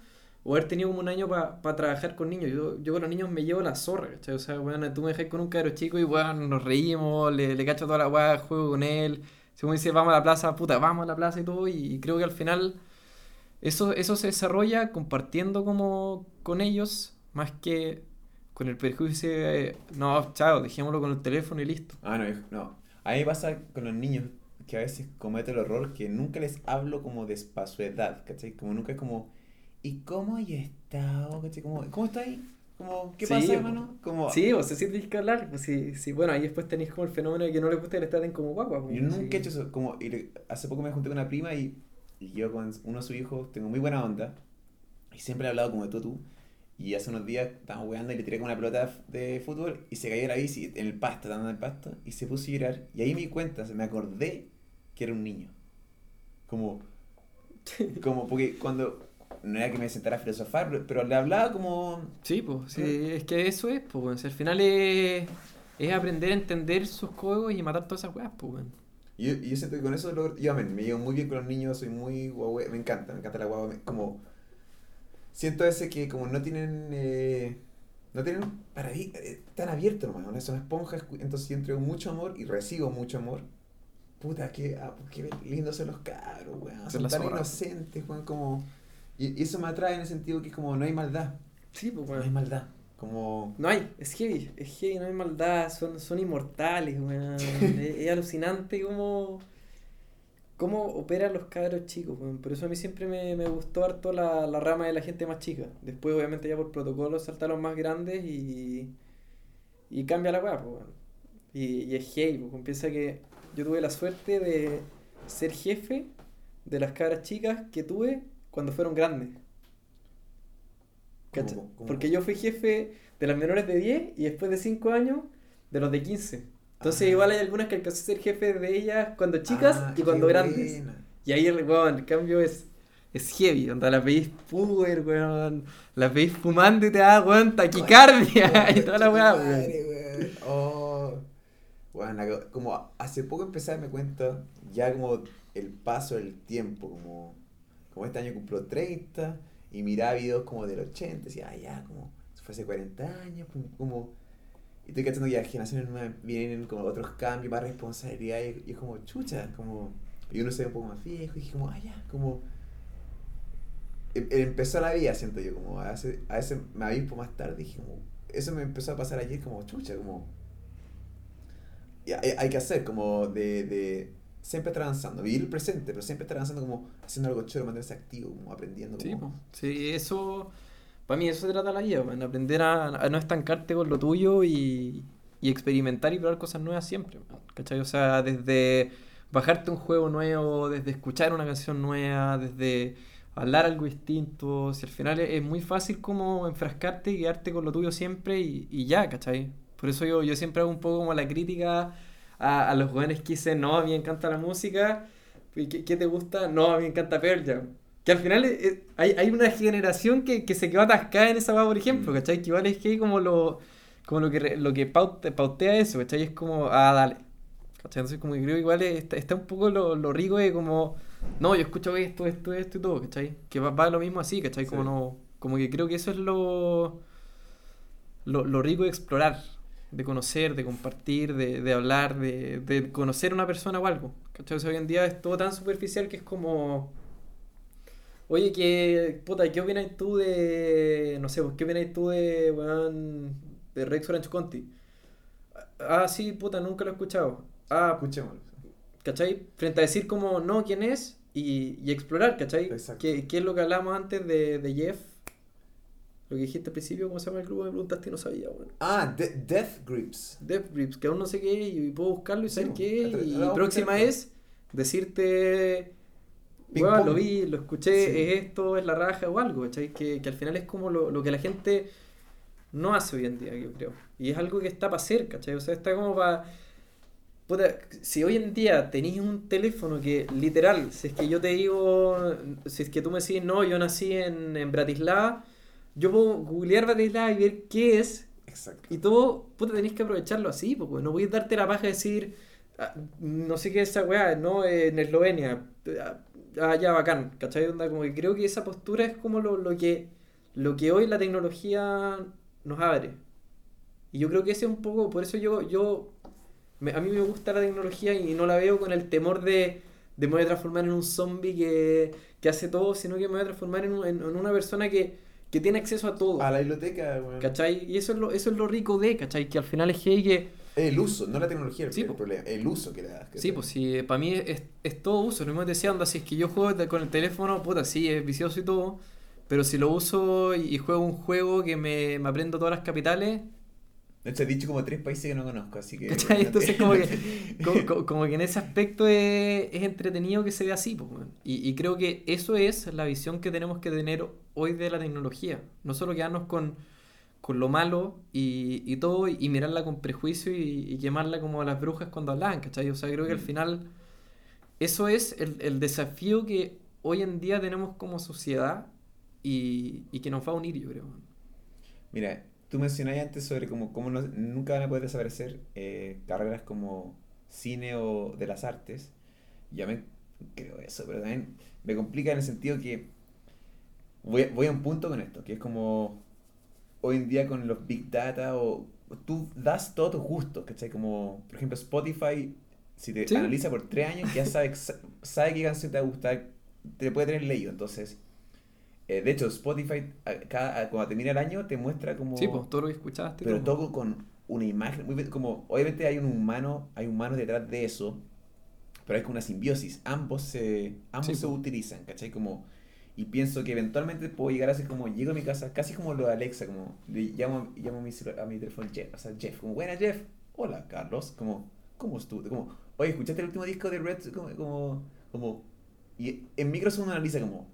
Speaker 3: o haber tenido como un año para trabajar con niños. Yo, yo con los niños me llevo la zorra, ¿cachai? O sea, bueno, tú me dejas con un cabro chico y bueno, nos reímos, le, le cacho toda la wea, juego con él. Uno dice, vamos a la plaza, puta, vamos a la plaza y todo, y creo que al final eso, eso se desarrolla compartiendo como con ellos, más que con el prejuicio de, no, chao, dejémoslo con el teléfono y listo.
Speaker 2: Ah, no, no. A mí pasa con los niños que a veces cometo el error que nunca les hablo como de pa' su edad, ¿cachai? Como nunca es como, ¿y cómo hay estado? Como, ¿Cómo está ahí? Como, ¿qué pasa, hermano? Como,
Speaker 3: Sí, o sea, sí tenéis que hablar, pues sí, sí, bueno, ahí después tenéis como el fenómeno de que no les gusta que les traten como guagua. pues,
Speaker 2: Yo nunca he hecho eso. Como, y le- hace poco me junté con una prima y, y yo con uno de sus hijos tengo muy buena onda. Y siempre he hablado como de tú, tú. Y hace unos días estábamos jugando y le tiré con una pelota de fútbol y se cayó de la bici en el pasto, dando en el pasto. Y se puso a llorar. Y ahí me di cuenta, se me acordé que era un niño. Como, como porque cuando. No era que me sentara a filosofar, pero, pero le hablaba como.
Speaker 3: Sí, pues, sí, es que eso es, pues, si al final es, es aprender a entender sus juegos y matar todas esas weas, pues, weón.
Speaker 2: Y yo, yo siento que con eso logro- yo amén, me llevo muy bien con los niños, soy muy guagüe, me encanta, me encanta la guagua, me- como siento ese que como no tienen eh, no tienen paradigma, eh, tan abierto nomás, ¿no? son esponjas, entonces yo entrego mucho amor y recibo mucho amor. Puta, qué, ah, qué lindos son los cabros, weón,
Speaker 3: Son
Speaker 2: tan inocentes, weón, como y, eso me atrae en el sentido que es como no hay maldad,
Speaker 3: Sí, pues,
Speaker 2: no hay maldad, como
Speaker 3: No hay, es heavy, es heavy, no hay maldad, son, son inmortales, weón. es, es alucinante cómo, cómo operan los cabros chicos, weón. Por eso a mí siempre me, me gustó harto la, la rama de la gente más chica. Después, obviamente, ya por protocolo salta a los más grandes y, y cambia la weá, pues. Y, y es heavy, porque piensa que yo tuve la suerte de ser jefe de las cabras chicas que tuve cuando fueron grandes.
Speaker 2: ¿Cómo-
Speaker 3: ¿Cachai?
Speaker 2: cómo?
Speaker 3: Porque yo fui jefe de las menores de 10 y después de 5 años de los de 15. Entonces
Speaker 2: Ah.
Speaker 3: igual hay algunas que alcancé a ser jefe de ellas cuando chicas
Speaker 2: Ah,
Speaker 3: y cuando grandes.
Speaker 2: buena.
Speaker 3: Y ahí el, weón, el cambio es, es heavy, las veis puber, weón, las veis fumando y te da, weón, taquicardia y toda la weá, weón.
Speaker 2: Oh. Bueno, la- como hace poco empecé a darme cuenta ya como el paso del tiempo, como, como este año cumplo 30 y miraba videos como del 80, decía, ah, ya, como si fuese 40 años, como, y estoy cachando que las generaciones nuevas vienen como otros cambios, más responsabilidad y, es como chucha, como, y uno se ve un poco más viejo y dije como, ah, ya, como, em- empezó la vida, siento yo, como a veces, a veces me avispo más tarde, dije como, eso me empezó a pasar ayer como chucha, como, y hay, hay que hacer, como de, de siempre avanzando, vivir el presente, pero siempre avanzando como haciendo algo chulo, mantenerse activo, como aprendiendo.
Speaker 3: Sí, po. sí, eso, para mí eso se trata la vida, en aprender a, a no estancarte con lo tuyo y, y experimentar y probar cosas nuevas siempre, weón, ¿cachai? O sea, desde bajarte un juego nuevo, desde escuchar una canción nueva, desde hablar algo distinto, si al final es, es muy fácil como enfrascarte y quedarte con lo tuyo siempre y, y ya, ¿cachai? Por eso yo, yo siempre hago un poco como la crítica a, a los jóvenes que dicen, no, a mí me encanta la música, ¿y ¿qué, qué te gusta? No, a mí me encanta Pearl Jam. Que al final eh, hay, hay una generación que, que se quedó atascada en esa va, por ejemplo,
Speaker 2: Mm.
Speaker 3: ¿cachai? Que igual es que como lo, como lo que, lo que paute- pautea eso, ¿cachai? Es como, ah, dale. ¿Cachai? Entonces como que creo igual está, está un poco lo, lo rico de como, no, yo escucho esto, esto, esto y todo, ¿cachai? Que va, va lo mismo así, ¿cachai? Como
Speaker 2: Sí.
Speaker 3: no, como que creo que eso es lo, lo, lo rico de explorar, de conocer, de compartir, de, de hablar, de, de conocer a una persona o algo. ¿Cachai? O sea, hoy en día es todo tan superficial que es como... Oye, que, puta, ¿qué opinas tú de, no sé, pues, qué opinas tú de, weón, de Rex Orange Conti? Ah, sí, puta, nunca lo he escuchado. Ah,
Speaker 2: Escuchémoslo.
Speaker 3: ¿cachai? Frente a decir como, no, quién es y, y explorar, ¿cachai?
Speaker 2: Exacto.
Speaker 3: ¿Qué, qué es lo que hablábamos antes de, de Jeff? Lo que dijiste al principio, ¿cómo se llama el grupo? Me preguntaste y no sabía, bueno.
Speaker 2: Ah, De- Death Grips.
Speaker 3: Death Grips, que aún no sé qué y puedo buscarlo y saber qué.
Speaker 2: Atra-
Speaker 3: Y próxima es decirte,
Speaker 2: Ping
Speaker 3: "Weón,
Speaker 2: pong".
Speaker 3: lo vi, lo escuché,
Speaker 2: Sí.
Speaker 3: es esto, es la raja o algo, ¿cachai? Que, que al final es como lo, lo que la gente no hace hoy en día, yo creo. Y es algo que está para hacer, ¿cachai? O sea, está como para... Puta, si hoy en día tenéis un teléfono que literal, si es que yo te digo, si es que tú me decís, no, yo nací en, en Bratislava, yo puedo googlear Bratislava y ver qué es
Speaker 2: Exacto.
Speaker 3: y todo, puta, tenéis que aprovecharlo así, porque no voy a darte la paja de decir, ah, no sé qué es esa weá, no, en Eslovenia, ah, ah, ya bacán, ¿cachai? Onda, como que creo que esa postura es como lo, lo que, lo que hoy la tecnología nos abre. Y yo creo que ese es un poco, por eso yo, yo me- a mí me gusta la tecnología y no la veo con el temor de, de me voy a transformar en un zombie que, que hace todo, sino que me voy a transformar en, un- en- en una persona que, que tiene acceso a todo.
Speaker 2: A la biblioteca, weón.
Speaker 3: ¿Cachai? Y eso es lo, eso es lo rico de, ¿cachai? Que al final es que, que
Speaker 2: El uso, no la tecnología el,
Speaker 3: Sí,
Speaker 2: el problema. El uso que le das.
Speaker 3: sí, pues sí, para mí es, es todo uso. Lo mismo que decía, si es que yo juego con el teléfono, puta, sí, es vicioso y todo, pero si lo uso y, y juego un juego que me, me aprendo todas las capitales,
Speaker 2: De hecho, he dicho como tres países que no conozco, así que.
Speaker 3: ¿cachai? Entonces como que, como, como- que en ese aspecto es, es entretenido que se vea así, pues, y, y creo que eso es la visión que tenemos que tener hoy de la tecnología. No solo quedarnos con, con lo malo y, y todo, y, mirarla con prejuicio y, y quemarla como a las brujas cuando hablaban, ¿cachai? O sea, creo que al
Speaker 2: Mm.
Speaker 3: final eso es el, el desafío que hoy en día tenemos como sociedad y, y que nos va a unir, yo creo.
Speaker 2: Mira, tú mencionabas antes sobre como cómo no- nunca van a poder desaparecer eh, carreras como cine o de las artes. Ya me creo eso, pero también me complica en el sentido que voy, a- voy a un punto con esto, que es como hoy en día con los big data o tú das todos tus gustos, ¿cachai? Como, por ejemplo, Spotify, si te
Speaker 3: Sí.
Speaker 2: analiza por tres años, ya sabe, sabe qué canción te va a gustar, te puede tener leído, entonces... eh, de hecho, Spotify, cada, cuando termina el año, te muestra como...
Speaker 3: Sí, pues todo lo que escuchaste.
Speaker 2: Pero
Speaker 3: todo.
Speaker 2: todo con una imagen, muy como obviamente hay un humano, hay humanos detrás de eso, pero hay como una simbiosis, ambos se, ambos
Speaker 3: Sí,
Speaker 2: se
Speaker 3: po.
Speaker 2: utilizan, ¿cachai? Como, y pienso que eventualmente puedo llegar a ser como, llego a mi casa, casi como lo de Alexa, como, le llamo, llamo a, mi, a mi teléfono Jeff, o sea, Jeff, como, buena Jeff, hola Carlos, como, ¿cómo estuvo? Como, oye, ¿escuchaste el último disco de Red? Como, como, como y en Microsoft uno analiza como,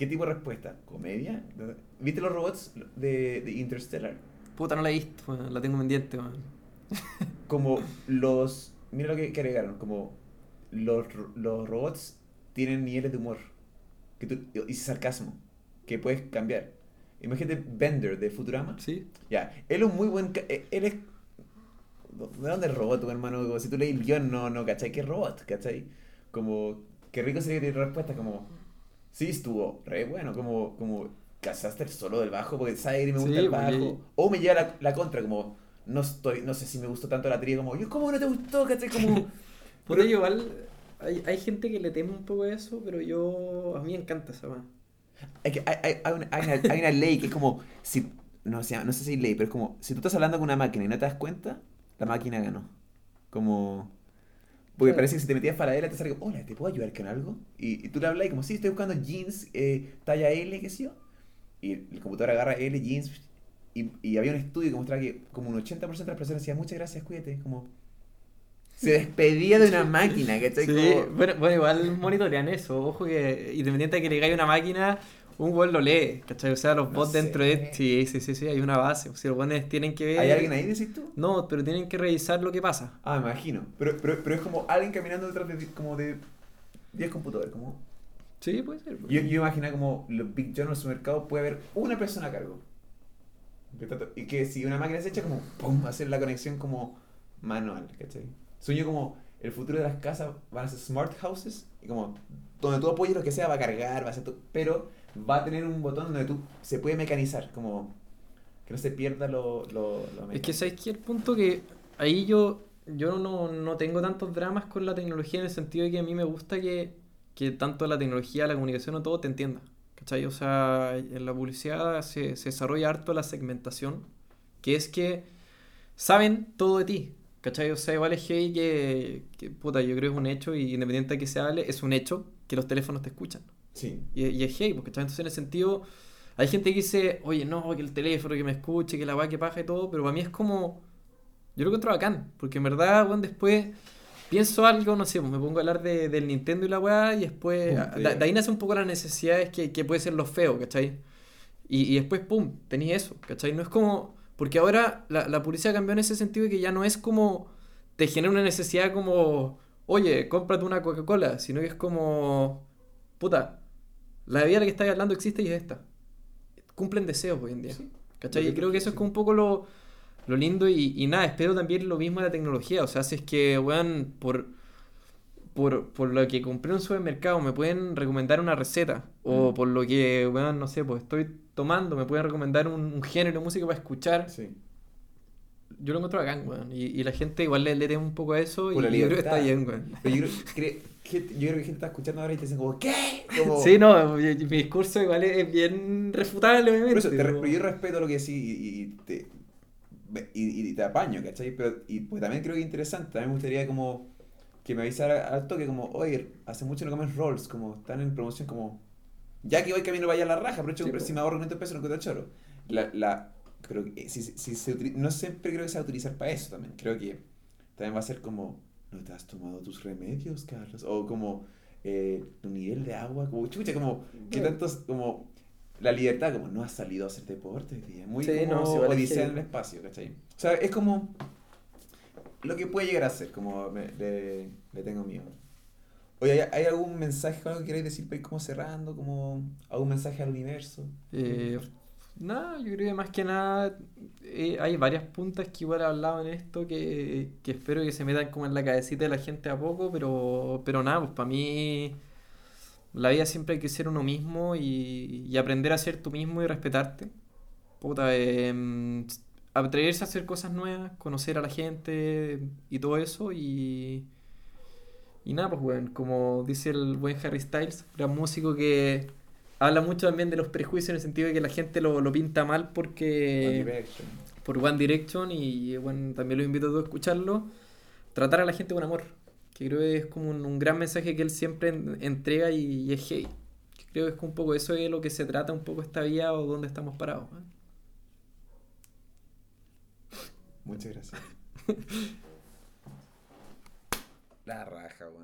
Speaker 2: ¿qué tipo de respuesta? ¿Comedia? ¿Viste los robots de, de Interstellar?
Speaker 3: Puta, no la he visto, la tengo pendiente, weón.
Speaker 2: como los mira lo que, que agregaron como los, los robots tienen niveles de humor que tú- y sarcasmo que puedes cambiar imagínate Bender de Futurama
Speaker 3: Sí,
Speaker 2: ya él es un muy buen eh, él es ¿de dónde es robot tu hermano? Como si tú lees el guion no, no, ¿cachai? ¿Qué es robot? ¿cachai? como qué rico sería que respuesta como sí estuvo re bueno como como cazaste el solo del bajo porque sabe que me gusta
Speaker 3: Sí,
Speaker 2: el
Speaker 3: porque-
Speaker 2: bajo o me lleva la, la contra como no estoy no sé si me gustó tanto la tría como yo cómo no te gustó ¿cachai? como
Speaker 3: yo igual hay, hay gente que le teme un poco a eso, pero yo a mí me encanta esa weá.
Speaker 2: hay, que- hay, hay, hay una, hay, una, ley que es como si no, sé, no sé si hay ley pero es como si tú estás hablando con una máquina y no te das cuenta la máquina ganó como porque
Speaker 3: Claro.
Speaker 2: parece que si te metías para ella te sale como, hola, ¿te puedo ayudar con algo? Y, y tú le hablas y como, sí, estoy buscando jeans, eh, talla L, qué sé yo. Y el, el computador agarra L, jeans, y, y había un estudio que mostraba que como un 80% de las personas decían, muchas gracias, cuídate, como... Se despedía de una máquina, ¿cachai?
Speaker 3: Sí,
Speaker 2: Como-
Speaker 3: bueno, bueno, igual monitorean eso. Ojo que independiente de que le caiga una máquina, un weón lo lee, ¿cachai? O sea, los
Speaker 2: No
Speaker 3: bots dentro de...
Speaker 2: sé.
Speaker 3: Sí, sí, sí, sí, hay una base. Si los weones tienen que ver...
Speaker 2: ¿Hay alguien ahí, decís tú?
Speaker 3: No, pero tienen que revisar lo que pasa.
Speaker 2: Ah, me imagino. Pero, pero, pero es como alguien caminando detrás de, como de 10 computadores, como...
Speaker 3: Sí, puede ser.
Speaker 2: Yo, yo imagino como los Big John en el supermercado puede haber una persona a cargo. Y que si una máquina se echa, como ¡pum! hacer la conexión como manual, ¿cachai? Sueño como el futuro de las casas van a ser smart houses y como donde tú apoyes lo que sea va a cargar, va a ser todo, pero va a tener un botón donde tú se puede mecanizar, como que no se pierda lo, lo, lo
Speaker 3: Es que sabes que el punto que ahí yo, yo no, no tengo tantos dramas con la tecnología en el sentido de que a mí me gusta que, que tanto la tecnología, la comunicación o todo te entienda. ¿Cachai? O sea, en la publicidad se, se desarrolla harto la segmentación, que es que saben todo de ti. ¿Cachai? O sea, igual es heavy que, que, puta, yo creo que es un hecho, y independiente de que se hable, es un hecho que los teléfonos te escuchan.
Speaker 2: Sí.
Speaker 3: Y, y es heavy, porque entonces en el sentido, hay gente que dice, oye, no, que el teléfono, que me escuche, que la va que paja y todo, pero para mí es como, yo lo encuentro bacán, porque en verdad, bueno, después pienso algo, no sé, me pongo a hablar de, del Nintendo y la weá, y después,
Speaker 2: Pum,
Speaker 3: de, ahí nace un poco las necesidades que, que puede ser lo feo, ¿cachai? Y, y después, pum, tenéis eso, ¿cachai? No es como, porque ahora la, la publicidad cambió en ese sentido de que ya no es como, te genera una necesidad como, oye, cómprate una Coca-Cola, sino que es como, puta, la bebida de la que estáis hablando existe y es esta. Cumplen deseos hoy en día.
Speaker 2: Sí.
Speaker 3: ¿Cachai? Creo que eso es un poco lo, lo lindo y, y nada, espero también lo mismo de la tecnología. O sea, si es que, weón, por, por, por lo que compré en un supermercado me pueden recomendar una receta. O
Speaker 2: Mm.
Speaker 3: por lo que, weón, no sé, pues estoy tomando, me pueden recomendar un, un género de música para escuchar.
Speaker 2: Sí.
Speaker 3: Yo lo encuentro bacán, weón. Y, y la gente igual le, le teme un poco a eso y yo creo que está bien, weón.
Speaker 2: Pero yo creo, cre- que- yo creo que gente está escuchando ahora y te dicen como, ¿qué? Como,
Speaker 3: Sí, no, mi, mi discurso igual es, bien refutable, obviamente.
Speaker 2: Por eso, te
Speaker 3: pero
Speaker 2: yo respeto lo que sí y, y- te, y, y te apaño, ¿cachai? Pero y pues también creo que es interesante, también me gustaría como que me avisara al toque como, oye, hace mucho no comes rolls, como están en promoción como, ya que voy camino vaya a la raja, aprovecho
Speaker 3: Sí,
Speaker 2: que
Speaker 3: po.
Speaker 2: si me ahorro 500 pesos no encuentro choro. La, la, pero que, si, si se no siempre creo que se va a utilizar para eso también, creo que también va a ser como, ¿no te has tomado tus remedios, Carlos? O como, eh, tu nivel de agua, como, chucha, como, ¿qué
Speaker 3: Bueno.
Speaker 2: tantos, como, la libertad, como, no has salido a hacer deporte hoy día, muy
Speaker 3: Sí,
Speaker 2: como
Speaker 3: no, igual es
Speaker 2: odisea en el espacio, ¿cachai? O sea, es como lo que puede llegar a ser, como me- le, le tengo miedo. Oye, ¿hay, hay algún mensaje algo que queráis decir para ir como cerrando? Como algún mensaje al universo?
Speaker 3: Eh, nada, yo creo que más que nada eh, hay varias puntas que igual he hablado en esto que, que espero que se metan como en la cabecita de la gente a poco, pero, pero nada, pues para mí la vida siempre hay que ser uno mismo y, y aprender a ser tú mismo y respetarte. Puta, em, atreverse a hacer cosas nuevas, conocer a la gente y todo eso y... Y nada, pues, weón, como dice el buen Harry Styles, gran músico que habla mucho también de los prejuicios en el sentido de que la gente lo, lo pinta mal
Speaker 2: One
Speaker 3: porque
Speaker 2: Direction.
Speaker 3: por One Direction y bueno, también los invito a todos a escucharlo, tratar a la gente con amor, que creo que es como un, un gran mensaje que él siempre en- entrega y, y es hey. Creo que es un poco eso de lo que se trata un poco esta vida o dónde estamos parados. ¿eh?
Speaker 2: Muchas gracias. La raja, weón.